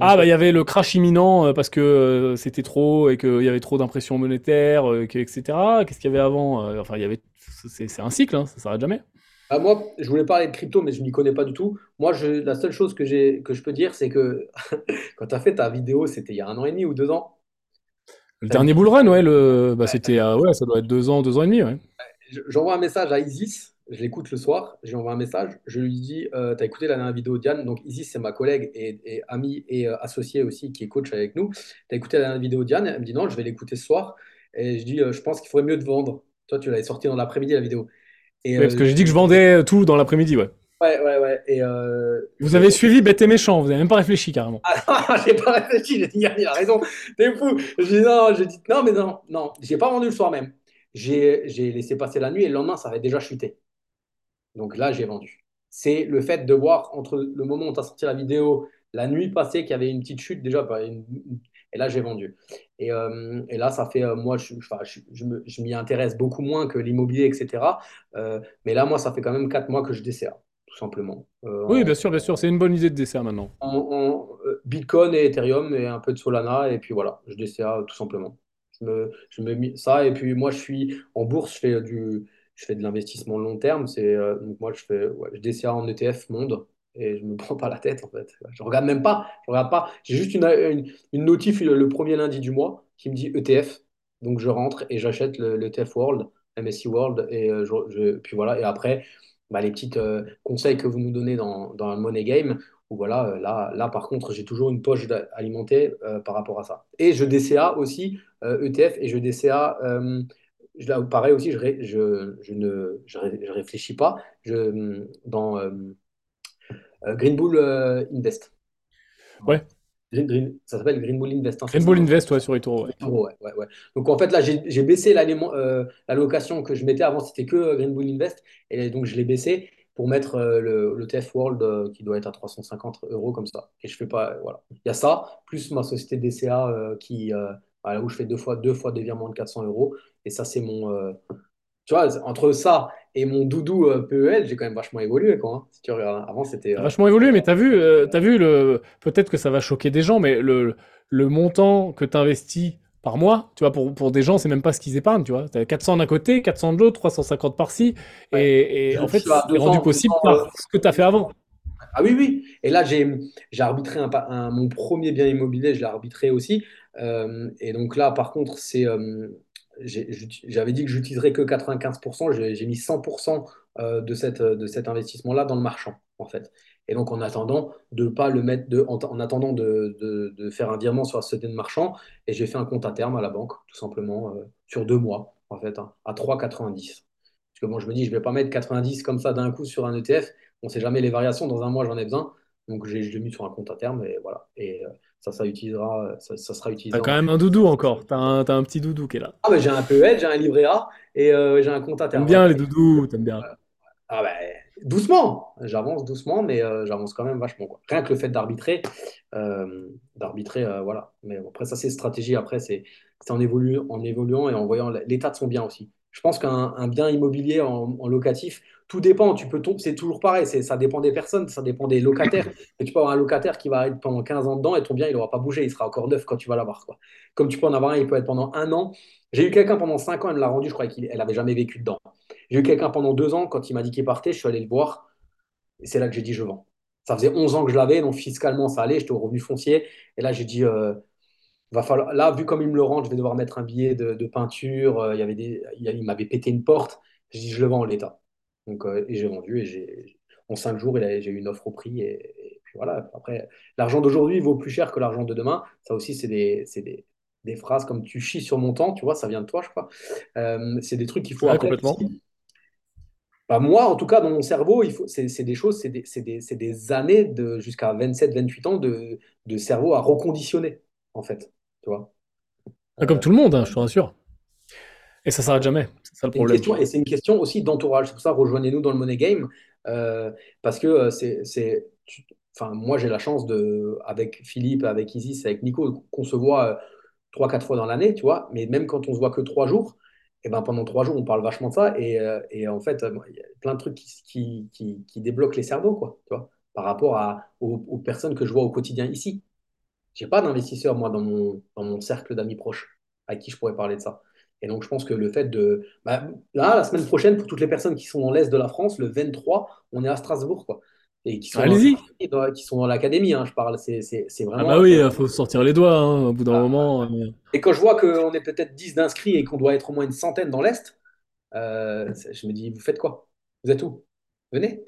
Speaker 2: Ah bah il y avait le crash imminent euh, parce que euh, c'était trop et qu'il y avait trop d'impression monétaire, euh, que- etc. Qu'est-ce qu'il y avait avant? Enfin, il y avait, c'est c'est un cycle, hein, ça s'arrête jamais.
Speaker 1: Ah, moi, je voulais parler de crypto, mais je m'y connais pas du tout. Moi, je, la seule chose que j'ai, que je peux dire, c'est que [LAUGHS] quand tu as fait ta vidéo, c'était il y a un an et demi ou deux ans.
Speaker 2: Le dernier bull run, ouais, le, bah c'était, euh, ouais, ça doit être deux ans, deux ans et demi, ouais.
Speaker 1: j'envoie un message à Isis, je l'écoute le soir, je lui envoie un message, je lui dis, euh, t'as écouté la dernière vidéo Diane, donc Isis, c'est ma collègue et, et amie et euh, associée aussi, qui est coach avec nous. T'as écouté la dernière vidéo Diane? Elle me dit non, je vais l'écouter ce soir. Et je dis, euh, je pense qu'il faudrait mieux te vendre. Toi, tu l'avais sorti dans l'après-midi, la vidéo. Et
Speaker 2: parce
Speaker 1: euh,
Speaker 2: que j'ai dit que je vendais tout dans l'après-midi, ouais.
Speaker 1: ouais, ouais, ouais. Et, euh,
Speaker 2: Vous avez suivi bête et méchant, vous avez même pas réfléchi carrément.
Speaker 1: Ah, [LAUGHS] j'ai pas réfléchi, j'ai dit, il a raison, t'es fou. J'ai dit, non, j'ai dit, non, mais non, non, j'ai pas vendu le soir même. J'ai j'ai laissé passer la nuit et le lendemain, ça avait déjà chuté. Donc là, j'ai vendu. C'est le fait de voir entre le moment où tu as sorti la vidéo, la nuit passée, qu'il y avait une petite chute déjà, bah, une- et là, j'ai vendu. Et, euh, et là, ça fait, euh, moi, je, je, je m'y intéresse beaucoup moins que l'immobilier, etc. Euh, mais là, moi, ça fait quand même quatre mois que je DCA, tout simplement.
Speaker 2: Oui,
Speaker 1: en,
Speaker 2: bien sûr, bien sûr, c'est une bonne idée de dessert maintenant.
Speaker 1: en- Bitcoin et Ethereum et un peu de Solana, et puis voilà, je DCA tout simplement. Je me, je me mis ça, et puis moi, je suis en bourse, je fais du, je fais de l'investissement long terme. C'est, donc moi, je fais, ouais, je DCA en ETF monde, et je me [LAUGHS] prends pas la tête, en fait. Je regarde même pas, je regarde pas. J'ai juste une, une, notif le, premier lundi du mois qui me dit ETF, donc je rentre et j'achète le, le World, MSCI World, et euh, puis voilà, et après, bah, les petits euh, conseils que vous nous donnez dans, dans le Money Game, où voilà, euh, là, là, par contre, j'ai toujours une poche alimentée par rapport à ça. Et je DCA aussi ETF et je DCA, là, pareil aussi, je, je, je ne je, ré- je réfléchis pas je, dans Green Bull euh, Invest.
Speaker 2: Ouais,
Speaker 1: Green- Green- ça s'appelle Green Bull Invest, hein,
Speaker 2: Green Bull
Speaker 1: hein?
Speaker 2: Invest, ouais, sur eToro, ouais.
Speaker 1: euros, ouais, ouais. Donc en fait, là, j'ai baissé l'aliment- euh, l'allocation que je mettais avant, c'était que euh, Green Bull Invest. Et donc, je l'ai baissé pour mettre euh, le, le TF World euh, qui doit être à 350 euros comme ça. Et je fais pas, euh, voilà. Il y a ça, plus ma société DCA euh, qui, euh, voilà, où je fais deux fois, deux fois des virements de 400 euros. Et ça, c'est mon. euh, tu vois, entre ça et mon doudou euh, PEL, j'ai quand même vachement évolué, quoi. hein. Si tu regardes, avant, c'était. Euh,
Speaker 2: vachement évolué, mais t'as vu, euh, t'as vu le, peut-être que ça va choquer des gens, mais le, le montant que t'investis par mois, tu vois, pour, pour des gens, c'est même pas ce qu'ils épargnent, tu vois. T'as 400 d'un côté, 400 de l'autre, 350 par-ci,
Speaker 1: ouais.
Speaker 2: et, en fait, c'est rendu
Speaker 1: 200,
Speaker 2: possible
Speaker 1: 200, euh,
Speaker 2: par ce que t'as fait avant.
Speaker 1: Ah oui, oui. Et là, j'ai arbitré un, un- mon premier bien immobilier, je l'ai arbitré aussi. Et donc là, par contre, c'est j'avais dit que j'utiliserais que 95%. J'ai mis 100% euh, de cette, de cet investissement-là dans le marchand, en fait. Et donc, en attendant de pas le mettre de, en, en attendant de, de- de faire un virement sur la société de marchand, et j'ai fait un compte à terme à la banque, tout simplement, euh, sur deux mois, en fait, hein, à 3,90. Parce que moi, je me dis, je vais pas mettre 90 comme ça d'un coup sur un ETF. On ne sait jamais les variations. Dans un mois, j'en ai besoin. Donc, j'ai- mis sur un compte à terme et voilà. Euh, ça, ça utilisera, ça, ça sera utilisé
Speaker 2: T'as quand même un doudou encore. T'as un, t'as un petit doudou qui est là.
Speaker 1: Ah, mais j'ai un PEL, j'ai un livret A et euh, j'ai un compte à
Speaker 2: T'aimes bien les doudous, t'aimes bien.
Speaker 1: Ah, ben, doucement. J'avance doucement, mais euh, j'avance quand même vachement. quoi. Rien que le fait d'arbitrer, euh, d'arbitrer, euh, voilà. Mais bon, après, ça, c'est stratégie. Après, c'est c'est en évoluant, en évoluant et en voyant l'état de son bien aussi. Je pense qu'un un bien immobilier en, en locatif, tout dépend. Tu peux c'est toujours pareil. Ça dépend des personnes, ça dépend des locataires. [CLEARS THROAT] Et tu peux avoir un locataire qui va être pendant 15 ans dedans et ton bien, il n'aura pas bougé. Il sera encore neuf quand tu vas l'avoir. Comme tu peux en avoir un, il peut être pendant un an. J'ai eu quelqu'un pendant 5 ans, elle me l'a rendu, je crois qu'elle n'avait jamais vécu dedans. J'ai eu quelqu'un pendant 2 ans, quand il m'a dit qu'il partait, je suis allé le voir. Et c'est là que j'ai dit je vends. Ça faisait 11 ans que je l'avais, donc fiscalement ça allait, j'étais au revenu foncier. Et là j'ai dit, euh, va falloir... là vu comme il me le rend, je vais devoir mettre un billet de, de peinture. Euh, il, y avait des... il, y a- il m'avait pété une porte. J'ai dit je le vends en l'état. Donc, euh, et j'ai vendu et j'ai... en 5 jours j'ai eu une offre au prix. Et, et puis voilà, après l'argent d'aujourd'hui vaut plus cher que l'argent de demain. Ça aussi c'est des, c'est des, des phrases comme tu chies sur mon temps, tu vois, ça vient de toi je crois. Euh, c'est des trucs qu'il faut
Speaker 2: Ouais,
Speaker 1: après
Speaker 2: complètement.
Speaker 1: bah, moi, en tout cas, dans mon cerveau, c'est, des choses, c'est des, années de, jusqu'à 27-28 ans de, de cerveau à reconditionner, en fait. Tu vois?
Speaker 2: Ah, Comme tout le monde, hein, je te rassure. Et ça s'arrête jamais. C'est ça le problème.
Speaker 1: question, et c'est une question aussi d'entourage. C'est pour ça, rejoignez-nous dans le Money Game, euh, parce que euh, c'est, c'est, tu- enfin, moi, j'ai la chance de, avec Philippe, avec Isis, avec Nico, qu'on se voit euh, trois, quatre fois dans l'année, tu vois, mais même quand on se voit que trois jours, et ben pendant trois jours, on parle vachement de ça, et, et en fait, il y a plein de trucs qui, qui, qui, qui débloquent les cerveaux, quoi, tu vois, par rapport à, aux, aux personnes que je vois au quotidien ici. J'ai pas d'investisseurs, moi, dans mon, dans mon cercle d'amis proches à qui je pourrais parler de ça. Et donc, je pense que le fait de. bah, là, la semaine prochaine, pour toutes les personnes qui sont dans l'Est de la France, le 23, on est à Strasbourg, quoi. Et qui sont dans,
Speaker 2: Allez-y.
Speaker 1: dans- qui sont dans l'académie, hein, je parle. C'est c'est- c'est
Speaker 2: Ah bah
Speaker 1: vraiment.
Speaker 2: oui, il faut sortir les doigts, hein, au bout d'un
Speaker 1: Ah,
Speaker 2: moment. euh.
Speaker 1: Et quand je vois qu'on est peut-être 10 d'inscrits et qu'on doit être au moins une centaine dans l'Est, euh, je me dis, vous faites quoi? Vous êtes où? Venez.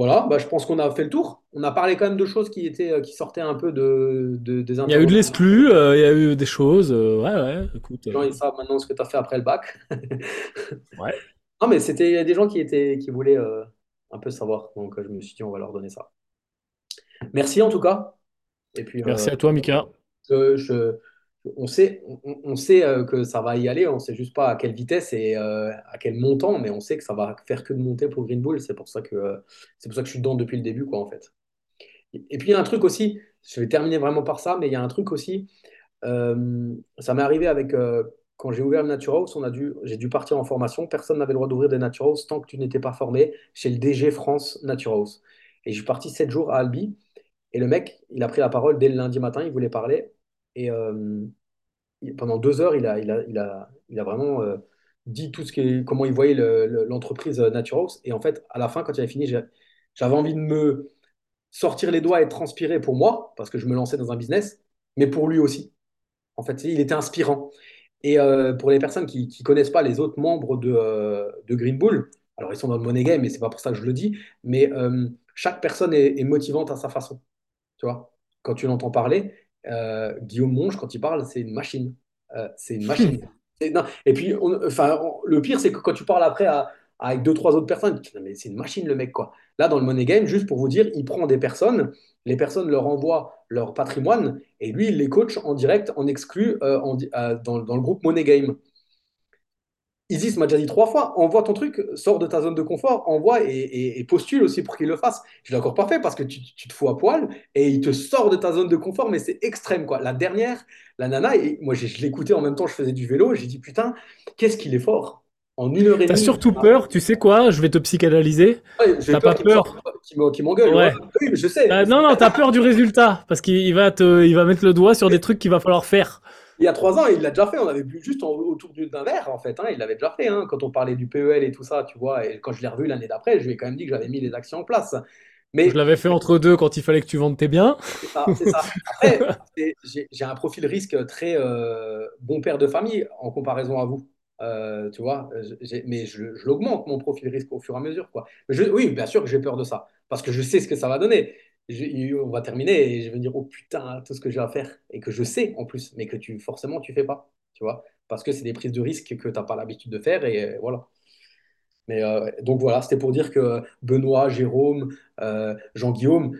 Speaker 1: Voilà, bah, je pense qu'on a fait le tour. On a parlé quand même de choses qui étaient, euh, qui sortaient un peu de, de- des
Speaker 2: Il y a eu de
Speaker 1: interrogations.
Speaker 2: l'exclu, euh, il y a eu des choses. euh, ouais, ouais, écoute.
Speaker 1: Les gens, ils savent maintenant ce que tu as fait après le bac. [LAUGHS]
Speaker 2: ouais.
Speaker 1: Non, mais c'était des gens qui étaient, qui voulaient euh, un peu savoir. Donc, je me suis dit, on va leur donner ça. Merci en tout cas. Et puis,
Speaker 2: Merci à toi, Mika.
Speaker 1: je- on sait, euh, que ça va y aller. On sait juste pas à quelle vitesse et euh, à quel montant, mais on sait que ça va faire que de monter pour Green Bull. C'est pour ça que, euh, c'est pour ça que je suis dedans depuis le début, quoi, en fait. Et puis, il y a un truc aussi, je vais terminer vraiment par ça, mais il y a un truc aussi, ça m'est arrivé avec, quand j'ai ouvert le House, on a dû, j'ai dû partir en formation. Personne n'avait le droit d'ouvrir des Nature House tant que tu n'étais pas formé chez le DG France Nature House. Et je suis parti sept jours à Albi, et le mec, il a pris la parole dès le lundi matin, il voulait parler. Et euh, il- pendant deux heures, il a, vraiment euh, dit tout ce qui, comment il voyait le- le- l'entreprise euh, Nature House. Et en fait, à la fin, quand il a fini, j'avais envie de me sortir les doigts et transpirer pour moi, parce que je me lançais dans un business, mais pour lui aussi. En fait, il était inspirant. Et pour les personnes qui ne connaissent pas les autres membres de, euh, Green Bull, alors ils sont dans le money game, mais c'est pas pour ça que je le dis, mais chaque personne est motivante à sa façon. Tu vois, quand tu l'entends parler, euh, Guillaume Monge, quand il parle, c'est une machine. Euh, c'est une [LAUGHS] machine. Et, non, et puis, on- enfin, on- le pire, c'est que quand tu parles après à- avec deux, trois autres personnes, tu dis, mais c'est une machine, le mec, quoi. Là, dans le Money Game, juste pour vous dire, il prend des personnes, les personnes leur envoient leur patrimoine, et lui, il les coach en direct, en exclu, euh, en di- dans, dans le groupe Money Game. Isis m'a déjà dit trois fois, envoie ton truc, sors de ta zone de confort, envoie et, et- et postule aussi pour qu'il le fasse. Je l'ai encore pas fait parce que tu, tu te fous à poil et il te sort de ta zone de confort, mais c'est extrême quoi. La dernière, la nana, et moi je, je l'écoutais en même temps, je faisais du vélo, j'ai dit putain, qu'est-ce qu'il est fort. En une heure et
Speaker 2: T'as surtout peur, tu sais quoi, je vais te psychanalyser.
Speaker 1: Ouais,
Speaker 2: T'as pas peur.
Speaker 1: qu'il m'engueule.
Speaker 2: Ouais.
Speaker 1: Oui, mais je sais.
Speaker 2: Euh, non, non, t'as peur du résultat, parce qu'il il va te, il va mettre le doigt sur des trucs qu'il va falloir faire.
Speaker 1: Il y a trois ans, il l'a déjà fait. On avait bu juste en- autour du- d'un verre, en fait. hein. Il l'avait déjà fait hein, quand on parlait du PEL et tout ça, tu vois. Et quand je l'ai revu l'année d'après, je lui ai quand même dit que j'avais mis les actions en place. Mais
Speaker 2: Je l'avais fait entre deux quand il fallait que tu vendes tes biens.
Speaker 1: c'est ça, ça. Après, j'ai un profil risque très euh, bon père de famille en comparaison à vous. Euh, tu vois, mais je, je l'augmente mon profil risque au fur et à mesure, quoi. Je- oui, bien sûr que j'ai peur de ça, parce que je sais ce que ça va donner. On va terminer et je vais me dire, oh putain, tout ce que j'ai à faire, et que je sais en plus, mais que tu forcément tu fais pas, tu vois, parce que c'est des prises de risque que tu n'as pas l'habitude de faire, et euh, voilà. Mais euh, donc voilà, c'était pour dire que Benoît, Jérôme, euh, Jean-Guillaume,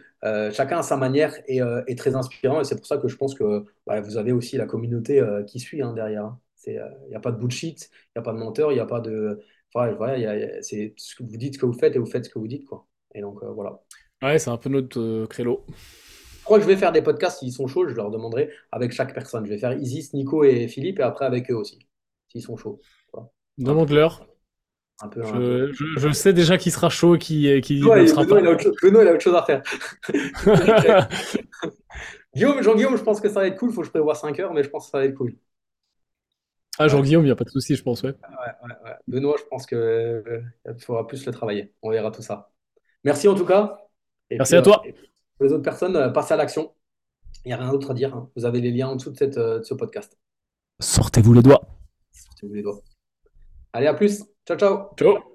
Speaker 1: chacun à sa manière est, est très inspirant et c'est pour ça que je pense que bah, vous avez aussi la communauté qui suit hein, derrière. hein. Il n'y a pas de bullshit, il n'y a pas de menteur, il n'y a pas de... Enfin, voilà, c'est vous dites, ce que vous faites et vous faites ce que vous dites. Quoi. Et donc voilà.
Speaker 2: Ouais, c'est un peu notre euh, créneau.
Speaker 1: Je crois que je vais faire des podcasts s'ils sont chauds, je leur demanderai avec chaque personne. Je vais faire Isis, Nico et Philippe et après avec eux aussi, s'ils sont chauds. Voilà.
Speaker 2: Demande-leur.
Speaker 1: un peu, un peu.
Speaker 2: Je, sais déjà qui sera chaud et qui, qui
Speaker 1: Benoît,
Speaker 2: ne sera
Speaker 1: Benoît,
Speaker 2: pas.
Speaker 1: il a autre chose, Benoît, il a autre chose à faire. [LAUGHS] Guillaume, Jean-Guillaume, je pense que ça va être cool. Il faut que je prévoie 5 heures, mais je pense que ça va être cool.
Speaker 2: Ah,
Speaker 1: Ouais,
Speaker 2: Jean-Guillaume, il n'y a pas de souci, je pense, ouais.
Speaker 1: ouais, ouais, ouais. Benoît, je pense qu'il faudra plus le travailler. On verra tout ça. Merci en tout cas. Et
Speaker 2: Merci
Speaker 1: puis,
Speaker 2: à
Speaker 1: euh,
Speaker 2: toi.
Speaker 1: puis, pour les autres personnes, euh, passez à l'action. Il n'y a rien d'autre à dire. hein. Vous avez les liens en dessous de, cette, euh, de ce podcast.
Speaker 2: Sortez-vous les doigts.
Speaker 1: Si vous les doigts. Allez, à plus. Ciao, ciao.
Speaker 2: Ciao.